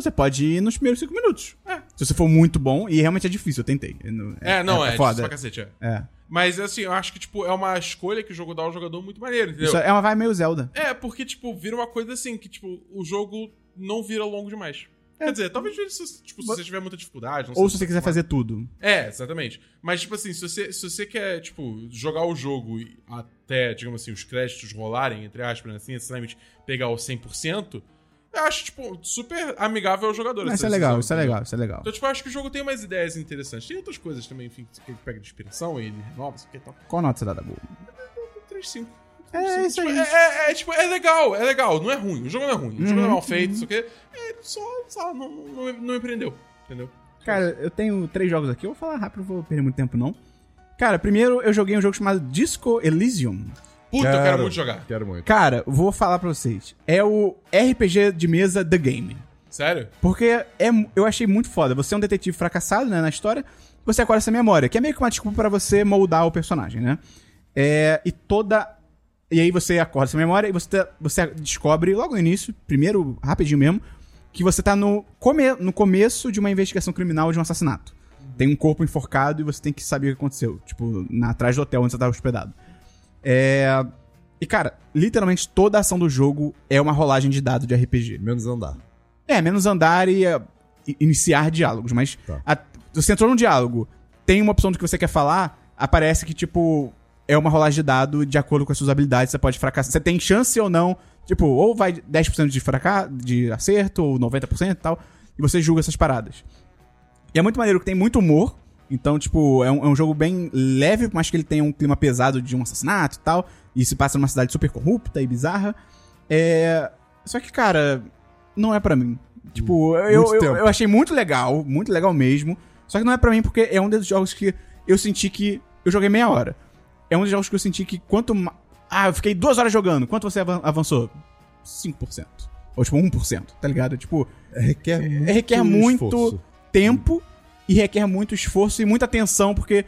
você pode ir nos primeiros cinco minutos. É. Se você for muito bom, e realmente é difícil, eu tentei. É, não, é, é foda. pra cacete, é. É. Mas assim, eu acho que, tipo, é uma escolha que o jogo dá ao jogador muito maneiro, entendeu? Isso é uma vibe meio Zelda. É, porque, tipo, vira uma coisa assim, que, tipo, o jogo não vira longo demais. Quer dizer, talvez se, tipo, se você tiver muita dificuldade. É. Ou se você quiser fazer tudo. É, exatamente. Mas, tipo assim, se você, se você quer, tipo, jogar o jogo até, digamos assim, os créditos rolarem, entre aspas, né, assim, necessariamente pegar o 100%, eu acho, tipo, super amigável ao jogador. Mas essa isso é legal, isso é legal, isso é legal. Então, tipo, eu acho que o jogo tem umas ideias interessantes. Tem outras coisas também, enfim, que ele pega de inspiração e ele renova, isso aqui e tal. Qual nota você dá da boa? 3-5. É, isso aí. É, é, é, tipo, é legal, é legal, não é ruim. O jogo não é ruim. O jogo não é Uhum, mal feito, isso aqui. É só, só não, não, não me prendeu, entendeu? Cara, eu tenho três jogos aqui, eu vou falar rápido, não vou perder muito tempo não. Cara, primeiro eu joguei um jogo chamado Disco Elysium. Puta, eu quero muito jogar. Quero muito. Cara, vou falar pra vocês. É o RPG de mesa The Game. Sério? Porque é, eu achei muito foda. Você é um detetive fracassado, né, na história. Você acorda essa memória, que é meio que uma desculpa pra você moldar o personagem, né? É, e toda. E aí você acorda essa memória e você, tá- você descobre logo no início, primeiro, rapidinho mesmo, que você tá no, come, no começo de uma investigação criminal de um assassinato. Tem um corpo enforcado e você tem que saber o que aconteceu. Tipo, na, atrás do hotel onde você tava hospedado. É. E, cara, literalmente toda a ação do jogo é uma rolagem de dado de RPG. Menos andar. É, menos andar e uh, iniciar diálogos, mas Tá. a- você entrou num diálogo, tem uma opção do que você quer falar, aparece que, tipo, é uma rolagem de dado de acordo com as suas habilidades, você pode fracassar. Você tem chance ou não, tipo, ou vai 10% de, fraca de acerto, ou 90% e tal, e você julga essas paradas. E é muito maneiro que tem muito humor, então, tipo, é um, é um jogo bem leve, mas que ele tem um clima pesado de um assassinato e tal, e se passa numa cidade super corrupta e bizarra. É... Só que, cara, não é pra mim. Tipo, eu, Muito eu, tempo. eu achei muito legal, muito legal mesmo. Só que não é pra mim porque é um dos jogos que eu senti que. Eu joguei meia hora. É um dos jogos que eu senti que quanto. ma- Ah, eu fiquei duas horas jogando. Quanto você avan- avançou? 5%. Ou tipo 1%, tá ligado? Tipo, Requer muito, requer muito esforço. tempo e requer muito esforço e muita atenção, porque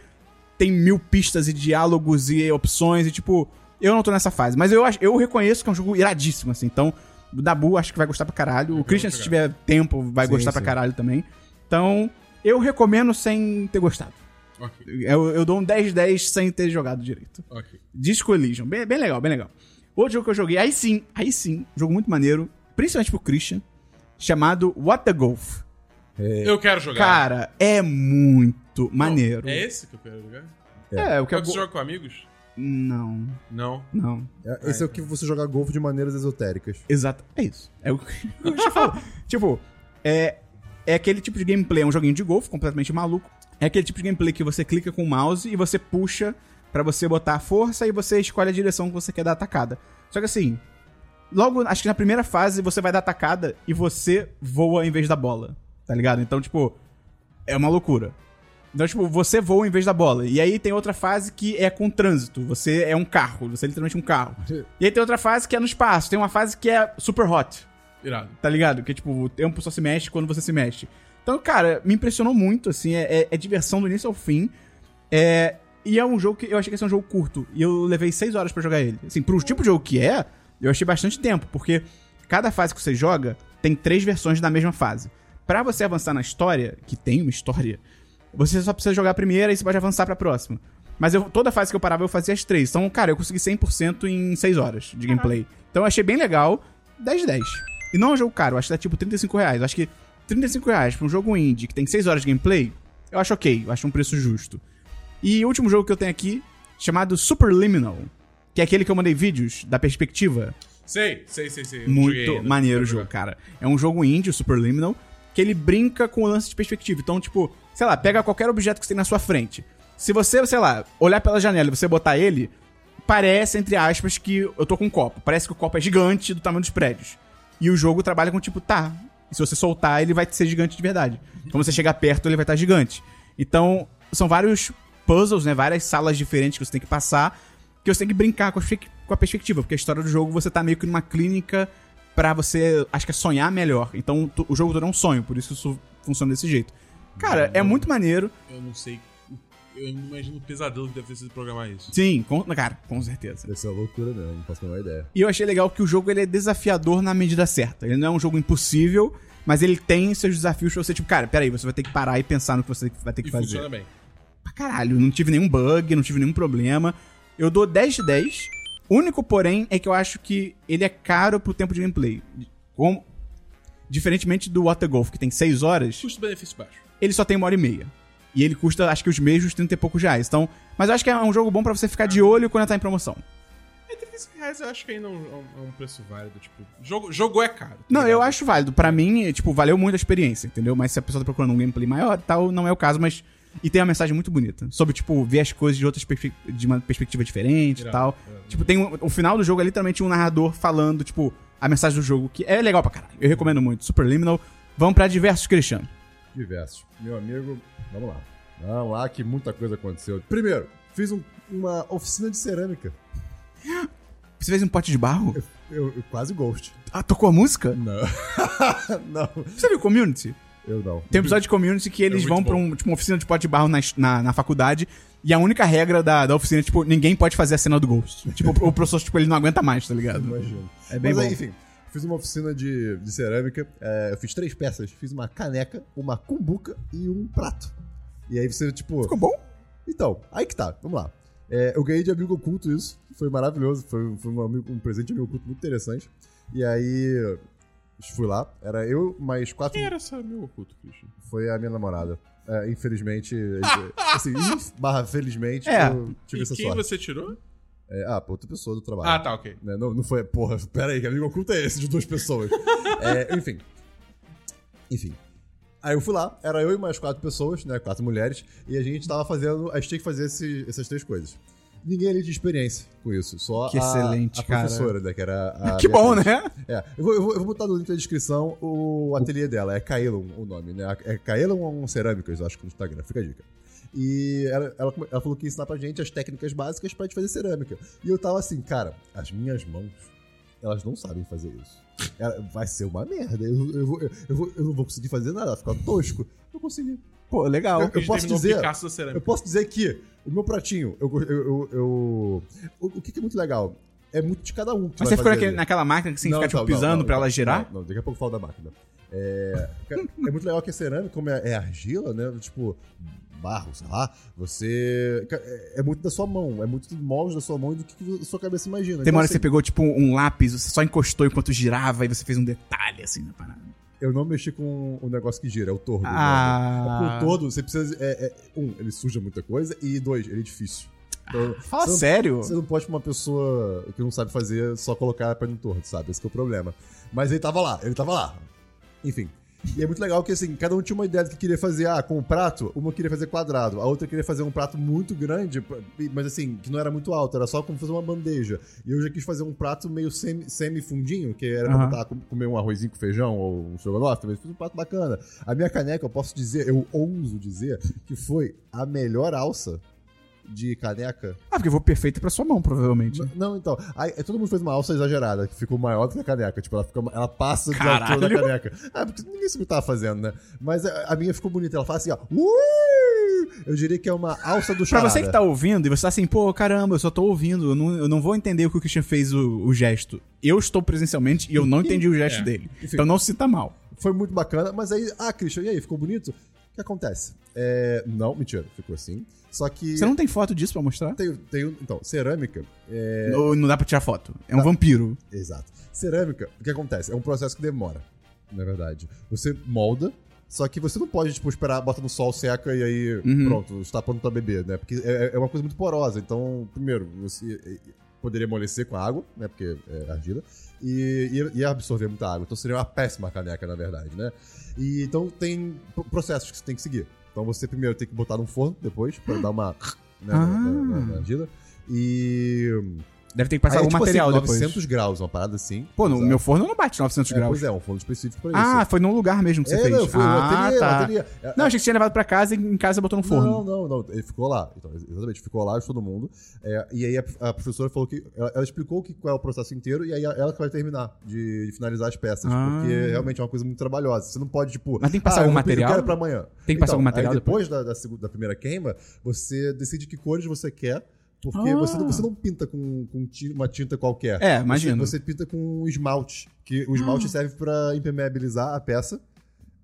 tem mil pistas e diálogos e opções e tipo. Eu não tô nessa fase, mas eu, acho- eu reconheço que é um jogo iradíssimo, assim. Então, o Dabu acho que vai gostar pra caralho. O Christian, se tiver tempo, vai Sim, gostar pra sim. caralho também. Então, eu recomendo sem ter gostado. Ok, Eu, eu dou um 10-10 sem ter jogado direito. ok. Disco Elysium. Bem, bem legal, bem legal. Outro jogo que eu joguei, aí sim, aí sim, jogo muito maneiro, principalmente pro Christian, chamado What the Golf. Eu quero jogar. Cara, é muito maneiro. É esse que eu quero jogar? É, o que É eu... o que você joga com amigos? Não, Não. não. É, Esse é o que você joga golfe de maneiras esotéricas. Exato. É isso. É o que *laughs* eu já falo. tipo, é, é aquele tipo de gameplay, é um joguinho de golfe completamente maluco. É aquele tipo de gameplay que você clica com o mouse e você puxa pra você botar a força e você escolhe a direção que você quer dar a atacada. Só que assim, logo, acho que na primeira fase você vai dar atacada e você voa em vez da bola. Tá ligado? Então, tipo, é uma loucura. Então, tipo, você voa em vez da bola. E aí tem outra fase que é com trânsito. Você é um carro, você é literalmente um carro. *laughs* E aí tem outra fase que é no espaço. Tem uma fase que é super hot, Irado. tá ligado? Que, tipo, o tempo só se mexe quando você se mexe. Então, cara, me impressionou muito, assim. É, é- é diversão do início ao fim. É, e é um jogo que eu achei que ia ser um jogo curto. E eu levei seis horas pra jogar ele. Assim, pro tipo de jogo que é, eu achei bastante tempo. Porque cada fase que você joga tem três versões da mesma fase. Pra você avançar na história, que tem uma história, você só precisa jogar a primeira e você pode avançar pra próxima. Mas eu, toda fase que eu parava, eu fazia as três. Então, cara, eu consegui 100% em 6 horas de gameplay. Então eu achei bem legal. 10 de 10. E não é um jogo caro, eu acho que dá tipo 35 reais. Eu acho que 35 reais pra um jogo indie que tem 6 horas de gameplay, eu acho ok. Eu acho um preço justo. E o último jogo que eu tenho aqui, chamado Superliminal. Que é aquele que eu mandei vídeos da perspectiva. Sei, sei, sei, sei. Muito maneiro o jogo, jogar. cara. É um jogo indie, o Superliminal, que ele brinca com o lance de perspectiva. Então, tipo, sei lá, pega qualquer objeto que você tem na sua frente. Se você, sei lá, olhar pela janela e você botar ele, parece, entre aspas, que eu tô com um copo. Parece que o copo é gigante do tamanho dos prédios. E o jogo trabalha com tipo, tá. E se você soltar, ele vai ser gigante de verdade. Quando você chegar perto, ele vai estar gigante. Então, são vários puzzles, né? Várias salas diferentes que você tem que passar. Que você tem que brincar com a, com a perspectiva. Porque a história do jogo, você tá meio que numa clínica pra você, acho que é sonhar melhor. Então, tu- o jogo todo é um sonho. Por isso isso funciona desse jeito. Cara, é muito maneiro. Eu não sei. Eu não imagino o pesadelo que deve ter sido programar isso. Sim, com, cara, com certeza. Deve ser uma loucura mesmo, não faço a menor ideia. E eu achei legal que o jogo ele é desafiador na medida certa. Ele não é um jogo impossível, mas ele tem seus desafios pra você, tipo, cara, peraí, você vai ter que parar e pensar no que você vai ter que E fazer. funciona bem. Pra caralho, não tive nenhum bug, não tive nenhum problema. Eu dou 10 de 10. O único, porém, é que eu acho que ele é caro pro tempo de gameplay. Como... Diferentemente do Water Golf, que tem 6 horas, Custo-benefício baixo. ele só tem uma hora e meia. E ele custa, acho que os mesmos 30 e poucos reais. Então, mas eu acho que é um jogo bom pra você ficar de olho quando tá em promoção. É 35 reais eu acho que ainda é um, é um preço válido. Tipo, jogo, jogo é caro. tá Não, eu acho válido. Pra mim, tipo, valeu muito a experiência, entendeu? Mas se a pessoa tá procurando um gameplay maior e tal, não é o caso, mas. E tem uma mensagem muito bonita. Sobre, tipo, ver as coisas de outras de uma perspectiva diferente e tal. irado. Tipo, tem um- o final do jogo é literalmente um narrador falando, tipo, a mensagem do jogo, que é legal pra caralho. Eu recomendo muito. Superliminal. Vamos pra diversos, Cristiano. Diversos. Meu amigo, vamos lá. Vamos lá que muita coisa aconteceu. Primeiro, fiz um- uma oficina de cerâmica. Você fez um pote de barro? Eu, eu quase ghost. Ah, tocou a música? Não. *laughs* não, Você viu Community? Eu não. Tem um episódio de Community que eles É vão pra um, tipo, uma oficina de pote de barro na, na, na faculdade. E a única regra da, da oficina é, tipo, ninguém pode fazer a cena do Ghost. tipo, o professor, tipo, ele não aguenta mais, tá ligado? Imagino. É bem Mas aí, bom. enfim, fiz uma oficina de, de cerâmica. é, eu fiz três peças. Fiz uma caneca, uma cumbuca e um prato. E aí você, tipo. Ficou bom? Então, aí que tá, vamos lá. É, eu ganhei de amigo oculto isso. Foi maravilhoso. Foi, foi um, amigo- um presente de amigo oculto muito interessante. E aí. Fui lá. Era eu mais quatro. Quem era essa meu oculto, Christian? Foi a minha namorada. É, infelizmente. *laughs* assim, barra felizmente, É. eu tive E essa quem sorte. você tirou? É, ah, pra outra pessoa do trabalho. Ah, tá, ok. Né, Não, não foi. Porra, pera aí, que amigo oculto é esse de duas pessoas? *laughs* É, enfim. Enfim. Aí eu fui lá, era eu e mais quatro pessoas, né? Quatro mulheres, e a gente tava fazendo. A gente tinha que fazer esse- essas três coisas. Ninguém ali de experiência com isso, só Que a, excelente, a cara. professora, né? Que era a. *laughs* que bom, né? É, eu vou, eu, vou, eu vou botar no link da descrição o ateliê dela, é Kaelon o nome, né? É Kaelon ou Cerâmicas, eu acho que no Instagram, fica a dica. E ela, ela, ela falou que ia ensinar pra gente as técnicas básicas pra gente fazer cerâmica. E eu tava assim, cara, as minhas mãos, elas não sabem fazer isso. Ela- vai ser uma merda. Eu, eu, vou- eu, vou- eu não vou conseguir fazer nada, vai ficar tosco. Eu consegui. Pô, legal. Eu- gente posso dizer- Eu posso dizer que o meu pratinho, eu. eu, eu, eu- o, o que, que é muito legal? É muito de cada um. que Mas você ficou naquele- naquela máquina que você Não, fica, tipo, pisando não, pra não, ela girar? Não, daqui a pouco eu falo da máquina. É, é muito legal que a cerâmica, como é, é argila, né? Tipo, barro, sei lá, você. É, é muito da sua mão, é muito do molde da sua mão e do que a sua cabeça imagina. Tem uma hora que assim, você pegou, tipo, um lápis, você só encostou enquanto girava e você fez um detalhe, assim, na parada. Eu não mexi com o negócio que gira, é o tordo. Ah. né? É porque o tordo, você precisa. é- é- um, ele suja muita coisa, e dois, ele é difícil. Então, Fala você não- sério? Você não pode pra uma pessoa que não sabe fazer só colocar pra no torto, sabe? Esse que é o problema. Mas ele tava lá, ele tava lá. Enfim. E é muito legal que, assim, cada um tinha uma ideia do que queria fazer. Ah, com o prato, uma queria fazer quadrado, a outra queria fazer um prato muito grande, mas assim, que não era muito alto, era só como fazer uma bandeja. E eu já quis fazer um prato meio semi- semi-fundinho, que era pra Aham. botar, comer um arrozinho com feijão ou um estrogonofe, mas fiz um prato bacana. A minha caneca, eu posso dizer, eu ouso dizer, que foi a melhor alça de caneca Ah, porque eu vou perfeito pra sua mão, provavelmente. N- Não, então. Aí, todo mundo fez uma alça exagerada, que ficou maior do que a caneca. Tipo, ela, fica, ela passa Caralho. altura da caneca. Ah, porque ninguém sabe o que tava fazendo, né? Mas a, a minha ficou bonita. Ela faz assim, ó. "Ui!" Eu diria que é uma alça do Pra charada. você que tá ouvindo e você tá assim, pô, caramba, eu só tô ouvindo, eu não, eu não vou entender o que o Christian fez o, o gesto. Eu estou presencialmente e eu não entendi o gesto *laughs* É. dele. Enfim. Então não se sinta mal. Foi muito bacana, mas aí... Ah, Christian, e aí? Ficou bonito? O que acontece? É... Não, mentira. Ficou assim. Só que... Você não tem foto disso pra mostrar? Tem, tem, então, cerâmica... É... Ou não dá pra tirar foto. É um vampiro. Exato. Cerâmica, o que acontece? É um processo que demora, na verdade. Você molda, só que você não pode, tipo, esperar, bota no sol, seca e aí, Uhum. pronto, está pronto pra beber, né? Porque é, é uma coisa muito porosa. Então, primeiro, você é, poderia amolecer com a água, né? Porque é argila. E ia, absorver muita água. Então seria uma péssima caneca, na verdade, né? E então tem pro- processos que você tem que seguir. Então você primeiro tem que botar num forno depois, pra dar uma. Né, na- na- na- na argila. E. Deve ter que passar Aí é, algum tipo material assim, depois. 900 graus, uma parada assim. Pô, no Exato. meu forno não bate 900 É, graus. Pois é, um forno específico pra isso. Ah, foi num lugar mesmo que você É, fez. não, foi ah, ateliê, tá. ateliê. É, Não, achei que você tinha levado pra casa e em casa botou no forno. Não, não, não. Ele ficou lá. Então, exatamente, ficou lá de todo mundo. É, e aí a, a professora falou que. Ela, ela explicou que, qual é o processo inteiro e aí ela que vai terminar de, de finalizar as peças. Ah. Porque realmente é uma coisa muito trabalhosa. Você não pode, tipo. Mas tem que passar ah, algum eu, material? Eu quero pra amanhã. Tem que passar algum material Aí depois da, da, segunda- da primeira queima, você decide que cores você quer. Porque Ah. você, não, você não pinta com, com ti- uma tinta qualquer. É, Você- imagino. Você, pinta com esmalte. Que o esmalte serve pra impermeabilizar a peça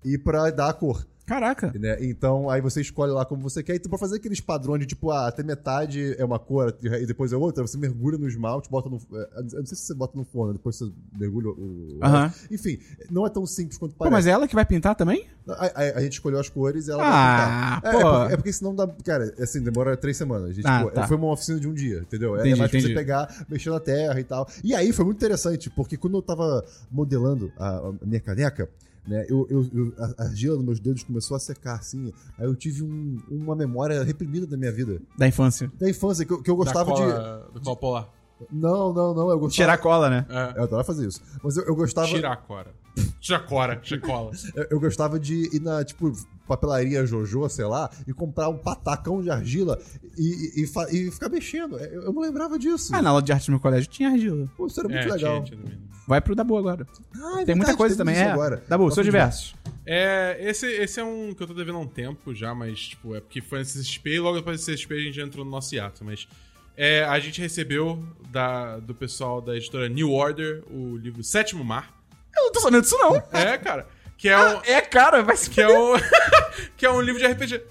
e pra dar a cor. Caraca. Né? Então, aí você escolhe lá como você quer. Então, pra fazer aqueles padrões de tipo, ah, até metade é uma cor e depois é outra, você mergulha no esmalte, bota no. é, Eu não sei se você bota no forno, depois você mergulha o. Aham. Enfim, não é tão simples quanto Pô, parece. mas é ela que vai pintar também? a, a- a gente escolheu as cores e ela Ah, vai pintar. É, pô. é, porque, é porque senão dá. Cara, assim, demora três semanas. A gente, Ah, tipo, tá. Foi uma oficina de um dia, entendeu? É- Entendi, é mais pra entendi. você pegar, mexer na terra e tal. E aí foi muito interessante, porque quando eu tava modelando a, a minha caneca. Né, eu, eu, eu- a argila nos meus dedos começou a secar, assim. Aí eu tive um- uma memória reprimida da minha vida. Da infância. Da infância, que eu, que eu gostava da de. cola, Do cola polar. Não, não, não. Eu gostava. Tirar cola, né? É. Eu adoro fazer isso. Mas eu, eu gostava. Tirar a cora. Tira a cora, *laughs* tira a cola. Eu, eu gostava de ir na, tipo, papelaria Jojo, sei lá, e comprar um patacão de argila e, e, e e ficar mexendo. Eu, eu não lembrava disso. Ah, na aula de arte do meu colégio tinha argila. Pô, isso era muito É, legal. tinha. Vai pro Dabu agora. Ah, é Tem verdade, muita coisa também, é. Agora. Dabu, seus de- diversos. É, esse, esse é um que eu tô devendo há um tempo já, mas, tipo, é porque foi nesse CSP e logo depois desse CSP a gente entrou no nosso hiato, mas... É, a gente recebeu da, do pessoal da editora New Order o livro Sétimo Mar. Eu não tô sabendo disso, não. É, cara. Que é um, É, cara, vai se que é um, *laughs* que é um livro de RPG. É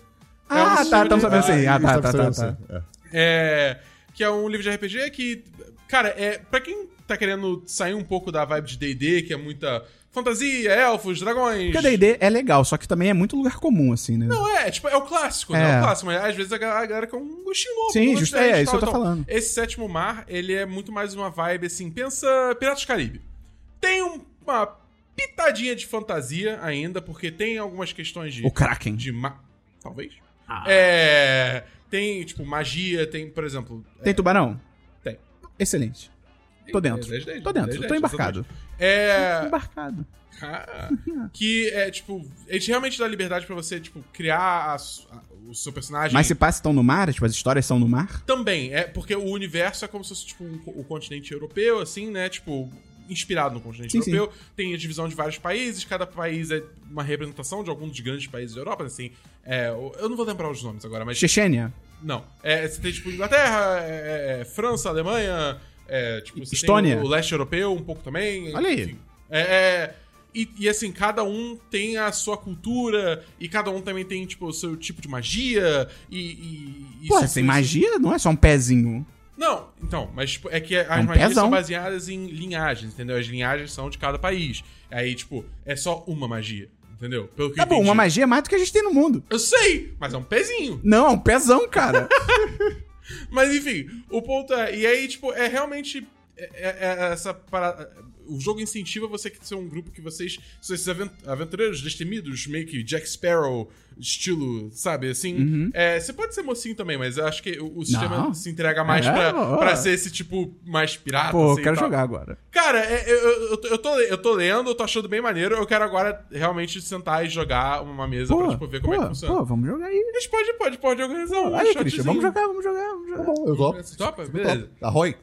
Ah, um tá, estamos de- sabendo aí. Ah, tá, tava tá, tá, tá. É. É, que é um livro de RPG que, cara, é para quem tá querendo sair um pouco da vibe de D&D, que é muita fantasia, elfos, dragões. Porque D&D é legal, só que também é muito lugar comum, assim, né? Não, é, tipo, é o clássico, né? É. É o clássico, mas às vezes a galera, a galera quer um gostinho novo. Sim, justo- é, e isso tal, eu tô então, falando. Esse Sétimo Mar, ele é muito mais uma vibe, assim, pensa Piratas do Caribe. Tem um- uma pitadinha de fantasia ainda, porque tem algumas questões de... O Kraken. De ma... Talvez. Ah. É... Tem, tipo, magia, tem, por exemplo... Tem tubarão? Tem. Excelente. Tô dentro. Dez, dez, Tô dentro, dez, tô dez, embarcado. É... Embarcado. Cara, que é, tipo, a gente realmente dá liberdade pra você, tipo, criar a a- o seu personagem. Mas se passa estão no mar, tipo, as histórias são no mar? Também, é porque o universo é como se fosse, tipo, um o continente europeu, assim, né? Tipo, inspirado no continente Sim, sim. europeu. Tem a divisão de vários países, cada país é uma representação de algum dos grandes países da Europa, assim. É, eu não vou lembrar os nomes agora, mas. Chechênia? Não. É, você tem, tipo, Inglaterra, é, é, França, Alemanha, é, tipo, Estônia. o, leste europeu um pouco também. Olha aí. enfim. É, é, e, e, assim, cada um tem a sua cultura, e cada um também tem, tipo, o seu tipo de magia, e. e, e Pô, sem magia não é só um pezinho. Não, então, mas tipo, é que as um magias pezão. são baseadas em linhagens, entendeu? As linhagens são de cada país. Aí, tipo, é só uma magia, entendeu? Pelo que Tá eu bom, entendi. uma magia é mais do que a gente tem no mundo. Eu sei, mas é um pezinho. Não, é um pezão, cara. *laughs* Mas enfim, o ponto é. E aí, tipo, é realmente. é- é- é essa parada. O jogo incentiva você a ser um grupo que vocês. São esses aven- aventureiros destemidos, meio que Jack Sparrow, estilo, sabe, assim. É, você pode ser mocinho também, mas eu acho que o, o sistema Não. se entrega mais É, pra, ó. pra ser esse tipo mais pirata. Pô, assim, eu quero tal. jogar agora. Cara, é, eu, eu, eu, tô, eu tô lendo, eu tô achando bem maneiro. Eu quero agora realmente sentar e jogar uma mesa Pô, pra tipo, ver como pô, é que funciona. pô, vamos jogar aí. A gente pode, pode, pode organizar um Aí. Christian, vamos jogar, vamos jogar, vamos jogar. Bom, eu topo. Topa? Beleza. topo. Arroi.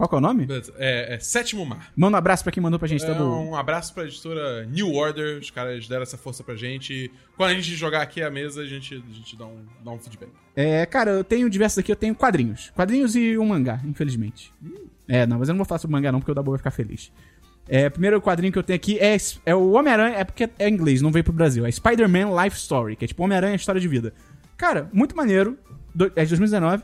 Qual que é o nome? É, é Sétimo Mar. Manda um abraço pra quem mandou pra gente, tá É, um abraço pra editora New Order. Os caras deram essa força pra gente. Quando a gente jogar aqui a mesa, a gente, a gente dá, um, dá um feedback. É, cara, eu tenho diversos aqui, eu tenho quadrinhos. Quadrinhos e um mangá, infelizmente. É, não, mas eu não vou falar sobre mangá não, porque o Dabu vai ficar feliz. É, o primeiro quadrinho que eu tenho aqui é, é o Homem-Aranha, é porque é inglês, não veio pro Brasil. É Spider-Man Life Story, que é tipo Homem-Aranha História de Vida. Cara, muito maneiro, do- é de 2019.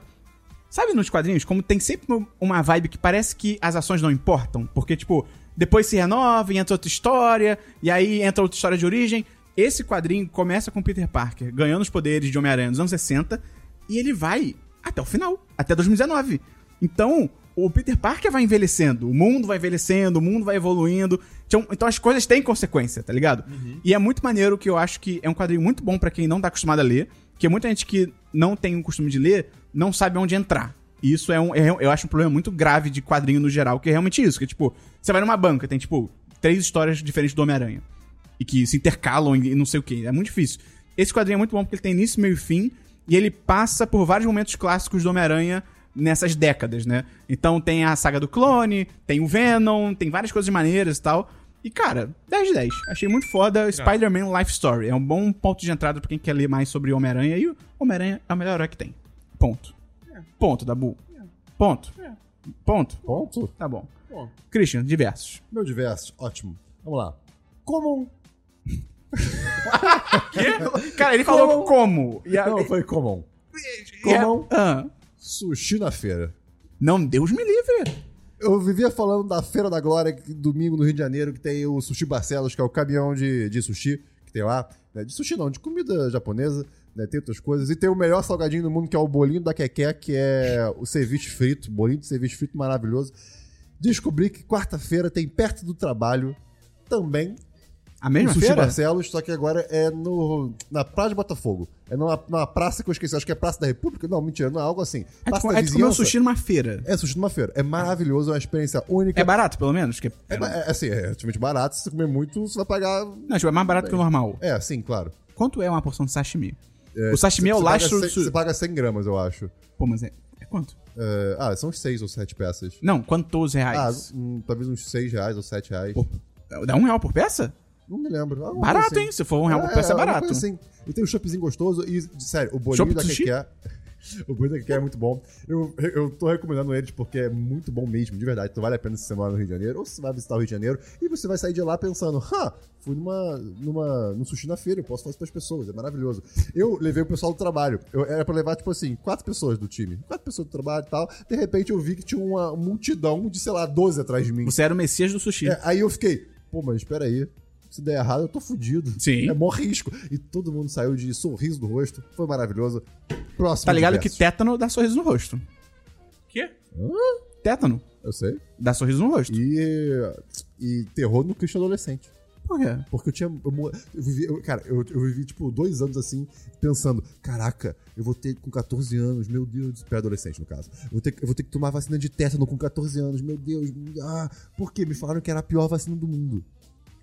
Sabe nos quadrinhos, como tem sempre uma vibe que parece que as ações não importam? Porque, tipo, depois se renova e entra outra história, e aí entra outra história de origem. Esse quadrinho começa com Peter Parker ganhando os poderes de Homem-Aranha nos anos 60, e ele vai até o final, até 2019. Então, o Peter Parker vai envelhecendo, o mundo vai envelhecendo, o mundo vai evoluindo. Então, então as coisas têm consequência, tá ligado? E é muito maneiro que eu acho que é um quadrinho muito bom pra quem não tá acostumado a ler, porque muita gente que não tem o costume de ler não sabe onde entrar. E isso é um, é- eu acho um problema muito grave de quadrinho no geral, que é realmente isso, que tipo, você vai numa banca, tem tipo três histórias diferentes do Homem-Aranha. E que se intercalam e não sei o que. É muito difícil. Esse quadrinho é muito bom porque ele tem início, meio e fim, e ele passa por vários momentos clássicos do Homem-Aranha nessas décadas, né? Então tem a saga do clone, tem o Venom, tem várias coisas maneiras e tal. E, cara, 10 de 10. Achei muito foda. Spider-Man Life Story. É um bom ponto de entrada pra quem quer ler mais sobre o Homem-Aranha. E o Homem-Aranha é o melhor herói que tem. Ponto. Ponto, Dabu. Ponto. Ponto. Ponto. Tá bom. Bom, Christian, diversos. Meu diverso, ótimo. Vamos lá. Common. *laughs* Cara, ele falou como? E a- Não, foi common. e a-. Ah. Sushi na feira. Não, Deus me livre. Eu vivia falando da Feira da Glória, que domingo no Rio de Janeiro, que tem o Sushi Barcelos, que é o caminhão de, de sushi que tem lá. né? De sushi não, de comida japonesa, né? Tem outras coisas. E tem o melhor salgadinho do mundo, que é o bolinho da Keké, que é o ceviche frito. Bolinho de ceviche frito maravilhoso. Descobri que quarta-feira tem perto do trabalho também A o mesma Sushi feira? Barcelos, só que agora é no, na Praia de Botafogo. É numa, numa praça que eu esqueci, acho que é Praça da República. Não, mentira, não é algo assim. É Praça tipo, é Vizinhança. sushi numa feira. É sushi numa feira. É maravilhoso, é uma experiência única. É barato, pelo menos? Que É, ba- é, assim, é relativamente barato. Se você comer muito, você vai pagar. Não, tipo, é mais barato que o normal. É, sim, claro. Quanto é uma porção de sashimi? O sashimi é o Você paga lastro... su- Você paga 100 gramas, eu acho. Pô, mas é... É quanto? É, ah, são uns 6 ou 7 peças. Não, quantos Ah, reais? hum, talvez uns 6 reais ou 7 reais. Pô, dá um real por peça? Não me lembro. Alguma Barato, assim. hein? Se for um real por peça, é alguma barato. assim. E tem um choppzinho gostoso e, sério, o bolinho Chopp da? Keké... O da Keké é muito bom. Eu, eu tô recomendando eles porque é muito bom mesmo, de verdade. Então vale a pena se você mora no Rio de Janeiro ou se você vai visitar o Rio de Janeiro e você vai sair de lá pensando, ha, fui numa, numa, num sushi na feira, eu posso fazer para as pessoas, é maravilhoso. Eu levei o pessoal do trabalho. Eu, era pra levar, tipo assim, quatro pessoas do time. Quatro pessoas do trabalho e tal. De repente eu vi que tinha uma multidão de, sei lá, 12 atrás de mim. Você era o messias do sushi. É, aí eu fiquei, pô, mas espera aí. Se der errado, eu tô fudido. Sim. É mó risco. E todo mundo saiu de sorriso no rosto. Foi maravilhoso. Próximo. Tá ligado diverso. que tétano dá sorriso no rosto. quê? Tétano Eu sei. dá sorriso no rosto. E, e terror no Cristo adolescente. Por quê? Porque eu tinha. Eu, eu vivi, eu- cara, eu, eu vivi, tipo, dois anos assim, pensando: caraca, eu vou ter com 14 anos, meu Deus, pré-adolescente, no caso. Eu vou, ter, que- eu vou ter que tomar vacina de tétano com 14 anos, meu Deus. Ah, por quê? Me falaram que era a pior vacina do mundo.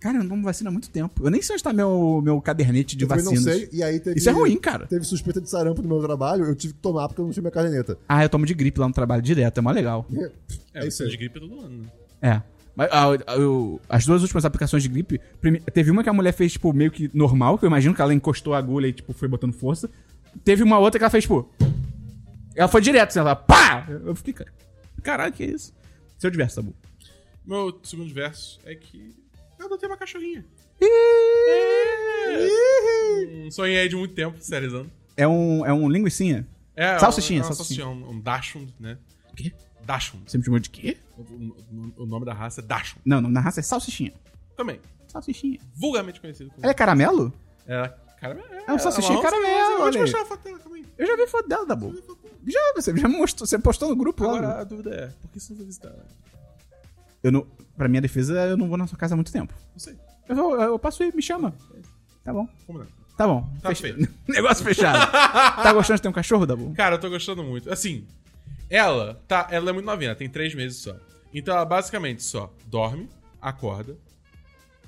Cara, eu não tomo vacina há muito tempo. Eu nem sei onde tá meu, meu cadernete de eu também vacinas. não sei. E aí teve. Isso é ruim, cara. Teve suspeita de sarampo no meu trabalho, eu tive que tomar porque eu não tinha minha caderneta. Ah, eu tomo de gripe lá no trabalho direto, é mó legal. *laughs* É, É isso isso de gripe todo ano, né? É. Mas ah, eu- as duas últimas aplicações de gripe, teve uma que a mulher fez, tipo, meio que normal, que eu imagino que ela encostou a agulha e, tipo, foi botando força. Teve uma outra que ela fez, tipo. Ela foi direto, assim, ela pá! Eu fiquei, cara, caralho, que é isso? Seu diverso, Tabu. Meu segundo verso é que eu adotei uma cachorrinha. Um sonho aí de muito tempo, serializando. É um, é um linguicinha. É, Salsichinha, é uma salsichinha. um, um Dachshund, né? Quê? Dachshund. Você me chamou de quê? O, o- o nome da raça é Dachshund. Não, não, na raça é salsichinha. Também. Salsichinha. Vulgarmente conhecido como. Ela é caramelo? É, cara, É um salsichinha caramelo, Eu vou te mostrar a foto dela também. Eu já vi foto dela, Dabu. Já, você já mostrou, você postou no grupo lá. Agora a dúvida é, por que você não foi visitar ela? Eu não, pra minha defesa, eu não vou na sua casa há muito tempo. Não sei. Eu, vou- eu passo aí, me chama. Tá bom. Combinado. Tá bom. Tá Fecha- feito. *laughs* Negócio fechado. tá gostando de ter um cachorro, Dabu? Cara, eu tô gostando muito. Assim, ela tá, ela é muito novinha, tem três meses só. Então ela basicamente só dorme, acorda,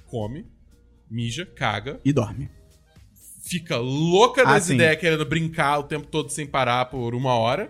come, mija, caga, E dorme. fica louca Ah, das sim. ideias querendo brincar o tempo todo sem parar por uma hora,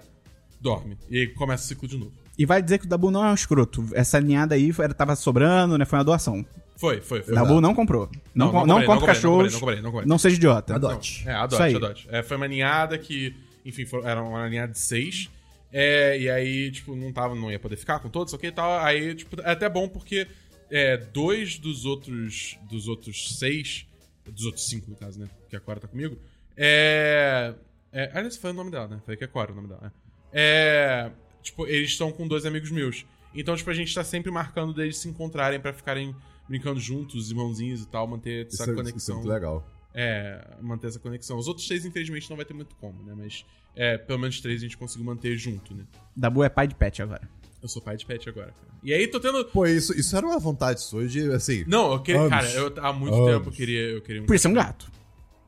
dorme. E aí começa o ciclo de novo. E vai dizer que o Dabu não é um escroto. Essa ninhada aí foi- tava sobrando, né? Foi uma doação. Foi, foi, foi. O Dabu não comprou. Não, com- não, comprei, compra comprei, cachorros. Não comprei, não comprei. Não seja idiota. Adote. É, Isso adote, aí. adote. É, foi uma ninhada que, enfim, foi- era uma ninhada de seis. É, e aí, tipo, não tava, não ia poder ficar com todos, ok e tal. Aí, tipo, é até bom porque é, dois dos outros dos outros seis, dos outros cinco, no caso, né? Que a Cora tá comigo. É. é aliás, foi o nome dela, né? Falei que é Cora o nome dela. É. É, Tipo, eles estão com dois amigos meus. Então, tipo, a gente tá sempre marcando deles se encontrarem pra ficarem brincando juntos, irmãozinhos e tal, manter Isso essa é, isso é conexão. muito legal. É, manter essa conexão. Os outros três, infelizmente, não vai ter muito como, né? Mas é, pelo menos três a gente conseguiu manter junto, né? Dabu é pai de pet agora. Eu sou pai de pet agora, cara. E aí tô tendo. Pô, isso, isso era uma vontade sua de, assim... Não, eu queria. Anos. Cara, eu há muito Anos. tempo eu queria. Eu queria um Podia ser um gato.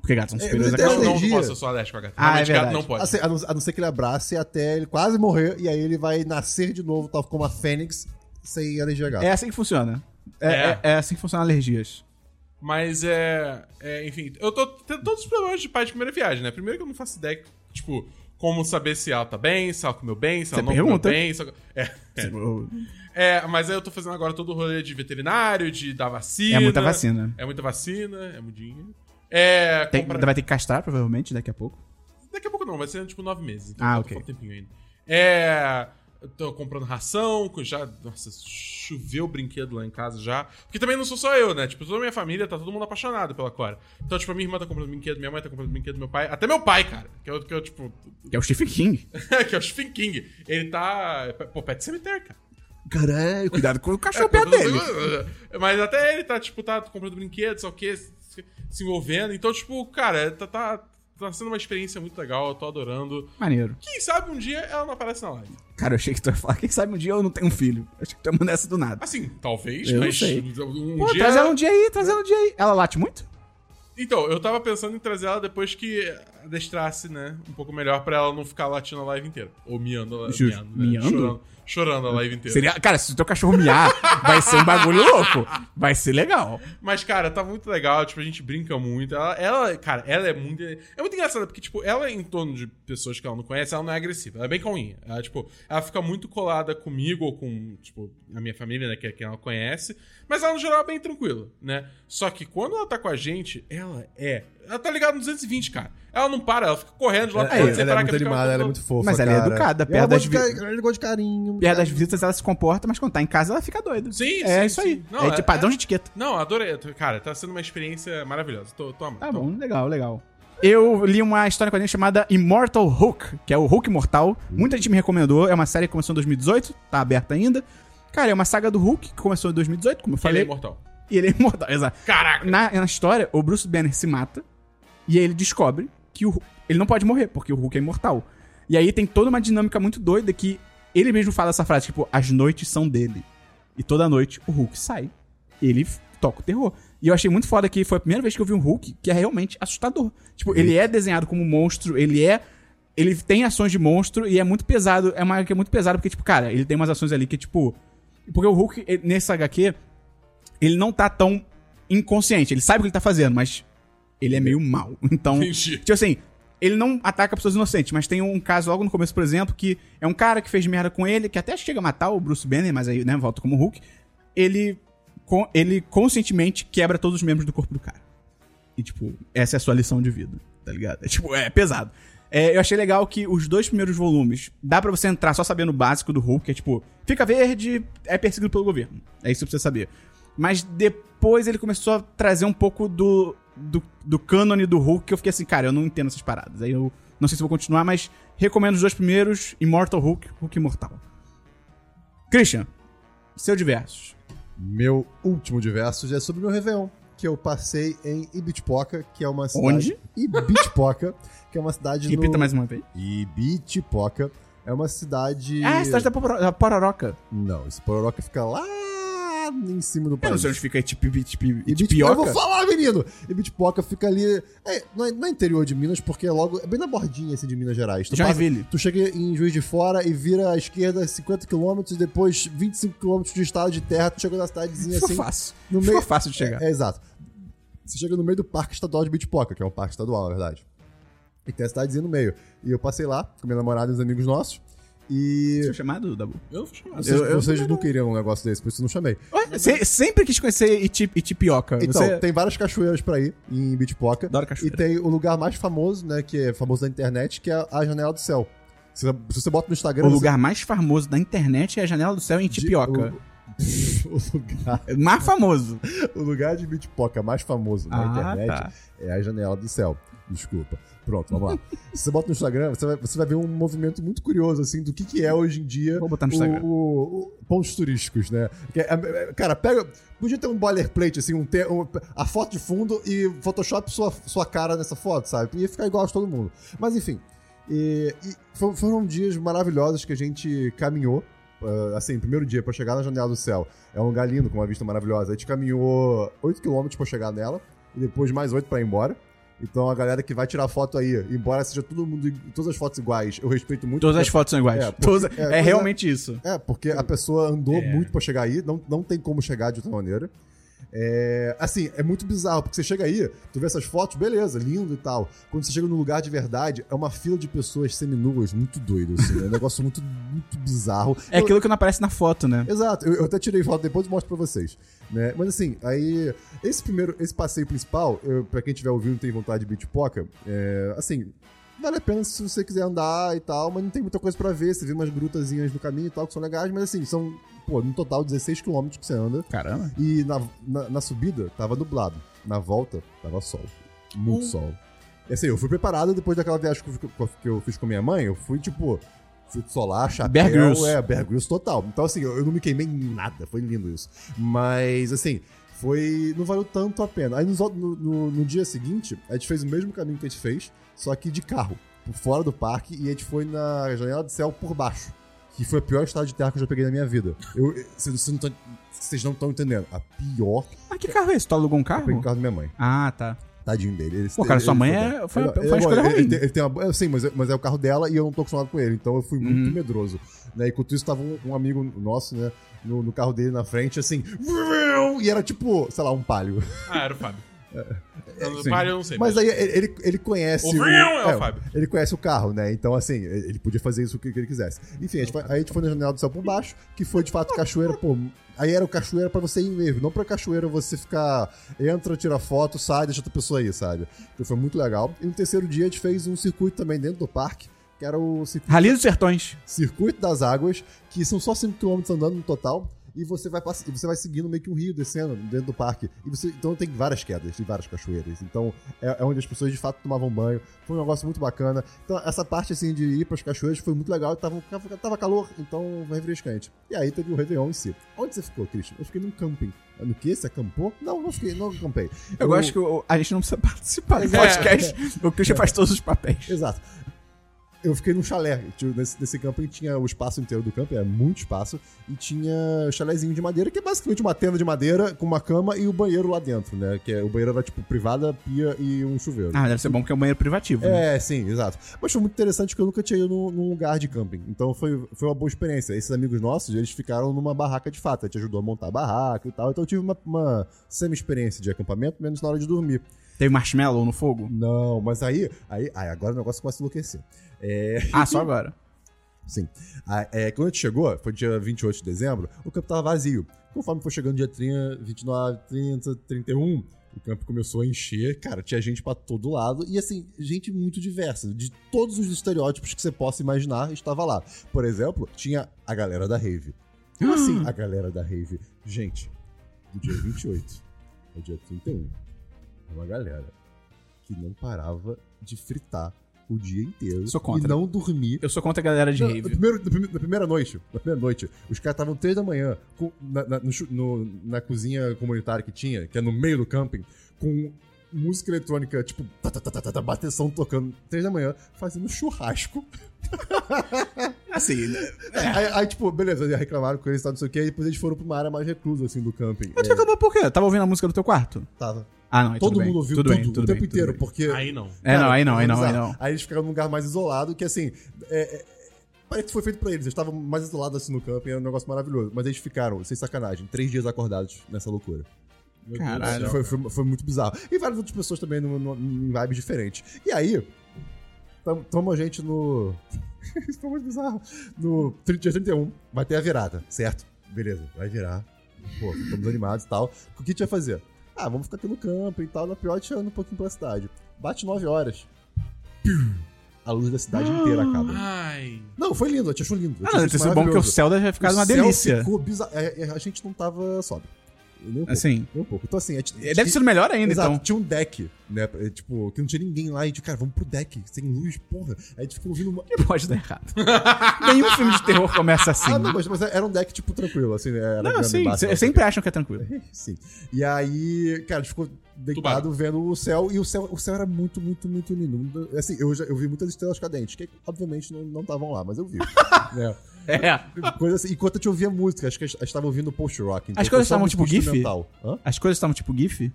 Porque gatos são É, superiores a tem Não, cachorro. não, não alergia. posso, eu sou alérgico a gato. Ah, é gato não pode. Assim, a, não, a não ser que ele abrace até ele quase morrer, e aí ele vai nascer de novo, tal como a Fênix, sem alergia a gato. É assim que funciona. É, É. é- é assim que funcionam alergias. Mas é, é, Enfim, eu tô tendo todos os problemas de pai de primeira viagem, né? Primeiro que eu não faço ideia, tipo, como saber se ela tá bem, se ela comeu bem, se ela Você não pergunta. comeu bem. Se ela... é, é. É, mas aí eu tô fazendo agora todo o rolê de veterinário, de dar vacina. É muita vacina. É muita vacina, é mudinho. É. Tem- comprar- Vai ter que castrar, provavelmente, daqui a pouco. Daqui a pouco não, vai ser tipo nove meses. Então Ah, ok. um tempinho ainda. É. Tô comprando ração, que já. Nossa, choveu brinquedo lá em casa já. Porque também não sou só eu, né? Tipo, toda a minha família tá todo mundo apaixonado pela Cora. Então, tipo, a minha irmã tá comprando brinquedo, minha mãe tá comprando brinquedo, meu pai. Até meu pai, cara. Que eu, que eu tipo. Que é o Stephen King. *laughs* que é o Stephen King. Ele tá. Pô, Pet Cemitério, cara. Caralho, cuidado com o *laughs* É, cachorro perto dele. Mas até ele tá, tipo, tá comprando brinquedos, sei o quê, se, se envolvendo. Então, tipo, cara, tá, tá, tá sendo uma experiência muito legal, eu tô adorando. Maneiro. Quem sabe um dia ela não aparece na live. Cara, eu achei que tu ia falar, quem sabe um dia eu não tenho um filho. Achei que tu ia mandar essa do nada. Assim, talvez, Eu não mas sei. um Pô, dia. traz ela um dia aí, traz ela um dia aí. Ela late muito? Então, eu tava pensando em trazer ela depois que adestrasse, né? Um pouco melhor pra ela não ficar latindo a live inteira. Ou miando, Justo. miando, né? Miando? Chorando, chorando a live inteira. Seria, cara, se o teu cachorro miar, vai ser um bagulho louco. Vai ser legal. Mas, cara, tá muito legal, tipo, a gente brinca muito. Ela, ela, cara, ela é muito. É muito engraçada, porque, tipo, ela, em torno de pessoas que ela não conhece, ela não é agressiva. Ela é bem calminha. Ela, tipo, ela fica muito colada comigo ou com, tipo, a minha família, né, que é quem ela conhece. Mas ela, no geral, é bem tranquila, né? Só que quando ela tá com a gente, ela é. Ela tá ligada no 220, cara. Ela não para, ela fica correndo de lá pra É, sem ela é muito animada, ela é muito fofa. Mas ela é cara. educada, perto ela das vi- Ela de carinho. Perto das visitas ela se comporta, mas quando tá em casa ela fica doida. Sim, É sim, isso aí. sim. Não, é é- de padrão de etiqueta. Não, adorei. Cara, tá sendo uma experiência maravilhosa. Tô, tô amando. Tá tô bom, legal, legal. Eu li uma história com a gente chamada Immortal Hulk, que é o Hulk Imortal. Muita gente me recomendou. É uma série que começou em 2018, tá aberta ainda. Cara, é uma saga do Hulk que começou em 2018, como eu Ele falei. é imortal. E ele é imortal, *laughs* exato. Caraca! Na, na história, o Bruce Banner se mata e aí ele descobre que o, ele não pode morrer, porque o Hulk é imortal. E aí tem toda uma dinâmica muito doida que ele mesmo fala essa frase, tipo, as noites são dele. E toda noite o Hulk sai. Ele toca o terror. E eu achei muito foda que foi a primeira vez que eu vi um Hulk que é realmente assustador. Tipo, ele é desenhado como um monstro, ele é. Ele tem ações de monstro e é muito pesado. É uma HQ muito pesada, porque, tipo, cara, ele tem umas ações ali que, tipo. Porque o Hulk, ele- nessa HQ, ele não tá tão inconsciente. Ele sabe o que ele tá fazendo, mas ele é meio mal. *laughs* Então, Entendi. tipo assim, ele não ataca pessoas inocentes, mas tem um caso logo no começo, por exemplo, que é um cara que fez merda com ele, que até chega a matar o Bruce Banner, mas aí, né, volta como Hulk. Ele, con- ele conscientemente quebra todos os membros do corpo do cara. E, tipo, essa é a sua lição de vida, tá ligado? É, tipo, é pesado. É, eu achei legal que os dois primeiros volumes dá pra você entrar só sabendo o básico do Hulk, que é tipo, fica verde, é perseguido pelo governo. É isso que você precisa saber. Mas depois ele começou a trazer um pouco do, do, do cânone do Hulk, que eu fiquei assim, cara, eu não entendo essas paradas. Aí eu não sei se vou continuar, mas recomendo os dois primeiros, Immortal Hulk, Hulk Imortal. Christian, seu diversos. Meu último diverso é sobre o meu Réveillon, que eu passei em Ibitipoca, que é uma cidade... Onde? Ibitipoca, *laughs* que é uma cidade Repita no... mais uma vez. Ibitipoca é uma cidade... Ah, a cidade da Pororoca. Não, esse Pororoca fica lá em cima do Eu país. não sei onde fica tipo, Ibitipoca. Eu vou Itipioca. falar, menino! Ibitipoca fica ali. É, não, é, não é interior de Minas, porque é logo. É bem na bordinha assim, de Minas Gerais. Tu, passa- Joinville. tu chega em Juiz de Fora e vira à esquerda 50km, depois 25km de estado de terra, tu chega na cidadezinha Ficou assim. fácil. no Ficou meio- fácil de chegar. É, é, exato. Você chega no meio do Parque Estadual de Bitpoca, que é um parque estadual, na verdade. E tem a cidadezinha no meio. E eu passei lá com minha namorada e uns amigos nossos. E. Seu chamado, Dabu? Eu não fui chamado. Vocês, Eu- eu vocês não queriam um negócio desse, por isso eu não chamei. Ué, se- sempre quis conhecer Iti- Itipioca. Então, Você tem várias cachoeiras pra ir em Bitpoca. adora E cachoeira. tem o lugar mais famoso, né? Que é famoso na internet, que é a Janela do Céu. Se, se você bota no Instagram. O você- lugar mais famoso da internet é a Janela do Céu em Itipioca. O, *laughs* o lugar, É mais famoso. *laughs* o lugar de Bitpoca mais famoso na Ah, internet tá. é a Janela do Céu. Desculpa. Pronto, vamos lá. Se você bota no Instagram, você vai, você vai ver um movimento muito curioso, assim, do que, que é hoje em dia Vou botar no o- Instagram. o- o- pontos turísticos, né? Que é- é- cara, pega. Podia ter um boilerplate, assim, um, te- um- a foto de fundo e Photoshop sua, sua cara nessa foto, sabe? Ia ficar igual de todo mundo. Mas enfim. E, e for- foram dias maravilhosos que a gente caminhou. ah, assim, primeiro dia pra chegar na Janela do Céu. É um lugar lindo, com uma vista maravilhosa. A gente caminhou 8km pra chegar nela. E depois mais 8 pra ir embora. Então a galera que vai tirar foto aí, embora seja todo mundo, todas as fotos iguais, eu respeito muito. Todas as fotos são iguais. É, porque- Todas- é, é, é. realmente isso. É, porque a pessoa andou É. muito pra chegar aí, não, não tem como chegar de outra maneira. É, assim, é muito bizarro, porque você chega aí, tu vê essas fotos, beleza, lindo e tal. Quando você chega no lugar de verdade, é uma fila de pessoas seminuas muito doido, assim. É um negócio muito, muito bizarro. É Eu- aquilo que não aparece na foto, né? Exato, eu, eu até tirei foto depois e mostro pra vocês. Né? Mas assim, aí. Esse primeiro, esse passeio principal, eu, pra quem estiver ouvindo e tem vontade de beatpoca, é, assim, vale a pena se você quiser andar e tal, mas não tem muita coisa pra ver. Você vê umas grutazinhas no caminho e tal, que são legais, mas assim, são, pô, no total 16 km que você anda. Caramba. E na, na, na subida tava nublado. Na volta tava sol. Muito Hum. sol. E assim, eu fui preparado depois daquela viagem que eu, que eu fiz com minha mãe. Eu fui, tipo, filtro solar, chapéu. Bear Grylls. É, Bear Grylls total. Então, assim, eu, eu não me queimei em nada. Foi lindo isso. Mas, assim, foi... Não valeu tanto a pena. Aí nos no, no, no dia seguinte, a gente fez o mesmo caminho que a gente fez, só que de carro. Por fora do parque. E a gente foi na janela do céu por baixo. Que foi a pior estrada de terra que eu já peguei na minha vida. Eu, vocês não estão entendendo. A pior Ah, que carro é esse? Tu alugou um eu peguei o carro? carro da minha mãe. Ah, tá. Tadinho dele. Ele, Pô, cara, ele- sua mãe é- foi- Ele- foi uma escolha ele- ruim. Ele, tem- ele tem uma, eu sei, mas, é- mas é o carro dela e eu não tô acostumado com ele. Então eu fui muito Uhum. medroso. Né? Enquanto isso, tava um, um amigo nosso, né? No, no carro dele na frente, assim. E era tipo, sei lá, um palio. Ah, era o Fábio. *laughs* Eu, sim. Palio eu não sei. Mas aí ele, ele conhece. O Vril é o Fábio. Ele conhece o carro, né? Então, assim, ele podia fazer isso o que que ele quisesse. Enfim, a gente foi, aí a gente foi na janela do céu por baixo, que foi de fato cachoeira, pô. Aí era o cachoeira pra você ir mesmo, não pra cachoeira você ficar. Entra, tira foto, sai, deixa outra pessoa aí, sabe? Então foi muito legal. E no terceiro dia a gente fez um circuito também dentro do parque, que era o circuito, Rali dos Sertões. circuito das Águas, que são só 5km andando no total. E você vai, você vai seguindo meio que um rio descendo dentro do parque. E você, então tem várias quedas e várias cachoeiras. Então é, é onde as pessoas de fato tomavam banho. Foi um negócio muito bacana. Então essa parte assim de ir pras cachoeiras foi muito legal. Tava, tava, calor, então foi refrescante. E aí teve o Réveillon em si. Onde você ficou, Christian? Eu fiquei num camping. No quê? Você acampou? Não, não fiquei, não acampei. Eu gosto que o- a gente não precisa participar do É. podcast. O Christian faz todos os papéis. Exato. Eu fiquei num chalé. Tipo, Nesse, nesse camping tinha o espaço inteiro do camping, era muito espaço, e tinha chalézinho de madeira, que é basicamente uma tenda de madeira com uma cama e o banheiro lá dentro, né? Que é, o banheiro era tipo privada, pia e um chuveiro. Ah, deve ser bom porque é um banheiro privativo. né? É, sim, exato. Mas foi muito interessante porque eu nunca tinha ido num, num lugar de camping. Então foi, foi uma boa experiência. Esses amigos nossos, eles ficaram numa barraca de fato. A gente ajudou a montar a barraca e tal. Então eu tive uma, uma semi-experiência de acampamento, menos na hora de dormir. Teve marshmallow no fogo? Não, mas aí, aí, aí agora o negócio começa a enlouquecer. É, Ah, só agora. *laughs* Sim. Ah, é, quando a gente chegou, foi dia 28 de dezembro, o campo tava vazio. Conforme foi chegando dia 30, 29, 30, 31, o campo começou a encher. Cara, tinha gente pra todo lado. E assim, gente muito diversa. De todos os estereótipos que você possa imaginar, estava lá. Por exemplo, tinha a galera da rave. Como assim a galera da rave? Gente, do dia 28 ao dia 31, é uma galera que não parava de fritar o dia inteiro Sou contra. e não dormir Eu sou contra a galera de não, rave. primeiro- na, prime- na primeira noite, na primeira noite, os caras estavam três da manhã com- na, na- no na cozinha comunitária que tinha, que é no meio do camping, com música eletrônica, tipo, tá, tá, tá, tá, bateção tocando, três da manhã, fazendo churrasco. *laughs* Assim, Aí, aí, tipo, beleza, reclamaram com eles, tá, não sei o que, e depois eles foram pra uma área mais reclusa, assim, do camping. mas tu É, acabou por quê? Tava ouvindo a música do teu quarto? tava. Ah, não, aí Todo tudo bem, mundo ouviu tudo tudo, bem, tudo o bem, tempo tudo inteiro, bem. porque... Aí não. É, não, aí não, aí não, aí bizarro. não. Aí eles ficaram num lugar mais isolado, que assim. é- é- parece que foi feito pra eles. Eles estavam mais isolados assim no campo e era um negócio maravilhoso. Mas eles ficaram, sem sacanagem, três dias acordados nessa loucura. Caralho. Foi, foi, foi muito bizarro. E várias outras pessoas também no, no- em vibes diferentes. E aí, tam- tamo a gente no. *laughs* Isso foi muito bizarro. No 30, dia 31, vai ter a virada, certo? Beleza, vai virar. Pô, estamos animados e tal. O que a gente vai fazer? Ah, vamos ficar aqui no campo e tal. Na pior, a gente anda um pouquinho pela cidade. Bate 9 horas. A luz da cidade inteira acaba. Ai. Não, foi lindo, a gente achou lindo. Ah, não, deve ter sido bom porque o céu deve ficar uma delícia. Ficou bizarro. É, é, A gente não tava sóbrio. Nem um pouco. Assim, Nem um pouco. Então, assim, a gente, deve ter sido melhor ainda, Exato, então. tinha um deck, né? é, Tipo, que não tinha ninguém lá. E a gente, cara, vamos pro deck, sem luz, porra. Aí a gente ficou ouvindo uma. Que pode dar errado. *laughs* Nenhum filme de terror começa assim. Ah, não, mas, mas era um deck, tipo, tranquilo, assim, né? Era Não, sim, o sempre acham que é tranquilo. *laughs* Sim. E aí, cara, a gente ficou deitado Tubarão. vendo o céu. E o céu, o céu era muito, muito, muito lindo. Assim, eu, já, eu vi muitas estrelas cadentes, que obviamente não estavam lá, mas eu vi. *laughs* né? É. Coisa assim, enquanto eu te ouvia música, acho que a gente estava ouvindo post-rock. então As coisas estavam tipo GIF? Hã? As coisas estavam tipo GIF?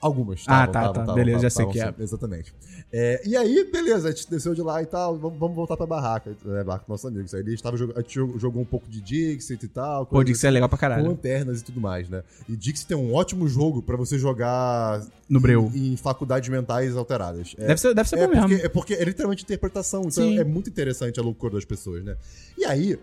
Algumas. Ah, tá, tavam, tá, tavam, beleza, já sei que tavam, Exatamente. É, e aí, beleza, a gente desceu de lá e tal, vamos, vamos voltar pra barraca, né, barraca com nossos amigos. Aí eles jogando, a gente jogou, jogou um pouco de Dixit e tal. Pô, Dixie é legal pra com caralho. lanternas e tudo mais, né? E Dixie tem um ótimo jogo pra você jogar No Breu. em, em faculdades mentais alteradas. É, Deve ser, deve ser é bom mesmo. porque, é porque é literalmente interpretação, então Sim. é muito interessante a loucura das pessoas, né? E aí,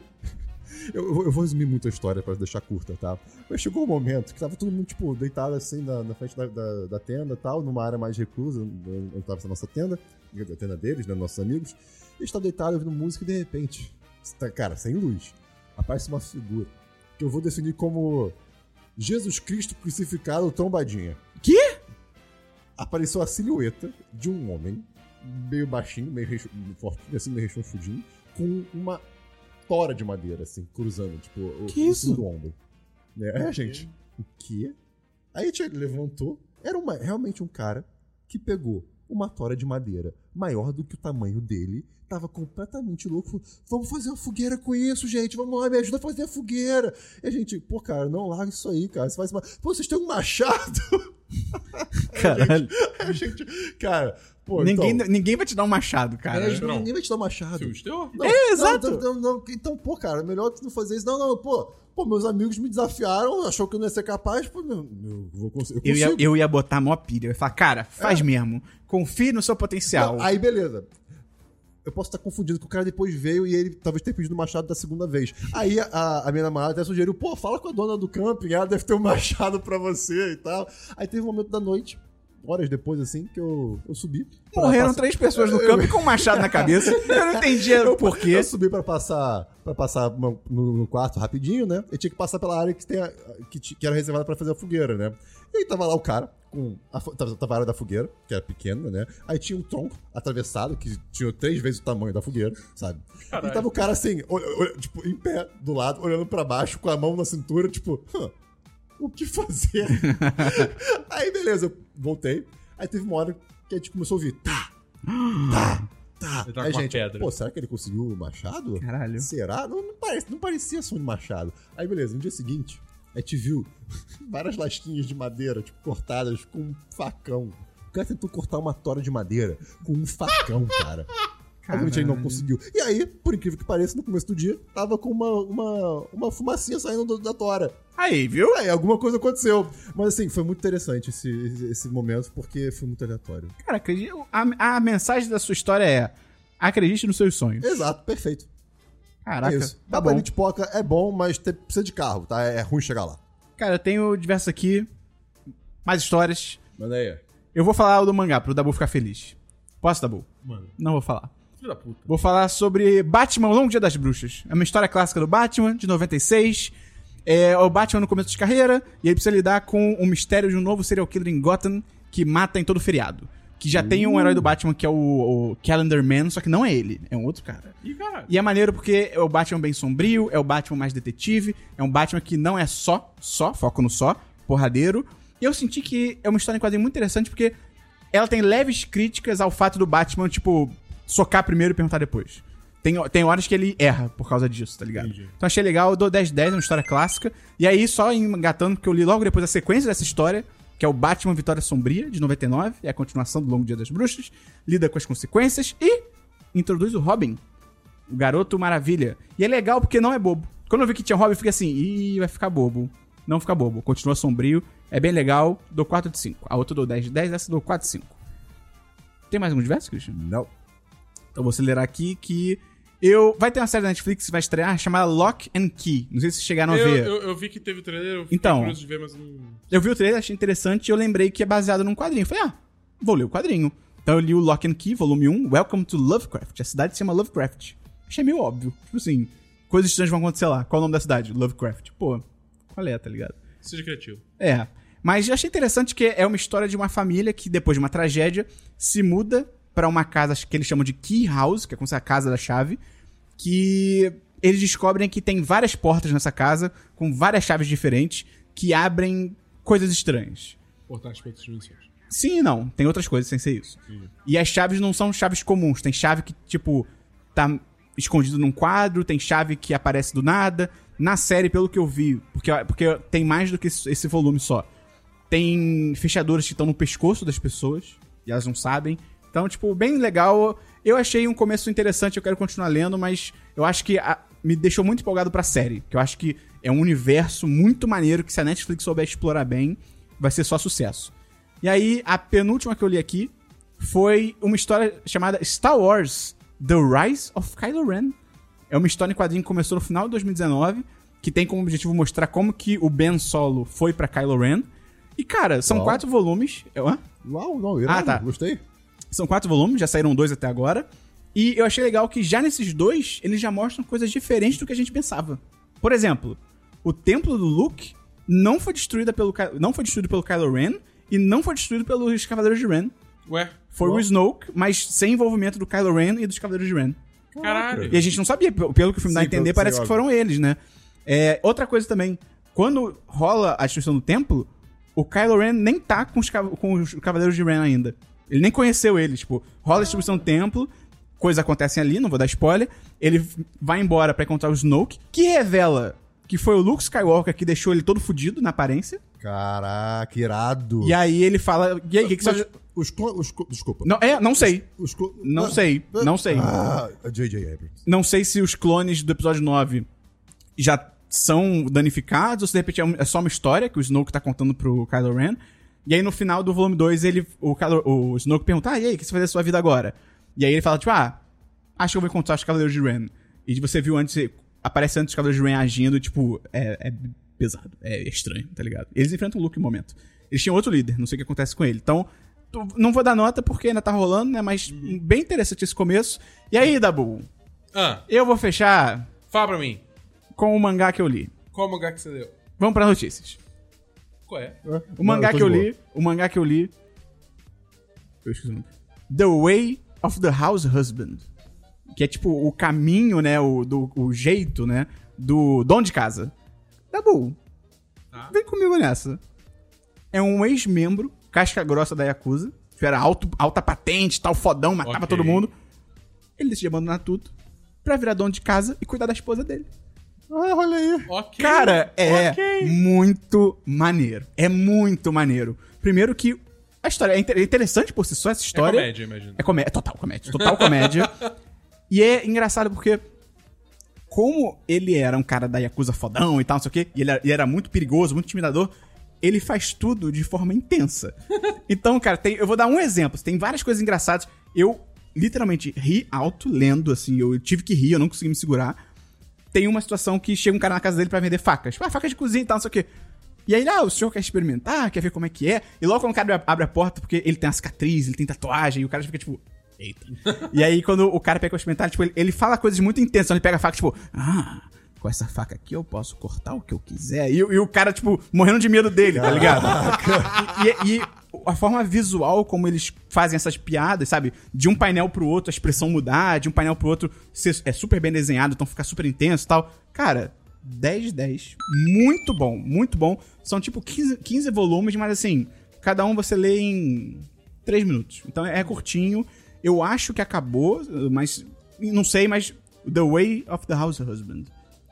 eu, eu- vou resumir muito a história pra deixar curta, tá? Mas chegou um momento que tava todo mundo, tipo, deitado assim na, na frente da, da, da tenda e tal, numa área mais reclusa, onde tava essa nossa tenda, a tenda deles, né, nossos amigos. E eles estavam deitados ouvindo música e de repente, tá- cara, sem luz, aparece uma figura que eu vou definir como Jesus Cristo crucificado trombadinha. Quê? Apareceu a silhueta de um homem, meio baixinho, meio rechon- fortinho, assim, meio rechonchudinho, com uma tora de madeira, assim, cruzando, tipo, o, Que em isso? cima do ombro. É, gente, o quê? Aí a gente levantou, era uma- realmente um cara que pegou uma tora de madeira maior do que o tamanho dele, tava completamente louco, falou, vamos fazer uma fogueira com isso, gente, vamos lá, me ajuda a fazer a fogueira. E a gente, pô, cara, não larga isso aí, cara, você faz uma... Pô, vocês têm um machado? *laughs* Caralho. A *laughs* gente, cara, pô, Ninguém, então, ninguém vai te dar um machado, cara. é, ninguém vai te dar um machado. Não, É, não, exato. Não, não, não, então, pô, cara, melhor tu não fazer isso. Não, não, pô, pô, meus amigos me desafiaram, achou que eu não ia ser capaz, pô, não, eu vou conseguir. Eu ia, eu ia botar mó pilha. Eu ia falar, cara, faz É. mesmo. Confie no seu potencial. Não, aí, beleza. Eu posso estar confundindo, que o cara depois veio e ele talvez tenha pedido o machado da segunda vez. Aí a, a minha namorada até sugeriu, pô, fala com a dona do camping, ela deve ter um machado pra você e tal. Aí teve um momento da noite, horas depois, assim, que eu, eu subi. Morreram passar- três pessoas no campo com um machado na cabeça. *laughs* Eu não entendia o porquê. Eu subi pra passar, pra passar no, no quarto rapidinho, né? Eu tinha que passar pela área que, tem a- que, que era reservada pra fazer a fogueira, né? E aí tava lá o cara, com a, tava, tava a área da fogueira, que era pequena, né? Aí tinha um tronco atravessado, que tinha três vezes o tamanho da fogueira, sabe? Caralho. E tava o cara assim, ol- ol- tipo, em pé, do lado, olhando pra baixo, com a mão na cintura, tipo, "Hã, o que fazer? *laughs* aí, beleza, eu voltei. Aí teve uma hora que a gente começou a ouvir, tá, tá, tá. Ele tá aí, com uma gente, pedra. pô, será que ele conseguiu o machado? Caralho. Será? Não, não, parece, não parecia som de machado. Aí, beleza, no dia seguinte, a gente viu *laughs* várias lasquinhas de madeira, tipo, cortadas com um facão. O cara tentou cortar uma tora de madeira com um facão, cara. Obviamente ele não conseguiu. E aí, por incrível que pareça, no começo do dia, tava com uma, uma, uma fumacinha saindo do- da tora. Aí, viu? Aí, alguma coisa aconteceu. Mas assim, foi muito interessante esse, esse, momento, porque foi muito aleatório. Cara, a, a mensagem da sua história é: acredite nos seus sonhos. Exato, perfeito. Caraca, é isso. tá bom. de Poca é bom, mas te- precisa de carro, tá? É ruim chegar lá. Cara, eu tenho diversos aqui, mais histórias. Manda aí. Eu vou falar o do mangá, pro Dabu ficar feliz. Posso, Dabu? Mano, Não vou falar. Filho da puta. Vou falar sobre Batman, o Longo Dia das Bruxas. É uma história clássica do Batman, de 96. É o Batman no começo de carreira, e ele precisa lidar com o mistério de um novo serial killer em Gotham que mata em todo feriado. Que já tem um herói do Batman que é o, o Calendar Man, só que não é ele, é um outro cara. Ih, caralho. E é maneiro porque é o Batman bem sombrio, é o Batman mais detetive, é um Batman que não é só, só, foco no só, porradeiro. E eu senti que é uma história em quadrinho muito interessante porque ela tem leves críticas ao fato do Batman, tipo, socar primeiro e perguntar depois. Tem, tem horas que ele erra por causa disso, tá ligado? Entendi. Então achei legal, eu dou 10 10, é uma história clássica. E aí, só engatando, porque eu li logo depois a sequência dessa história, que é o Batman Vitória Sombria, de 99, é a continuação do Longo Dia das Bruxas, lida com as consequências e introduz o Robin, o Garoto Maravilha. E é legal porque não é bobo. Quando eu vi que tinha Robin, eu fiquei assim, ih, vai ficar bobo. Não fica bobo, continua sombrio, é bem legal, dou 4 de 5. A outra dou 10 de 10, essa dou 4 de 5. Tem mais algum diverso, Christian? Não. Então vou acelerar aqui que eu vai ter uma série da Netflix que vai estrear chamada Lock and Key. Não sei se vocês chegaram a Eu, ver. eu, eu vi que teve trailer, eu fiquei Então. curioso de ver, mas não... Eu vi o trailer, achei interessante e eu lembrei que é baseado num quadrinho. Eu falei, ah, vou ler o quadrinho. Então eu li o Lock and Key, volume 1, Welcome to Lovecraft. A cidade se chama Lovecraft. Achei meio óbvio. Tipo assim, coisas estranhas vão acontecer lá. Qual é o nome da cidade? Lovecraft. Pô, qual é, tá ligado? Seja criativo. É. Mas eu achei interessante que é uma história de uma família que, depois de uma tragédia, se muda pra uma casa que eles chamam de Key House, que é como se a casa da chave, que eles descobrem que tem várias portas nessa casa, com várias chaves diferentes, que abrem coisas estranhas. Portais para outras dimensões. Sim e não, tem outras coisas sem ser isso. Entendi. E as chaves não são chaves comuns, tem chave que, tipo, tá escondido num quadro, tem chave que aparece do nada. Na série, pelo que eu vi, porque, porque tem mais do que esse esse volume só. Tem fechaduras que estão no pescoço das pessoas e elas não sabem. Então, tipo, bem legal. Eu achei um começo interessante, eu quero continuar lendo, mas eu acho que a- me deixou muito empolgado pra série. Que eu acho que é um universo muito maneiro que se a Netflix souber explorar bem, vai ser só sucesso. E aí, a penúltima que eu li aqui foi uma história chamada Star Wars The Rise of Kylo Ren. É uma história em quadrinho que começou no final de 2019, que tem como objetivo mostrar como que o Ben Solo foi pra Kylo Ren. E, cara, são Uau. quatro volumes. Eu- hã? Uau, não, irado, Ah, tá. Gostei. São quatro volumes, já saíram dois até agora. E eu achei legal que já nesses dois, eles já mostram coisas diferentes do que a gente pensava. Por exemplo, o templo do Luke não foi destruído pelo, Ky- não foi destruído pelo Kylo Ren e não foi destruído pelos Cavaleiros de Ren. Ué, Foi o Snoke, mas sem envolvimento do Kylo Ren e dos Cavaleiros de Ren. caralho. E a gente não sabia, pelo que o filme dá a entender, parece sim, que foram eles, né? É, outra coisa também, quando rola a destruição do templo, o Kylo Ren nem tá com os, com os Cavaleiros de Ren ainda. Ele nem conheceu eles, tipo, rola a destruição do templo, coisas acontecem ali, não vou dar spoiler, ele vai embora pra encontrar o Snoke, que revela que foi o Luke Skywalker que deixou ele todo fudido na aparência, Caraca, irado. e aí ele fala, e aí, o que, que você Mas acha? os os Desculpa. Não, é, não sei, Os clon- não sei, não sei. Ah, J.J. Abrams. Não sei se os clones do episódio 9 já são danificados ou se de repente é é só uma história que o Snoke tá contando pro Kylo Ren. E aí no final do volume 2, ele, o, o Snoke pergunta: Ah, e aí, o que você vai fazer da sua vida agora? E aí ele fala, tipo, ah, acho que eu vou encontrar os Cavaleiros de Ren. E você viu antes, aparece antes os Cavaleiros de Ren agindo, tipo, é, é pesado, é estranho, tá ligado? Eles enfrentam o Luke um momento. Eles tinham outro líder, não sei o que acontece com ele. Então, não vou dar nota porque ainda tá rolando, né? Mas bem interessante esse começo. E aí, Dabu? Ah, Eu vou fechar fala pra mim. com o mangá que eu li. Qual mangá que você deu? Vamos para notícias. Qual é? O mangá tô que eu de boa. li, o mangá que eu li. Eu esqueci o nome. The Way of the House Husband. Que é tipo o caminho, né? O, do, o jeito, né? Do dono de casa. Tá. vem comigo nessa. É um ex-membro, casca grossa da Yakuza. Que era alto, alta patente, tal, fodão, matava Ok. todo mundo. Ele decidiu abandonar tudo pra virar dono de casa e cuidar da esposa dele. Ah, olha aí. Ok. Cara, é Ok. muito maneiro. É muito maneiro. Primeiro que a história é é interessante por si só, essa É história. comédia, imagino. É comédia. É total comédia. Total comédia. *laughs* e é engraçado porque. Como ele era um cara da Yakuza fodão e tal, não sei o quê, e ele era, e era muito perigoso, muito intimidador, ele faz tudo de forma intensa. *laughs* Então, cara, tem- eu vou dar um exemplo. Tem várias coisas engraçadas. Eu literalmente ri alto lendo, assim. Eu tive que rir, eu não consegui me segurar tem uma situação que chega um cara na casa dele pra vender facas. Ah, faca de cozinha e tal, não sei o quê. E aí, ah, o senhor quer experimentar, quer ver como é que é? E logo quando o cara abre a porta, porque ele tem uma cicatriz, ele tem tatuagem, e o cara já fica tipo, eita. e aí, quando o cara pega pra experimentar, tipo, ele, ele fala coisas muito intensas. Ele pega a faca, tipo, ah, com essa faca aqui eu posso cortar o que eu quiser. E, e o cara, tipo, morrendo de medo dele, tá ligado? E- e a forma visual como eles fazem essas piadas, sabe? De um painel pro outro, a expressão mudar, de um painel pro outro ser, é super bem desenhado, então ficar super intenso e tal. Cara, 10 de 10. Muito bom, muito bom. São tipo 15, 15 volumes, mas assim, cada um você lê em 3 minutos. Então é curtinho. Eu acho que acabou, mas. Não sei, mas. The Way of the House Husband.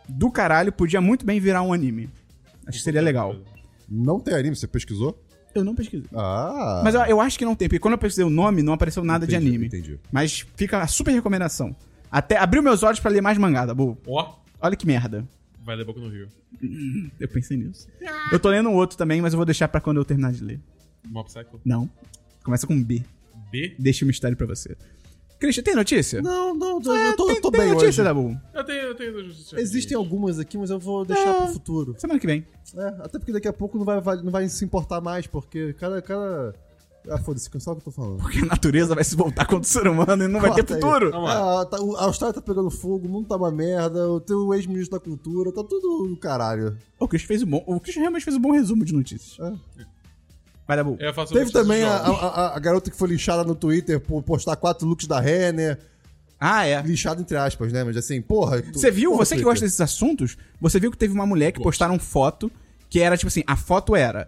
Do caralho, podia muito bem virar um anime. Acho que seria legal. Não tem anime, você pesquisou? Eu não pesquisei. Ah. Mas eu, eu acho que não tem, porque quando eu pesquisei o nome, não apareceu nada de Entendi, anime. entendi. Mas fica a super recomendação. Até abriu meus olhos pra ler mais mangá, Dabu. Ó, Olha que merda. vai ler boca no Rio. Eu pensei nisso. Eu tô lendo um outro também, mas eu vou deixar pra quando eu terminar de ler. Mob Psycho. Não. Começa com B. B? Deixa o mistério pra você. Christian, tem notícia? Não, não, eu É, tô, tem, eu tô tem bem notícia, hoje. Dabu. Eu tenho, eu tenho duas notícias. Existem algumas aqui, mas eu vou deixar pro futuro. Semana que vem. É, até porque daqui a pouco não vai, vai- não vai se importar mais, porque cada. cada... Ah, foda-se, sabe o que eu tô falando? Porque a natureza vai se voltar contra o ser humano e não vai ter Corta futuro. Ah, tá- o- a Austrália tá pegando fogo, o mundo tá uma merda, o teu ex-ministro da cultura, tá tudo no caralho. O Christian fez um bom. O Christian realmente fez um bom resumo de notícias. É. Vai, Dabu. Faço Teve também a, a- a- a garota que foi lixada no Twitter por postar quatro looks da Renner. Ah, é. Lixada entre aspas, né? Mas assim, porra. tu- Você viu, porra, você que gosta desses assuntos, você viu que teve uma mulher que postaram foto que era tipo assim, a foto era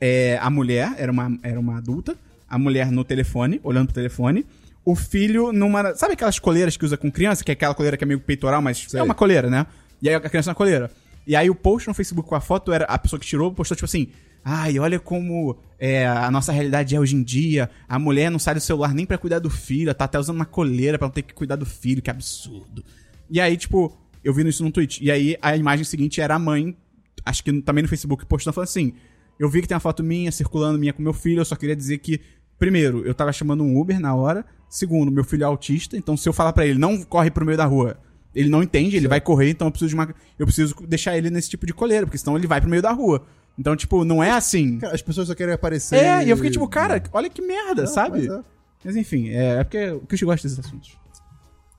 é, a mulher, era uma, era uma adulta, a mulher no telefone, olhando pro telefone, o filho numa. Sabe aquelas coleiras que usa com criança, que é aquela coleira que é meio peitoral, mas Sei. é uma coleira, né? E aí a criança na coleira. E aí o post no Facebook com a foto era a pessoa que tirou, postou tipo assim: Ai, olha como é, a nossa realidade é hoje em dia. A mulher não sai do celular nem pra cuidar do filho, ela tá até usando uma coleira pra não ter que cuidar do filho, que absurdo. E aí, tipo, eu vi isso no tweet. E aí a imagem seguinte era a mãe, acho que também no Facebook, postando falando assim: Eu vi que tem uma foto minha circulando minha com meu filho, eu só queria dizer que, primeiro, eu tava chamando um Uber na hora. Segundo, meu filho é autista, então se eu falar pra ele, não corre pro meio da rua, ele não entende, ele vai correr, então eu preciso de uma. Eu preciso deixar ele nesse tipo de coleira, porque senão ele vai pro meio da rua. Então, tipo, não é assim. Cara, as pessoas só querem aparecer. É, e eu fiquei tipo, cara, olha que merda, É, sabe? mas é. Mas enfim, é, é porque o Chris gosta desses assuntos.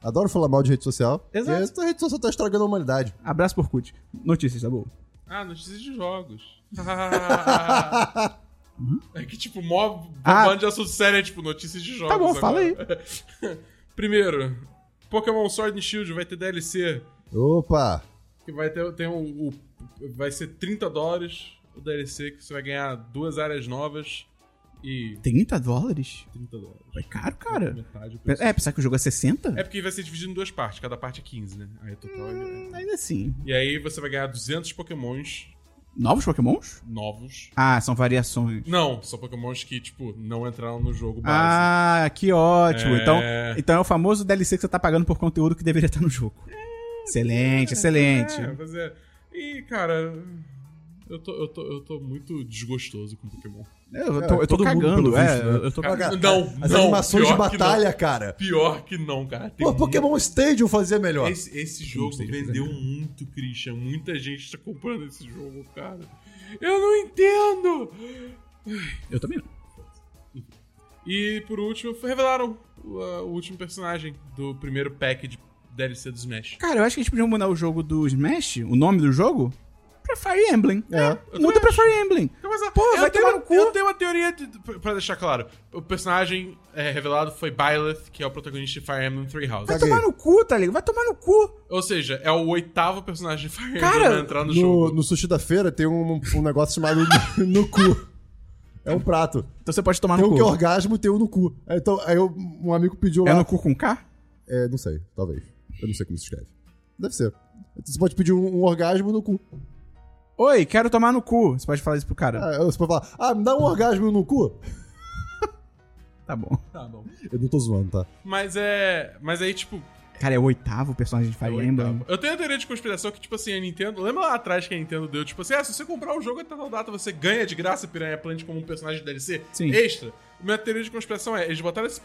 Adoro falar mal de rede social. Exato. Essa rede social tá estragando a humanidade. Abraço por Cut. Notícias, tá bom? Ah, notícias de jogos. *laughs* *laughs* é que, tipo, mó Ah. de assunto sério é, tipo, notícias de jogos. Tá bom, fala agora. *laughs* Primeiro, Pokémon Sword and Shield vai ter DLC. Opa! Que vai ter tem o, o- Vai ser 30 dólares o DLC, que você vai ganhar duas áreas novas e 30 dólares? 30 dólares. É caro, cara. Metade. É, pensar que o jogo é 60? É porque vai ser dividido em duas partes, cada parte é 15, né? Aí total é- Ainda assim. E aí você vai ganhar 200 pokémons Novos Pokémons? novos. Ah, são variações. Não, são pokémons que, tipo, não entraram no jogo base. Ah, que ótimo. É. Então, então é o famoso DLC que você tá pagando por conteúdo que deveria estar no jogo. excelente, excelente. É, mas é. E, cara, eu tô, eu, tô, eu tô muito desgostoso com Pokémon. Eu, É, tô, eu tô todo mundo, cagando, pelo é. visto, né? Eu tô Cara, cagando. não, As não, animações de batalha, cara. Pior que não, cara. Tem Pô, muito- Pokémon Stadium fazia melhor. Esse, esse jogo sei, vendeu muito, Christian. Muita gente tá comprando esse jogo, cara. Eu não entendo! Eu também não. E por último, revelaram o, o último personagem do primeiro pack de DLC do Smash. Cara, eu acho que a gente podia mudar o jogo do Smash, o nome do jogo, pra Fire Emblem. É. Eu Muda pra acho. Fire Emblem. Mas, ah, Pô, eu vai tenho, tomar no cu. Eu tenho uma teoria, de, pra deixar claro. O personagem é, revelado foi Byleth, que é o protagonista de Fire Emblem Three Houses. Vai Caguei. tomar no cu, tá ligado? Vai tomar no cu. Ou seja, é o oitavo personagem de Fire Cara, Emblem a entrar no, No, jogo. no sushi da feira tem um, um negócio chamado no, *laughs* no cu. É um prato. Então você pode tomar Tem no um que é cu. orgasmo e tem um no cu. Aí, Então, aí eu- um amigo pediu lá. É no cu com K? É, não sei, talvez. Eu não sei como se escreve. Deve ser. Você pode pedir um, um orgasmo no cu. Oi, quero tomar no cu. Você pode falar isso pro cara. Ah, você pode falar, ah, me dá um orgasmo no cu? *laughs* Tá bom. Tá bom. Eu não tô zoando, tá? Mas é. Mas aí, tipo. Cara, é o oitavo personagem de é Fire Emblem. Eu tenho a teoria de conspiração que, tipo assim, a Nintendo. Lembra lá atrás que a Nintendo deu? Tipo assim, ah, se você comprar o jogo até tal data, você ganha de graça Piranha Plant como um personagem de DLC Sim. extra. Minha teoria de conspiração é: eles botaram esse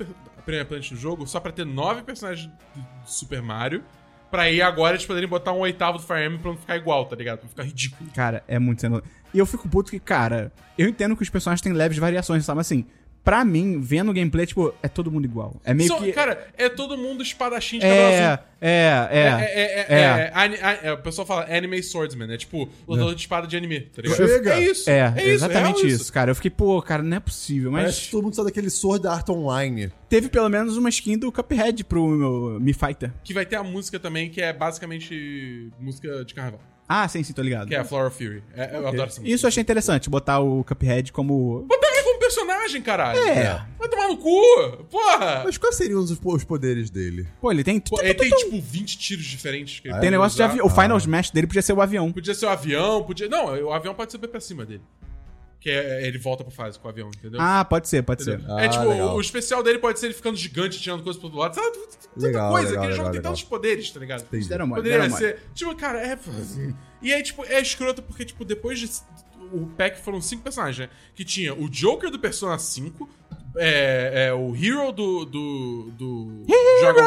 Piranha Plant no jogo só pra ter nove personagens de Super Mario. Pra aí agora eles poderem botar um oitavo do Fire Emblem pra não ficar igual, tá ligado? Pra ficar ridículo. Cara, é muito sendo. E eu fico puto que, cara, eu entendo que os personagens têm leves variações, sabe? Mas assim, pra mim, vendo o gameplay, tipo, é todo mundo igual. É meio Só- que. Cara, é todo mundo espadachim de cabelo azul. é, é, é, É, é, é, é. é, a- é, O pessoal fala anime swordsman, é tipo lutador de espada de anime, tá ligado? Chega. É isso. É, é isso, exatamente real isso, cara. Eu fiquei, pô, cara, não é possível. Mas Parece que todo mundo sabe daquele Sword Art Online. teve pelo menos uma skin do Cuphead pro meu Me Fighter. Que vai ter a música também, que é basicamente música de carnaval. Ah, sim, sim, tô ligado. Que é a Flower Fury. É, eu adoro essa música. Isso eu achei interessante, botar o Cuphead como. Botar personagem, caralho. É. Vai tomar no cu! Porra! Mas quais seriam os, os poderes dele? Pô, ele tem. Pô, ele tem, tipo, 20 tiros diferentes. Que ele Tem pode negócio de avião. O Final Smash dele podia ser o avião. Podia ser o avião, podia... Não, o avião pode subir pra cima dele. Que é, ele volta pra fase com o avião, entendeu? Ah, pode ser, pode Entendeu? ser. é Ah, tipo, o especial dele pode ser ele ficando gigante, tirando coisas pro outro lado. Sabe? Tanta Legal, coisa, legal, aquele jogo legal, tem tantos poderes, tá ligado? Entendi. Deram Poderia deram ser. Tipo, cara, é. E aí, tipo, é escroto porque, tipo, depois de. O pack foram cinco personagens, né? Que tinha o Joker do Persona 5, é, é, o Hero do. do. do. Dragon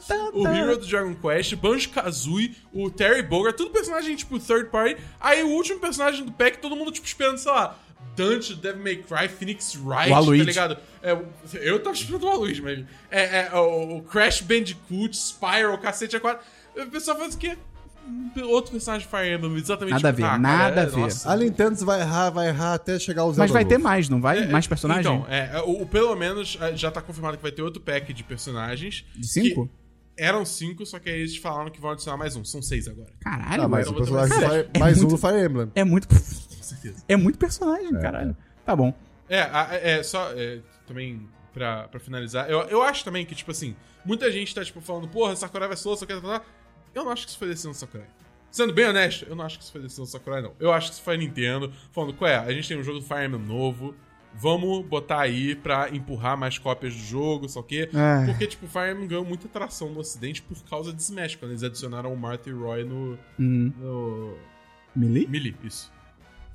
Quest. O Hero do Dragon Quest, Banjo Kazooie, o Terry Bogard, tudo personagem, tipo, third party. Aí o último personagem do pack, todo mundo, tipo, esperando, sei lá, Dante, Devil May Cry, Phoenix Wright, tá ligado? É, eu tava esperando o Aloy, mas. É, é, o, Crash Bandicoot, Spyro, cacete a quatro. O pessoal faz o quê? Outro personagem de Fire Emblem, exatamente. Nada a ver, ah, nada é, a ver. nossa. A Nintendo vai errar, vai errar até chegar ao Zelda Mas vai ter novo. mais, não vai? É, mais personagens? Então, é, o, o- pelo menos é, já tá confirmado que vai ter outro pack de personagens. De cinco? Eram cinco, só que aí eles falaram que vão adicionar mais um. São seis agora. Caralho, Ah, mas mas o personagem Cara, Fire- é mais um do Fire Emblem. é muito. Com certeza. É muito personagem, caralho. Tá bom. É, é, só é, também pra, pra finalizar, eu, eu acho também que, tipo assim, muita gente tá, tipo, falando, porra, Sakurai vai solo, só que tá, tá, tá. Eu não acho que isso foi decisão do Sakurai. Sendo bem honesto, eu não acho que isso foi decisão do Sakurai, não. Eu acho que isso foi a Nintendo falando, qual é? A gente tem um jogo do Fire Emblem novo, vamos botar aí pra empurrar mais cópias do jogo, só que É. Porque, tipo, o Fire Emblem ganhou muita atração no ocidente por causa de Smash, quando eles adicionaram o Marty Roy no, Hum. no Melee? Melee, isso.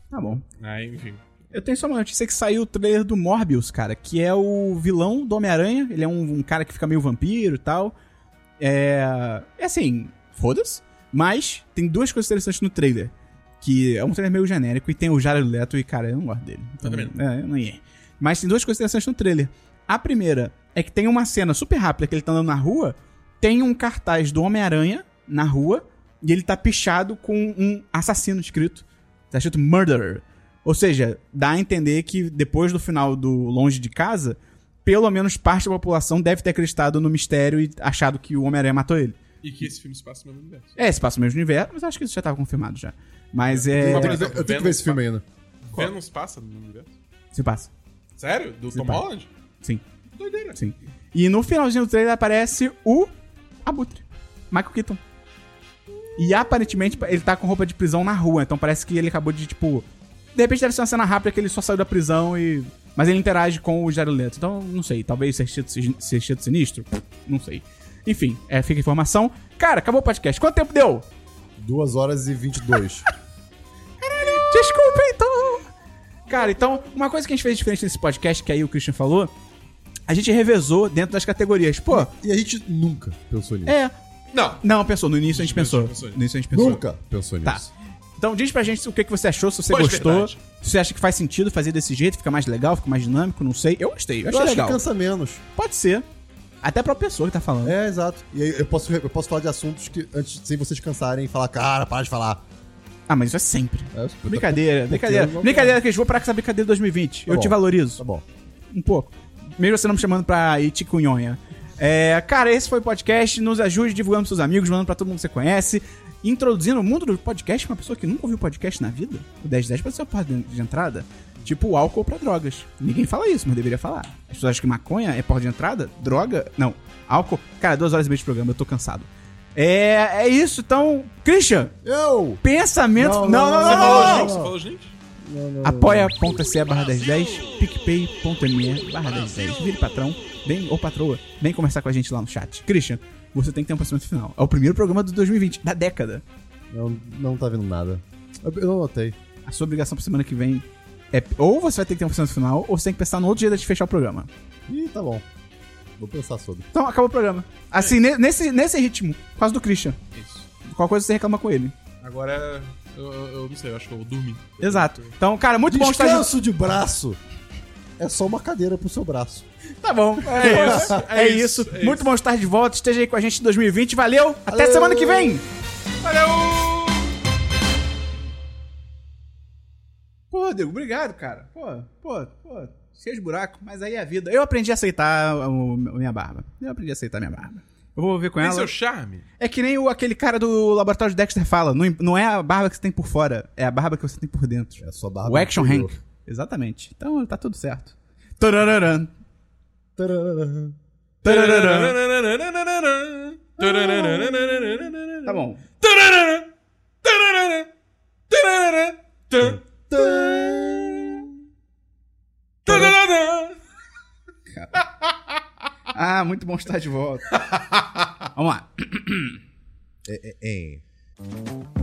Tá bom. Aí, enfim. Eu tenho só uma notícia que saiu o trailer do Morbius, cara, que é o vilão do Homem-Aranha. Ele é um, um cara que fica meio vampiro e tal. É. É assim, foda-se. Mas tem duas coisas interessantes no trailer. Que é um trailer meio genérico e tem o Jared Leto e, cara, eu não gosto dele. Então, Eu também não. É, eu não ia. Mas tem duas coisas interessantes no trailer. A primeira é que tem uma cena super rápida que ele tá andando na rua. Tem um cartaz do Homem-Aranha na rua e ele tá pichado com um assassino escrito. Tá escrito Murderer. Ou seja, dá a entender que depois do final do Longe de Casa, pelo menos parte da população deve ter acreditado no mistério e achado que o Homem-Aranha matou ele. E que esse filme se passa no mesmo universo. É, se passa o mesmo universo, mas acho que isso já tava confirmado já. Mas é. Mas, por Eu exemplo, tenho que ver esse filme ainda. Venom se passa no mesmo universo? Se passa. Sério? Do Se Tom passa. Holland? Sim, Doideira. sim. E no finalzinho do trailer aparece o Abutre. Michael Keaton. E aparentemente ele tá com roupa de prisão na rua, então parece que ele acabou de, tipo. De repente deve ser uma cena rápida que ele só saiu da prisão e. Mas ele interage com o Jared Leto. Então, não sei. Talvez Sexteto Sinistro? Não sei. Enfim, é, fica a informação. Cara, acabou o podcast. Quanto tempo deu? 2 horas e 22. *laughs* Desculpa, então. Cara, então, uma coisa que a gente fez diferente nesse podcast, que aí o Christian falou, a gente revezou dentro das categorias. Pô, e a gente nunca pensou nisso. é. Não. Não, pensou. No início a gente pensou. a gente pensou. No início a gente pensou. Nunca pensou Tá. nisso. Então diz pra gente o que, que você achou, se você Pois gostou. verdade. Se você acha que faz sentido fazer desse jeito, fica mais legal, fica mais dinâmico, não sei. Eu gostei, eu Eu achei acho legal. que cansa menos. Pode ser. Até pra pessoa que tá falando. É, exato. E aí eu posso, eu posso falar de assuntos que antes, sem vocês cansarem, falar, cara, para de falar. Ah, mas isso é sempre. É, Brincadeira, brincadeira. não- Brincadeira, que eu vou parar com essa brincadeira de 2020. eu bom. te valorizo. Tá bom. Um pouco. Mesmo você não me chamando pra Iticunhonha. É, cara, esse foi o podcast. Nos ajude divulgando pros seus amigos, mandando pra todo mundo que você conhece. Introduzindo o mundo do podcast pra uma pessoa que nunca ouviu podcast na vida. O 1010 pode ser uma porta de entrada. Tipo álcool pra drogas. Ninguém fala isso, mas deveria falar. As pessoas acham que maconha é porta de entrada? Droga? Não. Álcool. Cara, duas horas e meia de programa, eu tô cansado. É, é isso, então. Christian, Eu! pensamento. Não, Não, não, Você falou os não, links? não. Você falou os links? apoia.se barra 1010, picpay.me barra 1010. Vire patrão, vem, ou patroa, vem conversar com a gente lá no chat. Christian, você tem que ter um pensamento final. É o primeiro programa do 2020, da década. Não, não tá vendo nada. Eu, eu não notei. A sua obrigação pra semana que vem é ou você vai ter que ter um pensamento final, ou você tem que pensar no outro jeito de fechar o programa. Ih, tá bom. Vou pensar sobre. Então, acabou o programa. Assim, ne- nesse, nesse ritmo, por causa do Christian. Isso. Qual coisa você reclama com ele. Agora, eu, eu- não sei, eu acho que eu vou dormir. Exato. Então, cara, muito bom estar de... Descanso de braço é só uma cadeira pro seu braço. Tá bom, é isso. É, é isso. isso, é Muito isso. bom estar de volta. Esteja aí com a gente em 2020. Valeu. Até Valeu. semana que vem. Valeu! Pô, Diego, obrigado, cara. Pô, pô, pô, cheio de buraco, mas aí é a vida. Eu aprendi a aceitar a minha barba. Eu aprendi a aceitar a minha barba. Eu vou ver com Tem ela. seu charme? É que nem o, aquele cara do laboratório de Dexter fala. Não, não é a barba que você tem por fora, é a barba que você tem por dentro. É só barba. o Action. Hank. Exatamente. Então tá tudo certo. Tarararam. Tararara. Tarararam. Tá bom. Ah, muito bom estar de volta. *laughs* Vamos lá. É, é, é.